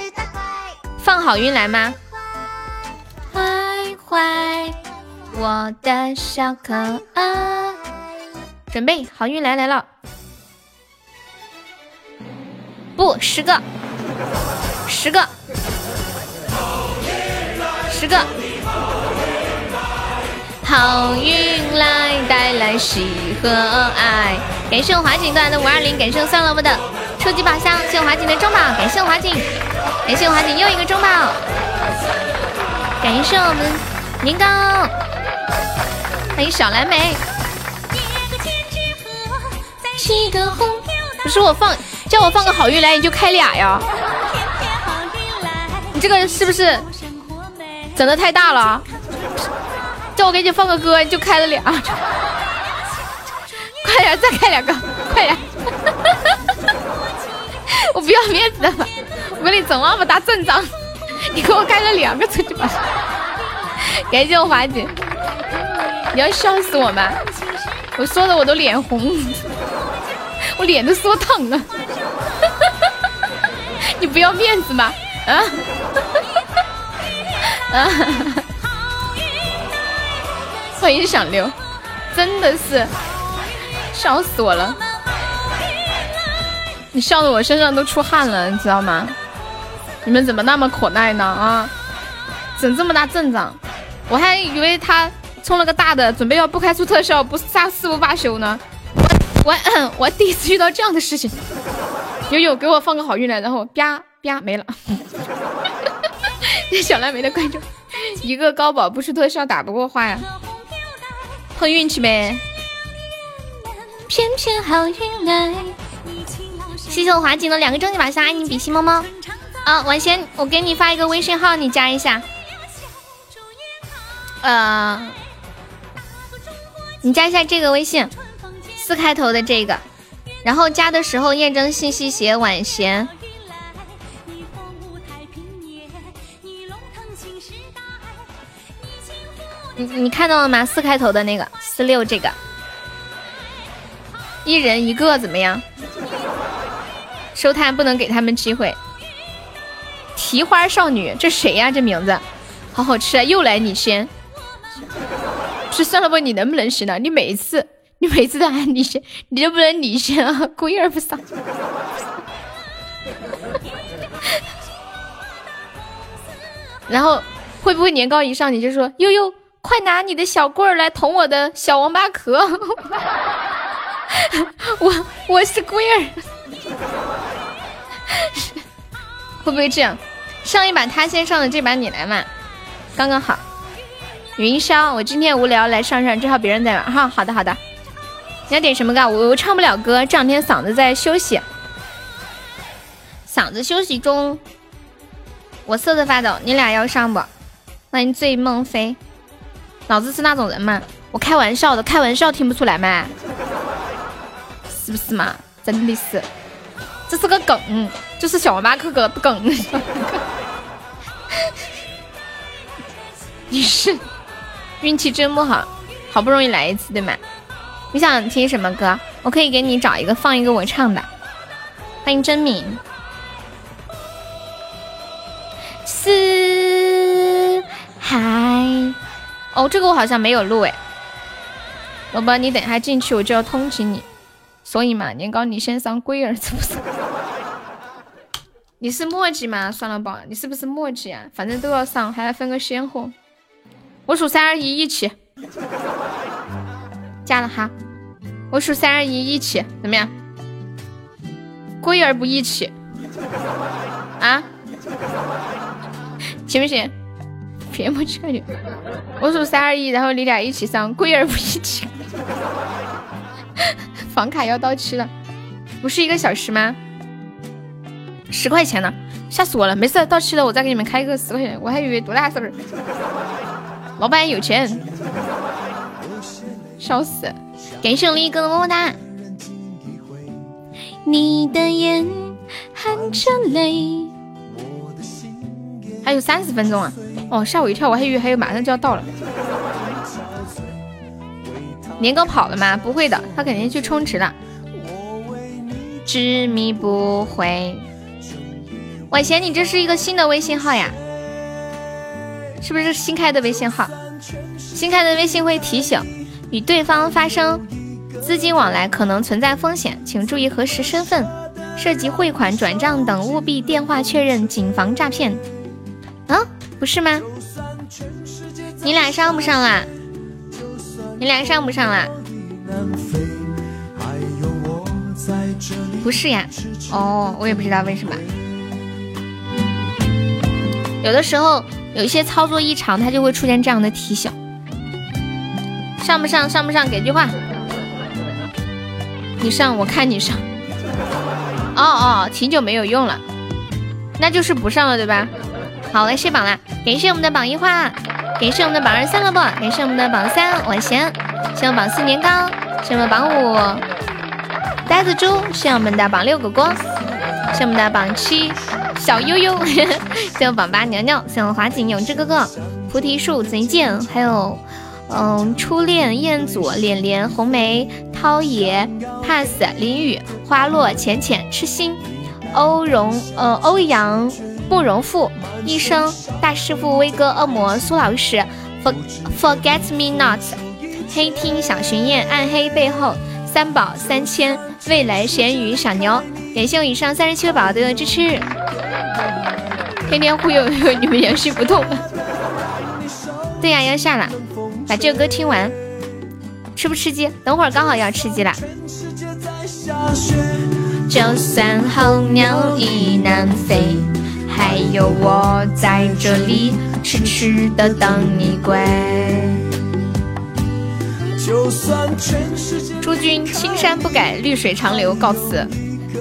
放好运来吗？坏坏。我的小可爱，准备好运来来了，不十个，十个，十个，好运来带来喜和爱。感谢我华锦带来的五二零，感谢我算萝卜的初级宝箱，谢谢华锦的中宝，感谢我华锦，感谢我华锦又一个中宝，感谢我们年糕。欢迎小蓝莓。不是我放，叫我放个好运来，你就开俩呀？你这个是不是整的太大了？叫我给你放个歌，你就开了俩。*laughs* 快点，再开两个，*laughs* 快点！*laughs* 我不要面子的嘛，我给你整那么大阵仗，*laughs* 你给我开了两个出去吧。感谢我华姐。你要笑死我吗？我说的我都脸红，我脸都说烫了。*laughs* 你不要面子吗？啊？啊！欢迎小刘，真的是笑死我了。你笑的我身上都出汗了，你知道吗？你们怎么那么可耐呢？啊！整这么大阵仗，我还以为他。充了个大的，准备要不开出特效，不杀四不罢休呢。我我我第一次遇到这样的事情。悠悠给我放个好运来，然后啪啪没了。*laughs* 小蓝莓的观众，一个高保不出特效打不过花呀，碰运气呗。偏偏好运来。谢谢我华锦的两个终极宝箱，爱你比心猫猫。啊，晚先我给你发一个微信号，你加一下。呃。你加一下这个微信，四开头的这个，然后加的时候验证信息写晚贤。你你看到了吗？四开头的那个四六这个，一人一个怎么样？收摊不能给他们机会。提花少女，这谁呀？这名字，好好吃啊！又来你先。是算了吧，你能不能行呢？你每一次，你每次都喊你先，你就不能你先啊？故意而不上。*laughs* 然后会不会年糕一上你就说悠悠，快拿你的小棍儿来捅我的小王八壳？*laughs* 我我是龟儿。*laughs* 会不会这样？上一把他先上的，这把你来嘛，刚刚好。云霄，我今天无聊来上上，正好别人在玩哈。好的好的，你要点什么歌？我我唱不了歌，这两天嗓子在休息，嗓子休息中。我瑟瑟发抖，你俩要上不？欢迎醉梦飞，老子是那种人吗？我开玩笑的，开玩笑听不出来吗？是不是嘛？真的是，这是个梗，就是小王八哥哥的梗。*laughs* 你是。运气真不好，好不容易来一次，对吗？你想听什么歌？我可以给你找一个，放一个我唱的。欢迎真敏。四海。哦，这个我好像没有录哎。宝宝，你等下进去，我就要通知你。所以嘛，年糕你先上龟儿，是不是？你是墨迹吗？算了吧，你是不是墨迹啊？反正都要上，还要分个先后。我数三二一，一起加了哈。我数三二一，一起怎么样？龟儿不一起啊？行不行？别墨迹感觉。我数三二一，然后你俩一起上，龟儿不一起。房卡要到期了，不是一个小时吗？十块钱呢，吓死我了！没事，到期了我再给你们开个十块钱，我还以为多大事儿。老板有钱，笑死！感谢我一哥的么么哒。你的眼含着泪，还有三十分钟啊！哦，吓我一跳，我还以为还有，马上就要到了。年糕跑了吗？不会的，他肯定去充值了。执迷不悔。婉贤，你这是一个新的微信号呀？是不是新开的微信号？新开的微信会提醒，与对方发生资金往来可能存在风险，请注意核实身份，涉及汇款、转账等务必电话确认，谨防诈骗。啊，不是吗？你俩上不上啦？你俩上不上啦？不是呀。哦，我也不知道为什么。有的时候。有一些操作异常，它就会出现这样的提醒。上不上？上不上？给句话。你上，我看你上。哦哦，挺久没有用了，那就是不上了，对吧？好，来卸榜啦！感谢我们的榜一花，感谢我们的榜二三萝卜，感谢我们的榜三我先，谢谢榜四年糕，谢我们榜五呆子猪，谢我们的榜六果果，谢我们的榜七。小悠悠，谢谢榜八娘娘，谢谢华景永志哥哥，菩提树贼贱，还有嗯初恋彦祖脸脸红梅涛爷 pass 林雨花落浅浅痴心欧荣呃欧阳不容富医生大师傅威哥恶魔苏老师 for forget me not 黑听小巡夜暗黑背后三宝三千未来咸鱼小牛。感谢我以上三十七位宝宝的支持，天天忽悠你们延续不动。对呀，要下了，把这个歌听完。吃不吃鸡？等会儿刚好要吃鸡了。就算候鸟已南飞，还有我在这里痴痴的等你归。诸君青山不改，绿水长流，告辞。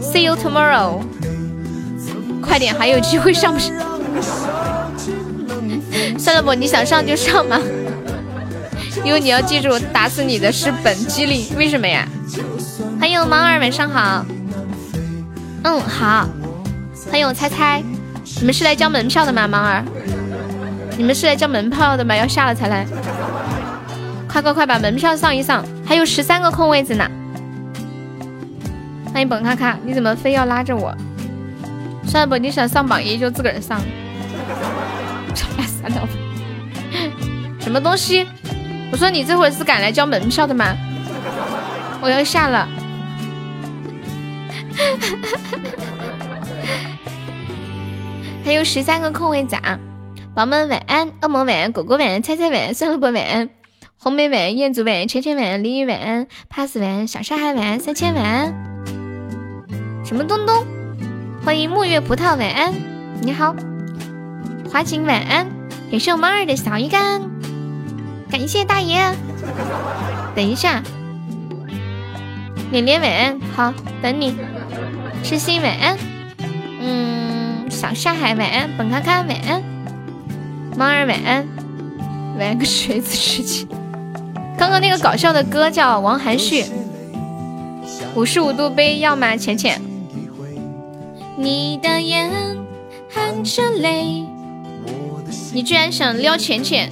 See you tomorrow。快点，还有机会上不上？算了不，你想上就上嘛。因为你要记住，打死你的是本机灵。为什么呀？欢迎猫儿，晚上好。嗯，好。欢迎我猜猜，你们是来交门票的吗？猫儿，你们是来交门票的吗？要下了才来。快快快，把门票上一上，还有十三个空位子呢。欢迎本咔咔，你怎么非要拉着我？算了吧，你想上榜一就自个儿上。*laughs* 什么东西？我说你这会是赶来交门票的吗？我要下了。*laughs* 还有十三个空位子啊！宝宝们晚安，恶魔晚安，果果晚安，猜猜晚安，算了吧晚安，红梅晚安，彦祖晚安，晨晨晚安，李雨晚安，pass 晚安，小沙海晚安，三千晚安。什么东东？欢迎木月葡萄，晚安！你好，华锦晚安，感谢我猫儿的小鱼干，感谢大爷。等一下，连连晚安，好，等你。痴心晚安，嗯，小上海晚安，本咔咔晚安，猫儿晚安，晚安个锤子事情。刚刚那个搞笑的歌叫王含蓄，五十五度杯要吗？浅浅，你的眼含着泪，你居然想撩浅浅？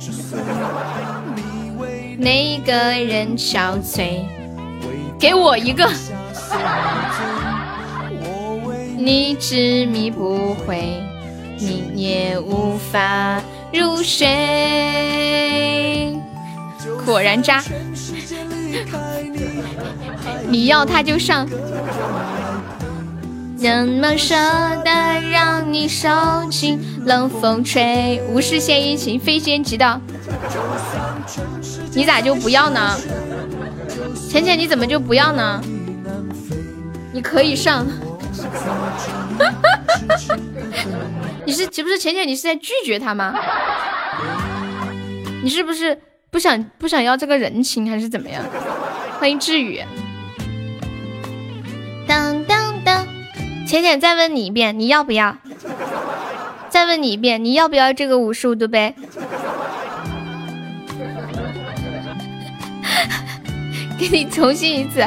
哪个人憔悴？给我一个，你执迷不悔，你也无法入睡。果然渣，你要他就上，怎么舍得让你受尽冷风吹？无事献殷勤，非奸即盗。你咋就不要呢？浅浅你怎么就不要呢？你可以上。*laughs* 你是岂不是浅浅？你是在拒绝他吗？你是不是？不想不想要这个人情还是怎么样？欢迎志宇。当，浅浅再问你一遍，你要不要？再问你一遍，你要不要这个五十五度杯？*laughs* 给你重新一次，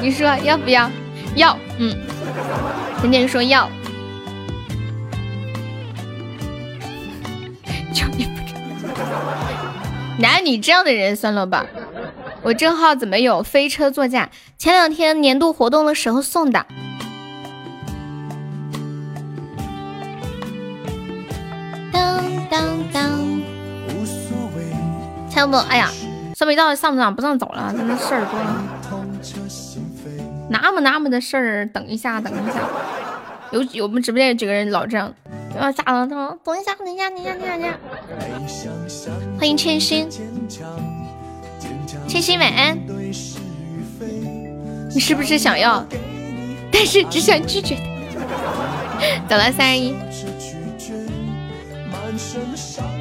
你说要不要？要，嗯。浅浅说要。求你。哪有你这样的人？算了吧，我这号怎么有飞车座驾？前两天年度活动的时候送的。当当当，猜不？哎呀，上没到上不上不上走了，真的事儿多了。那么那么的事儿，等一下，等一下。有有我们直播间有几个人老这样。要下了，等等一下，等一下，等一下，等一下，欢迎千心，千心晚安。你是不是想要？但是只想拒绝。走了，三二一。身上